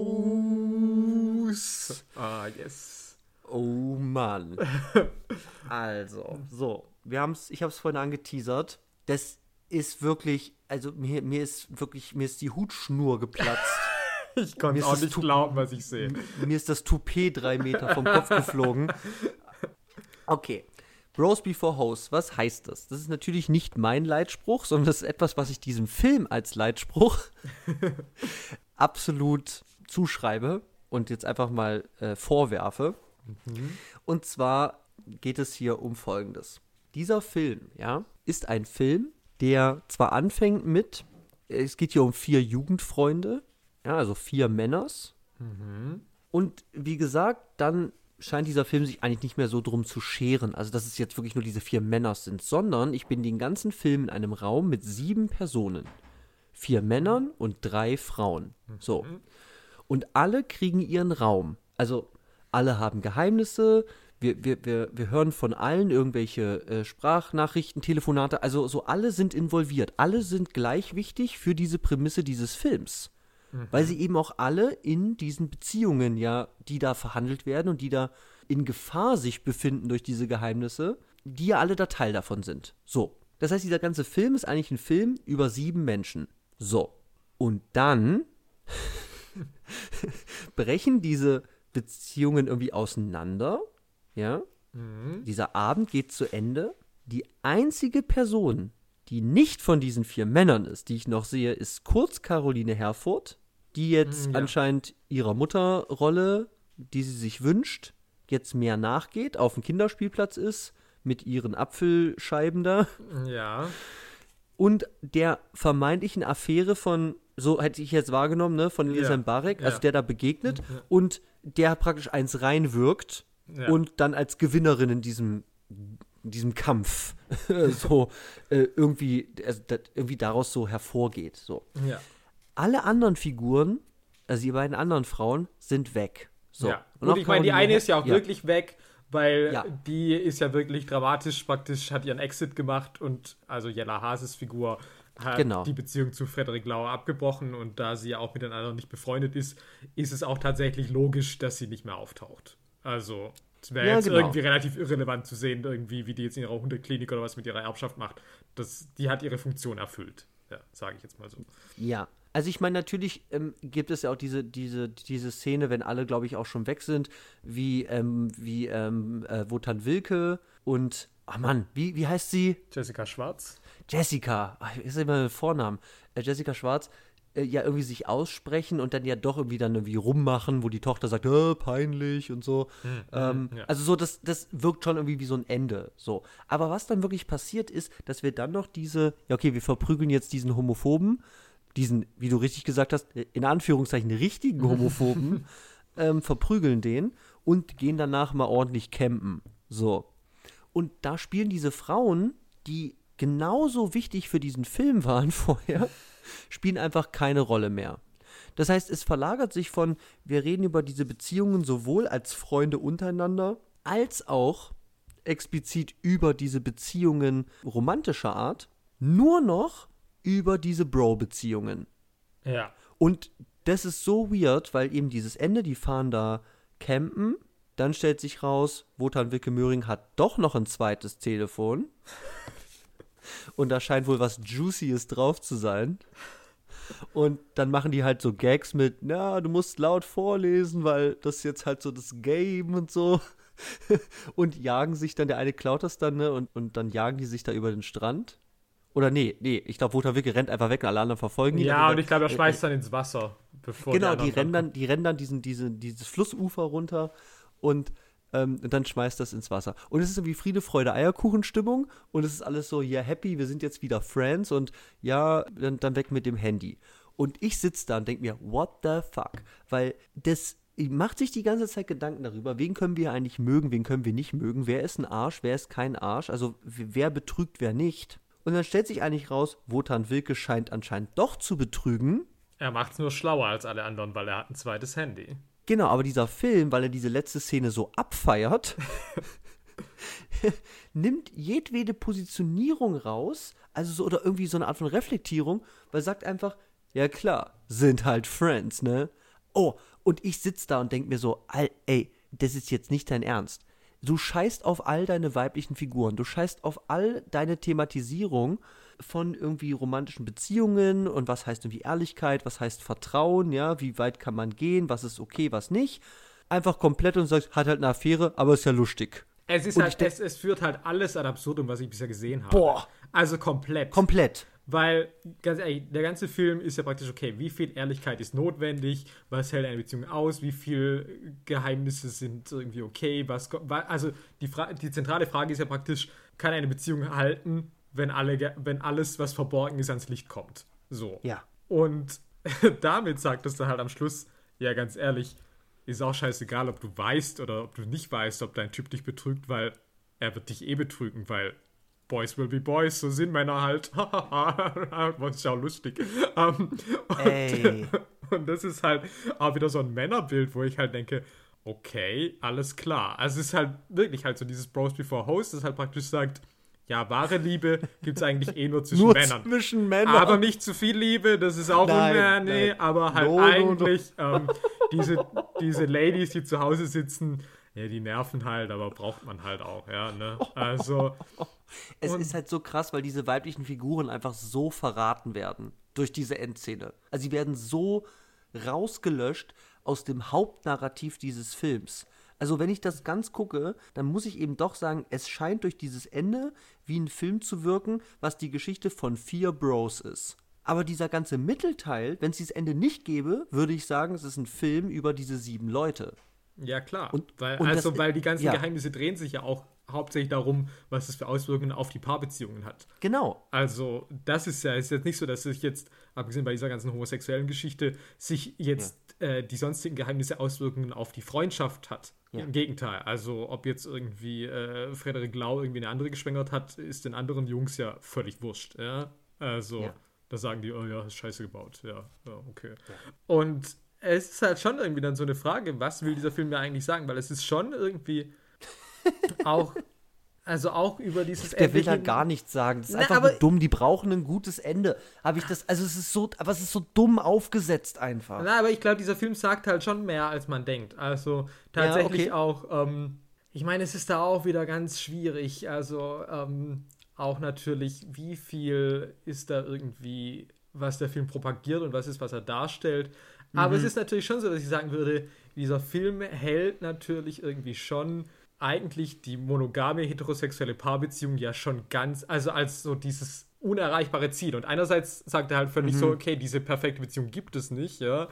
Ah, yes. Oh Mann. Also, so, wir haben's, ich habe es vorhin angeteasert. Das ist wirklich, also mir, mir ist wirklich, mir ist die Hutschnur geplatzt. (laughs) ich konnte auch nicht glauben, was ich sehe. Mir ist das Toupet drei Meter vom Kopf geflogen. (laughs) Okay. Bros Before Hoes, was heißt das? Das ist natürlich nicht mein Leitspruch, sondern das ist etwas, was ich diesem Film als Leitspruch (laughs) absolut zuschreibe und jetzt einfach mal äh, vorwerfe. Mhm. Und zwar geht es hier um Folgendes. Dieser Film, ja, ist ein Film, der zwar anfängt mit, es geht hier um vier Jugendfreunde, ja, also vier Männers. Mhm. Und wie gesagt, dann scheint dieser Film sich eigentlich nicht mehr so drum zu scheren, also dass es jetzt wirklich nur diese vier Männer sind, sondern ich bin den ganzen Film in einem Raum mit sieben Personen. Vier Männern und drei Frauen. So. Mhm. Und alle kriegen ihren Raum. Also alle haben Geheimnisse, wir, wir, wir, wir hören von allen irgendwelche äh, Sprachnachrichten, Telefonate, also so alle sind involviert. Alle sind gleich wichtig für diese Prämisse dieses Films. Mhm. Weil sie eben auch alle in diesen Beziehungen ja, die da verhandelt werden und die da in Gefahr sich befinden durch diese Geheimnisse, die ja alle da Teil davon sind. So. Das heißt, dieser ganze Film ist eigentlich ein Film über sieben Menschen. So. Und dann (laughs) brechen diese Beziehungen irgendwie auseinander ja, mhm. dieser Abend geht zu Ende. Die einzige Person, die nicht von diesen vier Männern ist, die ich noch sehe, ist kurz Caroline Herfurth, die jetzt mhm, ja. anscheinend ihrer Mutterrolle, die sie sich wünscht, jetzt mehr nachgeht, auf dem Kinderspielplatz ist, mit ihren Apfelscheiben da. Ja. Und der vermeintlichen Affäre von, so hätte ich jetzt wahrgenommen, ne, von Lisa ja. Barek, also ja. der da begegnet ja. und der praktisch eins reinwirkt ja. und dann als Gewinnerin in diesem, in diesem Kampf (laughs) so äh, irgendwie, also, irgendwie daraus so hervorgeht. So. Ja. Alle anderen Figuren also die beiden anderen Frauen, sind weg. So. Ja. Und, ich meine, die eine ist ja auch wirklich weg, weil Ja. die ist ja wirklich dramatisch praktisch, hat ihren Exit gemacht und also Jella Hases Figur hat Genau. die Beziehung zu Frederik Lauer abgebrochen und da sie ja auch mit den anderen nicht befreundet ist, ist es auch tatsächlich logisch, dass sie nicht mehr auftaucht. Also es wäre Ja, jetzt genau. irgendwie relativ irrelevant zu sehen, irgendwie, wie die jetzt in ihrer Hundeklinik oder was mit ihrer Erbschaft macht. Das, die hat ihre Funktion erfüllt. Ja, sage ich jetzt mal so. Ja. Also ich meine, natürlich ähm, gibt es ja auch diese, diese, diese Szene, wenn alle, glaube ich, auch schon weg sind, wie, ähm, wie ähm, äh, Wotan Wilke und, ach Mann, wie, wie heißt sie? Jessica Schwarz. Jessica, ach, ist immer der Vornamen, äh, Jessica Schwarz, äh, ja irgendwie sich aussprechen und dann ja doch irgendwie dann irgendwie rummachen, wo die Tochter sagt, äh, peinlich und so. ähm, ja. Also so, das, das wirkt schon irgendwie wie so ein Ende. So. Aber was dann wirklich passiert ist, dass wir dann noch diese, ja okay, wir verprügeln jetzt diesen Homophoben, diesen, wie du richtig gesagt hast, in Anführungszeichen richtigen (laughs) Homophoben, ähm, verprügeln den und gehen danach mal ordentlich campen. So. Und da spielen diese Frauen, die genauso wichtig für diesen Film waren (laughs) vorher, spielen einfach keine Rolle mehr. Das heißt, es verlagert sich von, wir reden über diese Beziehungen sowohl als Freunde untereinander, als auch explizit über diese Beziehungen romantischer Art, nur noch über diese Bro-Beziehungen. Ja. Und das ist so weird, weil eben dieses Ende, die fahren da campen, dann stellt sich raus, Wotan Wilke Möhring hat doch noch ein zweites Telefon. Und da scheint wohl was Juicyes drauf zu sein. Und dann machen die halt so Gags mit, na, du musst laut vorlesen, weil das ist jetzt halt so das Game und so. (laughs) Und jagen sich dann, der eine klaut das dann, ne, und, und dann jagen die sich da über den Strand. Oder nee, nee, ich glaube, Wotan Wilke rennt einfach weg und alle anderen verfolgen ihn. Ja, Aber und ich glaube, er äh, schmeißt dann ins Wasser, bevor Genau, anderen die rennen dann, die rennen dann diesen, diese, dieses Flussufer runter und, ähm, und dann schmeißt das ins Wasser. Und es ist irgendwie Friede, Freude, Eierkuchenstimmung und es ist alles so, ja, happy, wir sind jetzt wieder Friends und ja, dann, dann weg mit dem Handy. Und ich sitze da und denke mir, what the fuck? Weil das macht sich die ganze Zeit Gedanken darüber, wen können wir eigentlich mögen, wen können wir nicht mögen, wer ist ein Arsch, wer ist kein Arsch, also wer betrügt, wer nicht. Und dann stellt sich eigentlich raus, Wotan Wilke scheint anscheinend doch zu betrügen. Er macht es nur schlauer als alle anderen, weil er hat ein zweites Handy. Genau, aber dieser Film, weil er diese letzte Szene so abfeiert, (laughs) nimmt jedwede Positionierung raus, also so oder irgendwie so eine Art von Reflektierung, weil er sagt einfach, ja klar, sind halt Friends, ne? Oh, und ich sitz da und denk mir so, ey, das ist jetzt nicht dein Ernst. Du scheißt auf all deine weiblichen Figuren, du scheißt auf all deine Thematisierung von irgendwie romantischen Beziehungen und was heißt irgendwie Ehrlichkeit, was heißt Vertrauen, ja, wie weit kann man gehen, was ist okay, was nicht. Einfach komplett und sagst, hat halt eine Affäre, aber ist ja lustig. Es ist Und halt, es, es führt halt alles ad absurdum, was ich bisher gesehen habe. Boah. Also komplett. Komplett. Weil, ganz ehrlich, der ganze Film ist ja praktisch, okay, wie viel Ehrlichkeit ist notwendig, was hält eine Beziehung aus, wie viel Geheimnisse sind irgendwie okay, was, also die, Fra die zentrale Frage ist ja praktisch, kann eine Beziehung halten, wenn, alle, wenn alles, was verborgen ist, ans Licht kommt. So. Ja. Und (laughs) damit sagt es dann halt am Schluss, ja, ganz ehrlich, ist auch scheißegal, ob du weißt oder ob du nicht weißt, ob dein Typ dich betrügt, weil er wird dich eh betrügen, weil Boys will be Boys, so sind Männer halt. (laughs) Was ist ja auch lustig. (laughs) Ähm, und, Ey. und das ist halt auch wieder so ein Männerbild, wo ich halt denke, okay, alles klar. Also es ist halt wirklich halt so dieses Bros before Host, das halt praktisch sagt, ja, wahre Liebe gibt es eigentlich eh nur zwischen Nur Männern. zwischen Männern. Aber nicht zu viel Liebe, das ist auch Nein, unfair, nee, nein. aber halt No, no, no. eigentlich Ähm, diese, diese Ladies, die zu Hause sitzen, ja, die nerven halt, aber braucht man halt auch, ja, ne? Also, (laughs) Es Und- ist halt so krass, weil diese weiblichen Figuren einfach so verraten werden durch diese Endszene. Also sie werden so rausgelöscht aus dem Hauptnarrativ dieses Films. Also wenn ich das ganz gucke, dann muss ich eben doch sagen, es scheint durch dieses Ende wie ein Film zu wirken, was die Geschichte von vier Bros ist. Aber dieser ganze Mittelteil, wenn es dieses Ende nicht gäbe, würde ich sagen, es ist ein Film über diese sieben Leute. Ja klar. Und- weil, und also, das- weil die ganzen ja. Geheimnisse drehen sich ja auch hauptsächlich darum, was es für Auswirkungen auf die Paarbeziehungen hat. Genau. Also, das ist ja ist jetzt nicht so, dass sich jetzt, abgesehen bei dieser ganzen homosexuellen Geschichte, sich jetzt äh, die sonstigen Geheimnisse Auswirkungen auf die Freundschaft hat. Ja. Im Gegenteil. Also, ob jetzt irgendwie äh, Frederik Lau irgendwie eine andere geschwängert hat, ist den anderen Jungs ja völlig wurscht. Ja? Also, Ja. da sagen die, oh ja, ist scheiße gebaut. Ja, ja okay. Und es ist halt schon irgendwie dann so eine Frage, was will dieser Film mir eigentlich sagen? Weil es ist schon irgendwie (laughs) auch, also auch über dieses Der will da gar nichts sagen. Das ist Na, einfach aber- nur dumm. Die brauchen ein gutes Ende. Habe ich das, also es ist so, aber es ist so dumm aufgesetzt einfach. Na, aber ich glaube, dieser Film sagt halt schon mehr, als man denkt. Also tatsächlich okay. auch, ähm, ich meine, es ist da auch wieder ganz schwierig. Also ähm, auch natürlich, wie viel ist da irgendwie, was der Film propagiert und was ist, was er darstellt. Aber Mhm. es ist natürlich schon so, dass ich sagen würde, dieser Film hält natürlich irgendwie schon eigentlich die monogame heterosexuelle Paarbeziehung ja schon ganz, also als so dieses unerreichbare Ziel. Und einerseits sagt er halt völlig so, okay, diese perfekte Beziehung gibt es nicht, ja.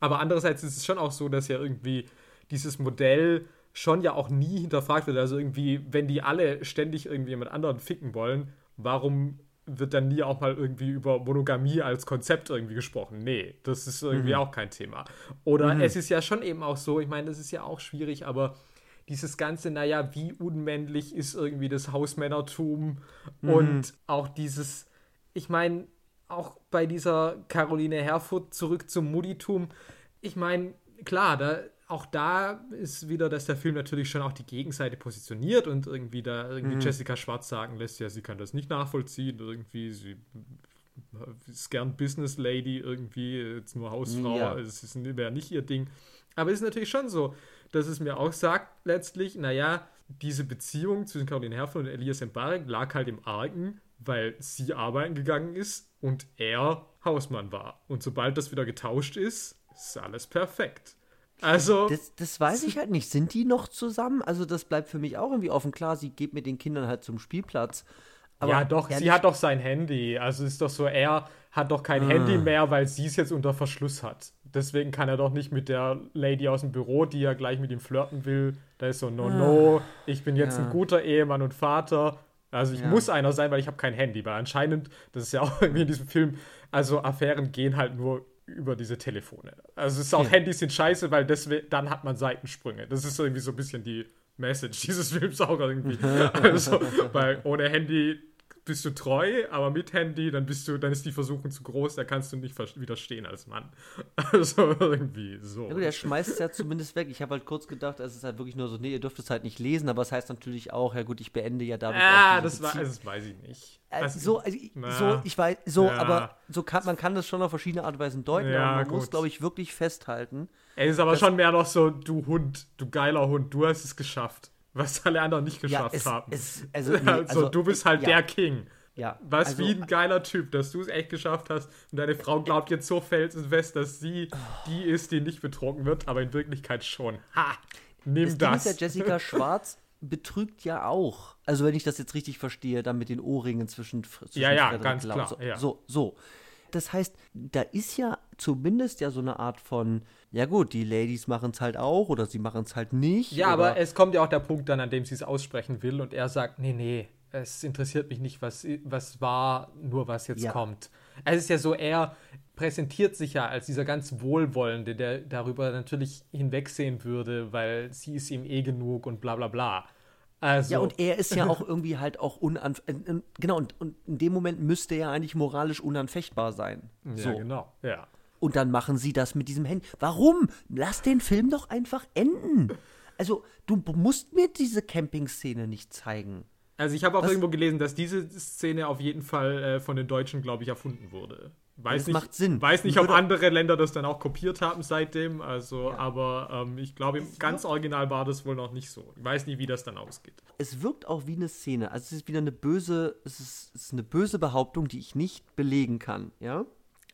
Aber andererseits ist es schon auch so, dass ja irgendwie dieses Modell schon ja auch nie hinterfragt wird. Also irgendwie, wenn die alle ständig irgendwie jemand anderen ficken wollen, warum wird dann nie auch mal irgendwie über Monogamie als Konzept irgendwie gesprochen? Nee, das ist irgendwie auch kein Thema. Oder es ist ja schon eben auch so, ich meine, das ist ja auch schwierig, aber dieses ganze, naja, wie unmännlich ist irgendwie das Hausmännertum und auch dieses, ich meine, auch bei dieser Caroline Herfurth zurück zum Mudditum, ich meine, klar, da, auch da ist wieder, dass der Film natürlich schon auch die Gegenseite positioniert und irgendwie da irgendwie Jessica Schwarz sagen lässt, ja, sie kann das nicht nachvollziehen, irgendwie, sie ist gern Business Lady irgendwie, jetzt nur Hausfrau, Ja. es ist wäre nicht ihr Ding. Aber es ist natürlich schon so, dass es mir auch sagt, letztlich, naja, diese Beziehung zwischen Caroline Herfurth und Elias Mbarek lag halt im Argen, weil sie arbeiten gegangen ist und er Hausmann war. Und sobald das wieder getauscht ist, ist alles perfekt. Also, Das, das weiß ich halt nicht. Sind die noch zusammen? Also, das bleibt für mich auch irgendwie offen. Klar, sie geht mit den Kindern halt zum Spielplatz. Aber ja doch, sie hat doch sein Handy. Also ist doch so, er hat doch kein Handy mehr, weil sie es jetzt unter Verschluss hat. Deswegen kann er doch nicht mit der Lady aus dem Büro, die ja gleich mit ihm flirten will. Da ist so, no, no, ich bin jetzt Ja. ein guter Ehemann und Vater. Also ich Ja. muss einer sein, weil ich habe kein Handy. Weil anscheinend, das ist ja auch (laughs) irgendwie in diesem Film, also Affären gehen halt nur über diese Telefone. Also es ist auch Ja. Handys sind scheiße, weil deswegen, dann hat man Seitensprünge. Das ist irgendwie so ein bisschen die Message (laughs) dieses Films auch irgendwie. also, weil ohne Handy bist du treu, aber mit Handy, dann bist du, dann ist die Versuchung zu groß, da kannst du nicht widerstehen als Mann. (laughs) Also irgendwie so. Ja gut, er schmeißt es ja zumindest weg. Ich habe halt kurz gedacht, es ist halt wirklich nur so, nee, ihr dürft es halt nicht lesen, aber es heißt natürlich auch, ja gut, ich beende ja damit Ah, das, war, Beziehung. das weiß ich nicht. Also, so, also, ich- na, so, ich weiß, so, ja. aber so kann, man kann das schon auf verschiedene Art und Weisen deuten, Ja, aber man muss, gut. glaube ich, wirklich festhalten. Er ist aber schon mehr noch so, du Hund, du geiler Hund, du hast es geschafft. Was alle anderen nicht Ja, geschafft es, haben. es, also, (laughs) nee, also, also, du bist halt ja, der King. Ja, Was also, wie ein geiler Typ, dass du es echt geschafft hast und deine Frau glaubt jetzt so felsenfest, dass sie die ist, die nicht betrogen wird, aber in Wirklichkeit schon. Ha! Nimm Das das. Ding ist ja, Jessica (laughs) Schwarz betrügt ja auch. Also wenn ich das jetzt richtig verstehe, dann mit den Ohrringen zwischen, zwischen Ja, ja, ganz klar, So, ja. so, so. Das heißt, da ist ja zumindest ja so eine Art von, ja gut, die Ladies machen es halt auch oder sie machen es halt nicht. Ja, aber es kommt ja auch der Punkt dann, an dem sie es aussprechen will und er sagt, nee, nee, es interessiert mich nicht, was, was war, nur was jetzt Ja. kommt. Es ist ja so, er präsentiert sich ja als dieser ganz Wohlwollende, der darüber natürlich hinwegsehen würde, weil sie ist ihm eh genug und bla bla bla. Also, Ja, und er ist ja auch (laughs) irgendwie halt auch unanf... äh, äh, Genau, und, und in dem Moment müsste er eigentlich moralisch unanfechtbar sein. So. ja, genau, ja. Und dann machen sie das mit diesem Handy. Warum? Lass den Film doch einfach enden. Also, du musst mir diese Camping-Szene nicht zeigen. Also ich habe auch Was- irgendwo gelesen, dass diese Szene auf jeden Fall äh, von den Deutschen, glaube ich, erfunden wurde. Weiß Das nicht, macht Sinn. Weiß nicht, ob andere Länder das dann auch kopiert haben seitdem. Also, aber ähm, ich glaube, ganz original war das wohl noch nicht so. Ich weiß nicht, wie das dann ausgeht. Es wirkt auch wie eine Szene. Also, es ist wieder eine böse, es ist, es ist eine böse Behauptung, die ich nicht belegen kann, ja?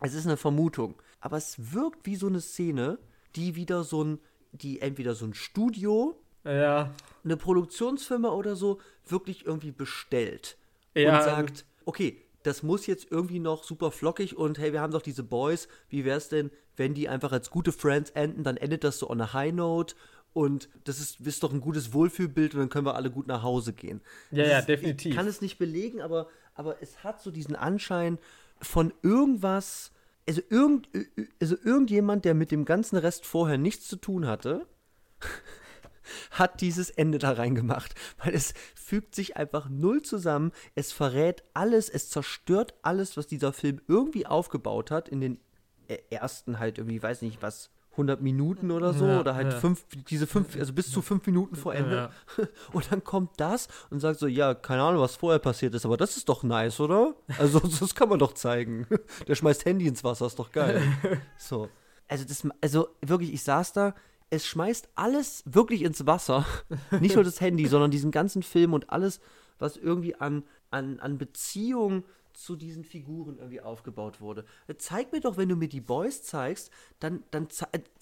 Es ist eine Vermutung. Aber es wirkt wie so eine Szene, die wieder so ein, die entweder so ein Studio, Ja, eine Produktionsfirma oder so wirklich irgendwie bestellt Ja, und sagt, okay, das muss jetzt irgendwie noch super flockig und hey, wir haben doch diese Boys, wie wär's denn, wenn die einfach als gute Friends enden, dann endet das so on a high note und das ist, ist doch ein gutes Wohlfühlbild und dann können wir alle gut nach Hause gehen. Ja, Das ja, ist, definitiv. Ich kann es nicht belegen, aber, aber es hat so diesen Anschein von irgendwas, also, irgend, also irgendjemand, der mit dem ganzen Rest vorher nichts zu tun hatte, (laughs) hat dieses Ende da reingemacht, weil es fügt sich einfach null zusammen, es verrät alles, es zerstört alles, was dieser Film irgendwie aufgebaut hat, in den äh, ersten halt irgendwie, weiß nicht was, 100 Minuten oder so, Ja, oder halt ja. fünf, diese fünf, also bis zu fünf Minuten vor Ende. Ja. (laughs) Und dann kommt das und sagt so, ja, keine Ahnung, was vorher passiert ist, aber das ist doch nice, oder? Also (laughs) das kann man doch zeigen. (laughs) Der schmeißt Handy ins Wasser, ist doch geil. So. Also das, also wirklich, ich saß da, es schmeißt alles wirklich ins Wasser. Nicht nur das Handy, sondern diesen ganzen Film und alles, was irgendwie an, an, an Beziehung zu diesen Figuren irgendwie aufgebaut wurde. Zeig mir doch, wenn du mir die Boys zeigst, dann, dann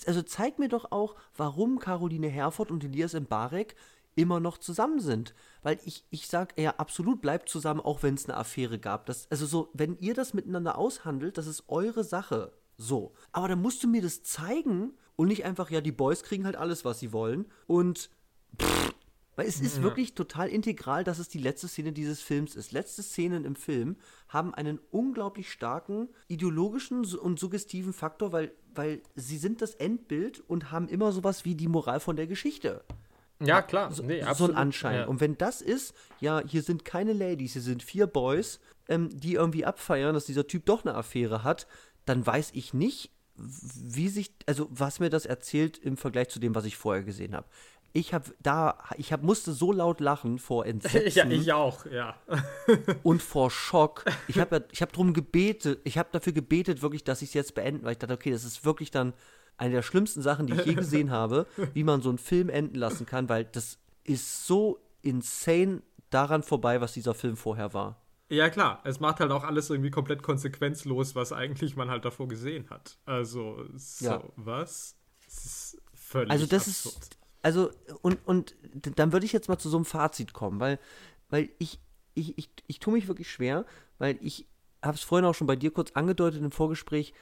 also zeig mir doch auch, warum Caroline Herford und Elias Mbarek immer noch zusammen sind. Weil ich, ich sag, ja, absolut bleibt zusammen, auch wenn es eine Affäre gab. Das, also so, wenn ihr das miteinander aushandelt, das ist eure Sache. So. Aber dann musst du mir das zeigen und nicht einfach, ja, die Boys kriegen halt alles, was sie wollen. Und weil es ist wirklich total integral, dass es die letzte Szene dieses Films ist. Letzte Szenen im Film haben einen unglaublich starken ideologischen und suggestiven Faktor, weil, weil sie sind das Endbild und haben immer sowas wie die Moral von der Geschichte. Ja, klar. So, nee, so absolut. ein Anschein. Ja. Und wenn das ist, ja, hier sind keine Ladies, hier sind vier Boys, ähm, die irgendwie abfeiern, dass dieser Typ doch eine Affäre hat, dann weiß ich nicht, wie sich, also was mir das erzählt im Vergleich zu dem, was ich vorher gesehen habe. Ich habe da, ich hab, musste so laut lachen vor (laughs) Entsetzen ja, ich auch, ja. (laughs) und vor Schock. Ich habe ich habe drum gebetet, ich habe dafür gebetet, wirklich, dass ich es jetzt beenden, weil ich dachte, okay, das ist wirklich dann eine der schlimmsten Sachen, die ich je gesehen habe, (laughs) wie man so einen Film enden lassen kann, weil das ist so insane daran vorbei, was dieser Film vorher war. Ja, klar. Es macht halt auch alles irgendwie komplett konsequenzlos, was eigentlich man halt davor gesehen hat. Also, so, Ja. was? Es ist völlig Also das absurd. ist, also und, und dann würde ich jetzt mal zu so einem Fazit kommen, weil, weil ich, ich, ich, ich tue mich wirklich schwer, weil ich habe es vorhin auch schon bei dir kurz angedeutet im Vorgespräch,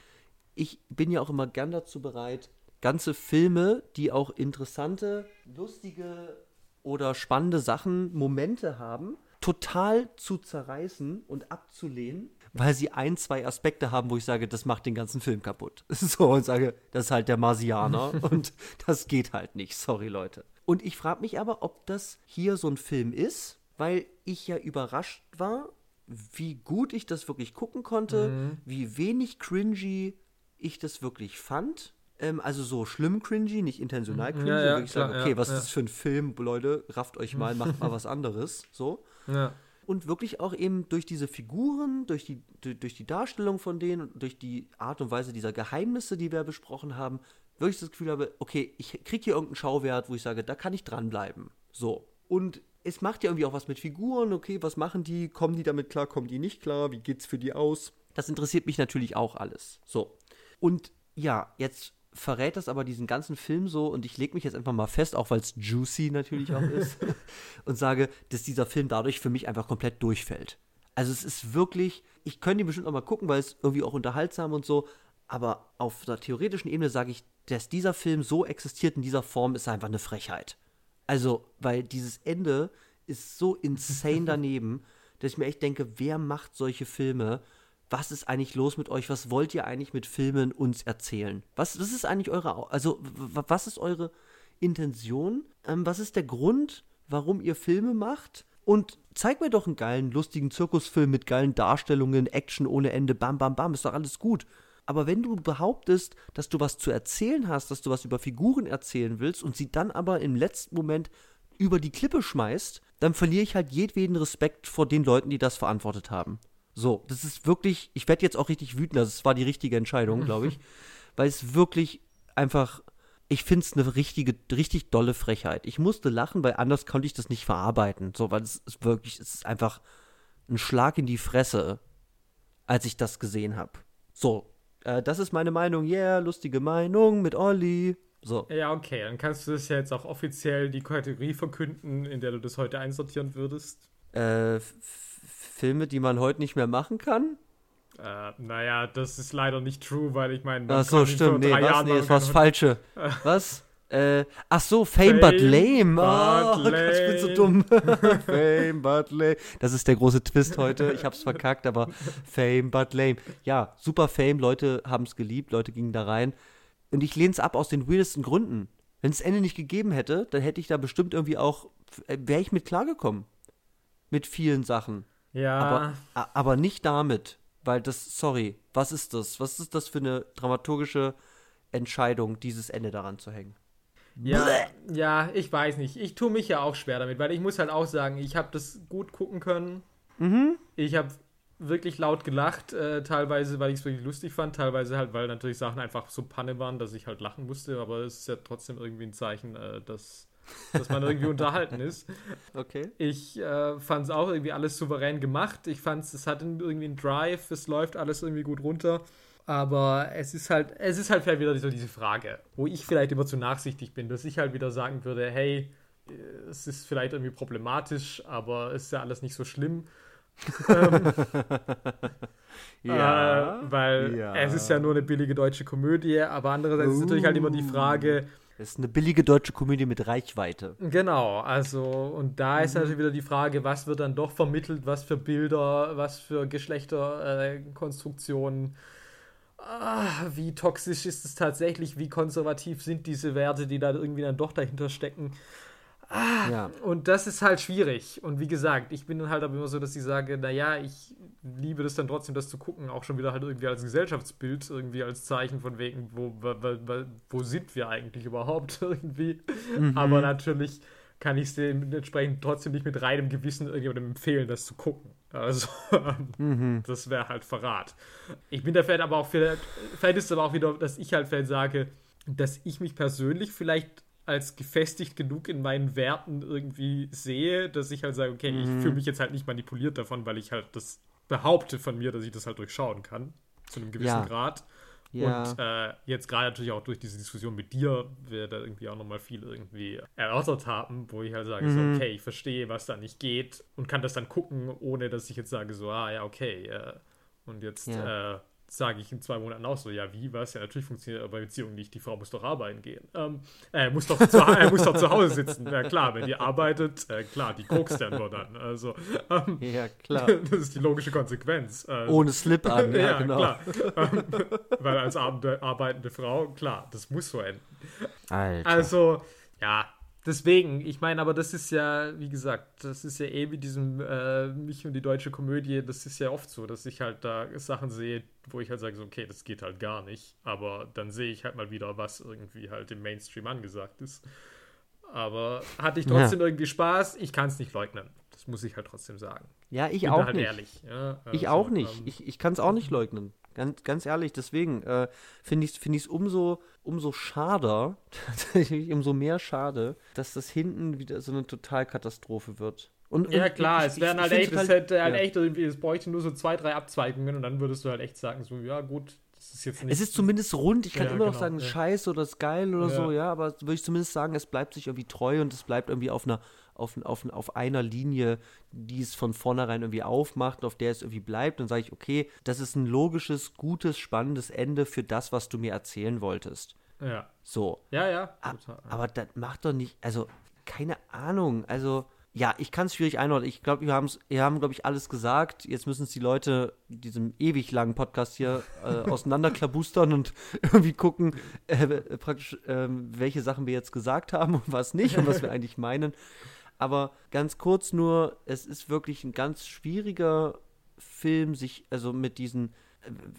ich bin ja auch immer gern dazu bereit, ganze Filme, die auch interessante, lustige oder spannende Sachen, Momente haben, total zu zerreißen und abzulehnen, weil sie ein, zwei Aspekte haben, wo ich sage, das macht den ganzen Film kaputt. (laughs) So, und sage, das ist halt der Marsianer (laughs) und das geht halt nicht. Sorry, Leute. Und ich frage mich aber, ob das hier so ein Film ist, weil ich ja überrascht war, wie gut ich das wirklich gucken konnte, wie wenig cringy ich das wirklich fand. Ähm, also so schlimm cringy, nicht intentional cringy, Ja, ja, wirklich klar, sagen, okay, ja, was ist das für ein Film, Leute, rafft euch mal, macht mal (laughs) was anderes, so. Ja. Und wirklich auch eben durch diese Figuren, durch die, durch, die Darstellung von denen, durch die Art und Weise dieser Geheimnisse, die wir besprochen haben, wirklich das Gefühl habe, okay, ich kriege hier irgendeinen Schauwert, wo ich sage, da kann ich dranbleiben. So. Und es macht ja irgendwie auch was mit Figuren, okay, was machen die, kommen die damit klar, kommen die nicht klar, wie geht's für die aus? Das interessiert mich natürlich auch alles. So. Und ja, jetzt verrät das aber diesen ganzen Film so und ich lege mich jetzt einfach mal fest, auch weil es juicy natürlich auch ist, (laughs) und sage, dass dieser Film dadurch für mich einfach komplett durchfällt. Also es ist wirklich, ich könnte ihn bestimmt auch mal gucken, weil es irgendwie auch unterhaltsam und so, aber auf der theoretischen Ebene sage ich, dass dieser Film so existiert in dieser Form, ist einfach eine Frechheit. Also, weil dieses Ende ist so insane (laughs) daneben, dass ich mir echt denke, wer macht solche Filme? Was ist eigentlich los mit euch? Was wollt ihr eigentlich mit Filmen uns erzählen? Was, was ist eigentlich eure, also was ist eure Intention? Ähm, was ist der Grund, warum ihr Filme macht? Und zeig mir doch einen geilen, lustigen Zirkusfilm mit geilen Darstellungen, Action ohne Ende, bam, bam, bam, ist doch alles gut. Aber wenn du behauptest, dass du was zu erzählen hast, dass du was über Figuren erzählen willst und sie dann aber im letzten Moment über die Klippe schmeißt, dann verliere ich halt jedweden Respekt vor den Leuten, die das verantwortet haben. So, das ist wirklich, ich werde jetzt auch richtig wütend, also es war die richtige Entscheidung, glaube ich, (laughs) weil es wirklich einfach, ich finde es eine richtige, richtig dolle Frechheit. Ich musste lachen, weil anders konnte ich das nicht verarbeiten, so, weil es ist wirklich, es ist einfach ein Schlag in die Fresse, als ich das gesehen habe. So, äh, das ist meine Meinung, yeah, lustige Meinung mit Olli. So. Ja, okay, dann kannst du das ja jetzt auch offiziell die Kategorie verkünden, in der du das heute einsortieren würdest. Äh, Filme, die man heute nicht mehr machen kann? Äh, naja, das ist leider nicht true, weil ich meine, Ach so, stimmt. Nee, was? Nee, das war das Falsche. (laughs) Was? Äh, ach so, Fame, but Fame lame. Oh, but (laughs) Gott, ich bin so lame. dumm. (laughs) Fame but lame. Das ist der große Twist heute. Ich hab's verkackt, aber Fame but lame. Ja, super Fame. Leute haben's geliebt. Leute gingen da rein. Und ich lehn's ab aus den weirdesten Gründen. Wenn es Ende nicht gegeben hätte, dann hätte ich da bestimmt irgendwie auch, wäre ich mit klargekommen. Mit vielen Sachen. Ja, Aber, aber nicht damit, weil das, sorry, was ist das? Was ist das für eine dramaturgische Entscheidung, dieses Ende daran zu hängen. Ja, ja, ich weiß nicht. Ich tue mich ja auch schwer damit, weil ich muss halt auch sagen, ich habe das gut gucken können. Mhm. Ich habe wirklich laut gelacht, äh, teilweise, weil ich es wirklich lustig fand, teilweise halt, weil natürlich Sachen einfach so Panne waren, dass ich halt lachen musste, aber es ist ja trotzdem irgendwie ein Zeichen, äh, dass, dass man irgendwie unterhalten ist. (laughs) Okay. Ich äh, fand es auch irgendwie alles souverän gemacht. Ich fand es hat irgendwie einen Drive, es läuft alles irgendwie gut runter. Aber es ist halt, es ist halt vielleicht wieder so diese Frage, wo ich vielleicht immer zu nachsichtig bin, dass ich halt wieder sagen würde, hey, es ist vielleicht irgendwie problematisch, aber es ist ja alles nicht so schlimm. ähm, (laughs) Ja. äh, weil ja. es ist ja nur eine billige deutsche Komödie, aber andererseits ist natürlich halt immer die Frage, Es ist eine billige deutsche Komödie mit Reichweite. Genau, also und da ist natürlich wieder die Frage, was wird dann doch vermittelt, was für Bilder, was für Geschlechterkonstruktionen, ah, wie toxisch ist es tatsächlich, wie konservativ sind diese Werte, die da irgendwie dann doch dahinter stecken. Ja. Und das ist halt schwierig. Und wie gesagt, ich bin dann halt aber immer so, dass ich sage, naja, ich liebe das dann trotzdem, das zu gucken, auch schon wieder halt irgendwie als Gesellschaftsbild, irgendwie als Zeichen von wegen, wo, wo, wo, sind wir eigentlich überhaupt (laughs) irgendwie. Aber natürlich kann ich es dementsprechend trotzdem nicht mit reinem Gewissen irgendjemandem empfehlen, das zu gucken. Also, (laughs) das wäre halt Verrat. Ich bin da vielleicht aber auch vielleicht, vielleicht ist es aber auch wieder, dass ich halt vielleicht sage, dass ich mich persönlich vielleicht als gefestigt genug in meinen Werten irgendwie sehe, dass ich halt sage, okay, ich fühle mich jetzt halt nicht manipuliert davon, weil ich halt das behaupte von mir, dass ich das halt durchschauen kann, zu einem gewissen Ja. Grad. Ja. Und äh, jetzt gerade natürlich auch durch diese Diskussion mit dir, wir da irgendwie auch nochmal viel irgendwie erörtert haben, wo ich halt sage, so, okay, ich verstehe, was da nicht geht und kann das dann gucken, ohne dass ich jetzt sage, so, ah ja, okay. Äh, und jetzt Ja. äh, sage ich in zwei Monaten auch so, ja, wie, was? Ja, natürlich funktioniert aber bei Beziehungen nicht, die Frau muss doch arbeiten gehen. Ähm, äh, muss doch zu, äh, muss doch zu Hause sitzen. Ja klar, wenn die arbeitet, äh, klar, die kokst ja nur dann. Also, ähm, Ja, klar. (laughs) das ist die logische Konsequenz. Äh, Ohne Slip an, (laughs) ja, ja, genau. klar. Ähm, Weil als arbeitende, arbeitende Frau, klar, das muss so enden. Alter. Also, ja, deswegen, ich meine, aber das ist ja, wie gesagt, das ist ja eh wie diesem äh, mich und die deutsche Komödie, das ist ja oft so, dass ich halt da Sachen sehe, wo ich halt sage, so, okay, das geht halt gar nicht. Aber dann sehe ich halt mal wieder, was irgendwie halt im Mainstream angesagt ist. Aber hatte ich trotzdem irgendwie Spaß? Ich kann es nicht leugnen. Das muss ich halt trotzdem sagen. ja, ich Bin auch halt nicht. ehrlich. Ja, Ich also, auch nicht. ähm, Ich, ich kann es auch nicht leugnen. Ganz, ganz ehrlich, deswegen äh, finde ich es find umso, umso schader, (laughs) tatsächlich umso mehr schade, dass das hinten wieder so eine Totalkatastrophe wird. Und, Ja, und klar, ich- es wären halt echt, es hätte halt ja. echt irgendwie, es bräuchte nur so zwei, drei Abzweigungen und dann würdest du halt echt sagen, so, ja, gut, das ist jetzt nicht. Es ist zumindest rund, ich kann Ja, immer noch genau, sagen, ja. scheiße oder ist geil oder Ja. so, ja, aber würde ich zumindest sagen, es bleibt sich irgendwie treu und es bleibt irgendwie auf einer, auf, auf, auf einer Linie, die es von vornherein irgendwie aufmacht, auf der es irgendwie bleibt. Dann sage ich, okay, das ist ein logisches, gutes, spannendes Ende für das, was du mir erzählen wolltest. Ja, So. ja, ja. Total. Aber das macht doch nicht, also keine Ahnung, also ja, ich kann es schwierig einordnen. Ich glaube, wir, haben's, wir haben, glaube ich, alles gesagt. Jetzt müssen es die Leute in diesem ewig langen Podcast hier äh, (laughs) auseinanderklabustern und irgendwie gucken, äh, praktisch, ähm, welche Sachen wir jetzt gesagt haben und was nicht und was wir (laughs) eigentlich meinen. Aber ganz kurz nur, es ist wirklich ein ganz schwieriger Film, sich, also mit diesen,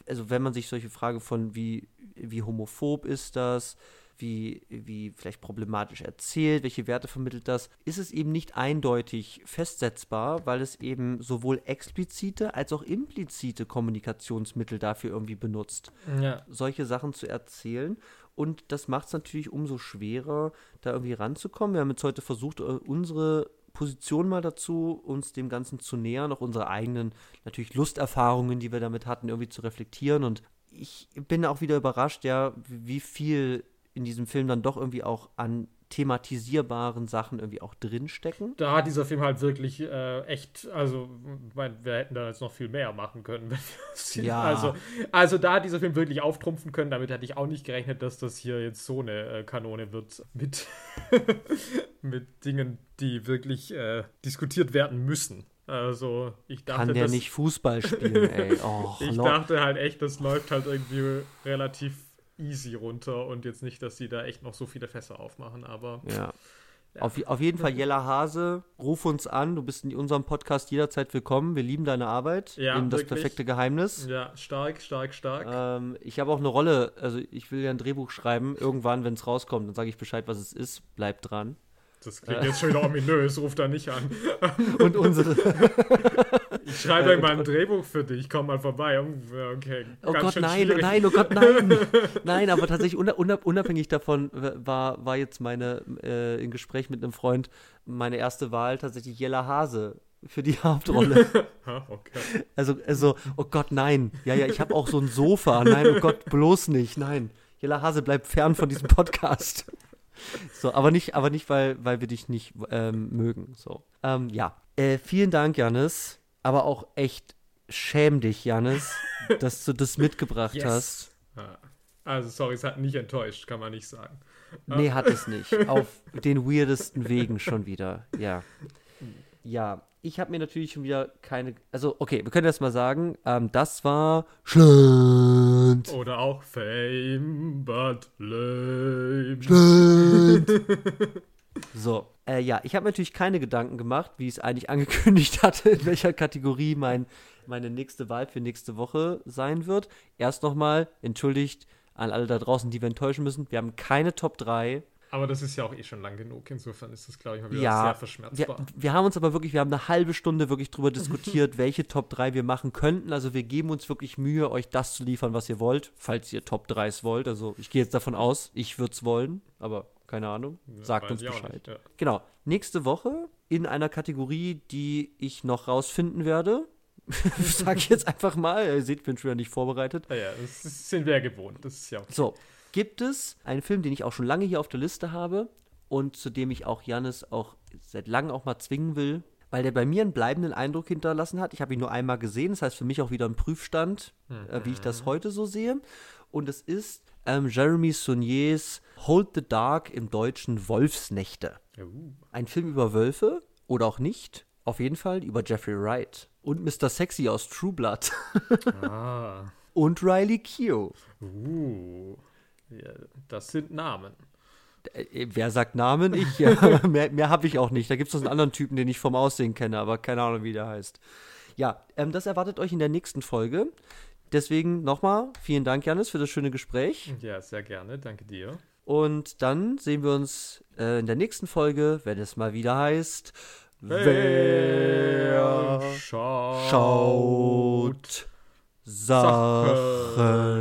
also wenn man sich solche Frage von wie, wie homophob ist das, wie, wie vielleicht problematisch erzählt, welche Werte vermittelt das, ist es eben nicht eindeutig festsetzbar, weil es eben sowohl explizite als auch implizite Kommunikationsmittel dafür irgendwie benutzt ja. solche Sachen zu erzählen. Und das macht es natürlich umso schwerer, da irgendwie ranzukommen. Wir haben jetzt heute versucht, äh, unsere Position mal dazu, uns dem Ganzen zu nähern, auch unsere eigenen, natürlich Lusterfahrungen, die wir damit hatten, irgendwie zu reflektieren. Und ich bin auch wieder überrascht, ja, wie viel in diesem Film dann doch irgendwie auch an thematisierbaren Sachen irgendwie auch drinstecken. Da hat dieser Film halt wirklich äh, echt, also, mein, wir hätten da jetzt noch viel mehr machen können. (laughs) Wenn wir Ja. Also, also da hat dieser Film wirklich auftrumpfen können. Damit hätte ich auch nicht gerechnet, dass das hier jetzt so eine äh, Kanone wird mit, (laughs) mit Dingen, die wirklich äh, diskutiert werden müssen. Also, ich dachte, Kann der das, nicht Fußball spielen, ey. (laughs) Oh, ich dachte halt echt, das läuft halt irgendwie relativ easy runter und jetzt nicht, dass sie da echt noch so viele Fässer aufmachen, aber Ja. Auf, auf jeden Fall, Jella Hase, ruf uns an. Du bist in unserem Podcast jederzeit willkommen. Wir lieben deine Arbeit. Ja, in das wirklich. perfekte Geheimnis. Ja, stark, stark, stark. Ähm, ich habe auch eine Rolle, also ich will ja ein Drehbuch schreiben. Irgendwann, wenn es rauskommt, dann sage ich Bescheid, was es ist. Bleibt dran. Das klingt jetzt schon wieder ominös, ruf da nicht an. (laughs) Und unsere. (laughs) Ich schreibe Äh, irgendwann ein und- Drehbuch für dich, komm mal vorbei. Okay, Oh Gott, nein, oh schwierig. nein, oh Gott, nein. (laughs) Nein, aber tatsächlich una- una- unabhängig davon war, war jetzt meine, äh, im Gespräch mit einem Freund, meine erste Wahl tatsächlich Jella Hase für die Hauptrolle. Ha, okay. Also, also, oh Gott, nein. Ja, ja, ich habe auch so ein Sofa. Nein, oh Gott, bloß nicht. Nein. Jella Hase bleibt fern von diesem Podcast. So, aber nicht, aber nicht, weil, weil wir dich nicht ähm, mögen. So. Ähm, ja. Äh, vielen Dank, Janis. Aber auch echt schäm dich, Janis, (laughs) dass du das mitgebracht hast. Ah. Also, sorry, es hat nicht enttäuscht, kann man nicht sagen. Nee, hat es nicht. (laughs) Auf den weirdesten Wegen schon wieder. Ja. Ja, ich habe mir natürlich schon wieder keine. Also, okay, wir können erst mal sagen, ähm, das war Schland. Oder auch Fame, but lame. (laughs) So, äh, ja, ich habe natürlich keine Gedanken gemacht, wie ich es eigentlich (laughs) angekündigt hatte, in welcher Kategorie mein, meine nächste Wahl für nächste Woche sein wird. Erst nochmal, entschuldigt an alle da draußen, die wir enttäuschen müssen. Wir haben keine Top 3. Aber das ist ja auch eh schon lang genug. Insofern ist das, glaube ich, mal wieder Ja, sehr wir, verschmerzbar. wir haben uns aber wirklich, wir haben eine halbe Stunde wirklich drüber diskutiert, (laughs) welche Top 3 wir machen könnten. Also wir geben uns wirklich Mühe, euch das zu liefern, was ihr wollt, falls ihr Top 3s wollt. Also ich gehe jetzt davon aus, ich würde es wollen, aber keine Ahnung. Sagt weiß uns Bescheid. nicht, ja. Genau. Nächste Woche in einer Kategorie, die ich noch rausfinden werde. (laughs) Sag ich jetzt einfach mal. Ihr seht, ich bin schon wieder nicht vorbereitet. Ah ja, das sind wir ja gewohnt. Das ist ja okay. So, gibt es einen Film, den ich auch schon lange hier auf der Liste habe und zu dem ich auch Jannis auch seit langem auch mal zwingen will, weil der bei mir einen bleibenden Eindruck hinterlassen hat. Ich habe ihn nur einmal gesehen, das heißt für mich auch wieder ein Prüfstand, äh, wie ich das heute so sehe. Und es ist ähm, Jeremy Sauniers Hold the Dark im Deutschen Wolfsnächte. Uh, Ein Film über Wölfe oder auch nicht. Auf jeden Fall über Jeffrey Wright und Mr. Sexy aus True Blood ah. (laughs) und Riley Keough. Uh. Das sind Namen. Äh, Wer sagt Namen? Ich. Ja. (laughs) (laughs) mehr mehr habe ich auch nicht. Da gibt es noch einen anderen Typen, den ich vom Aussehen kenne, aber keine Ahnung, wie der heißt. Ja, ähm, das erwartet euch in der nächsten Folge. Deswegen nochmal vielen Dank, Janis, für das schöne Gespräch. Ja, sehr gerne. Danke dir. Und dann sehen wir uns äh, in der nächsten Folge, wenn es mal wieder heißt: Wer schaut, schaut Sachen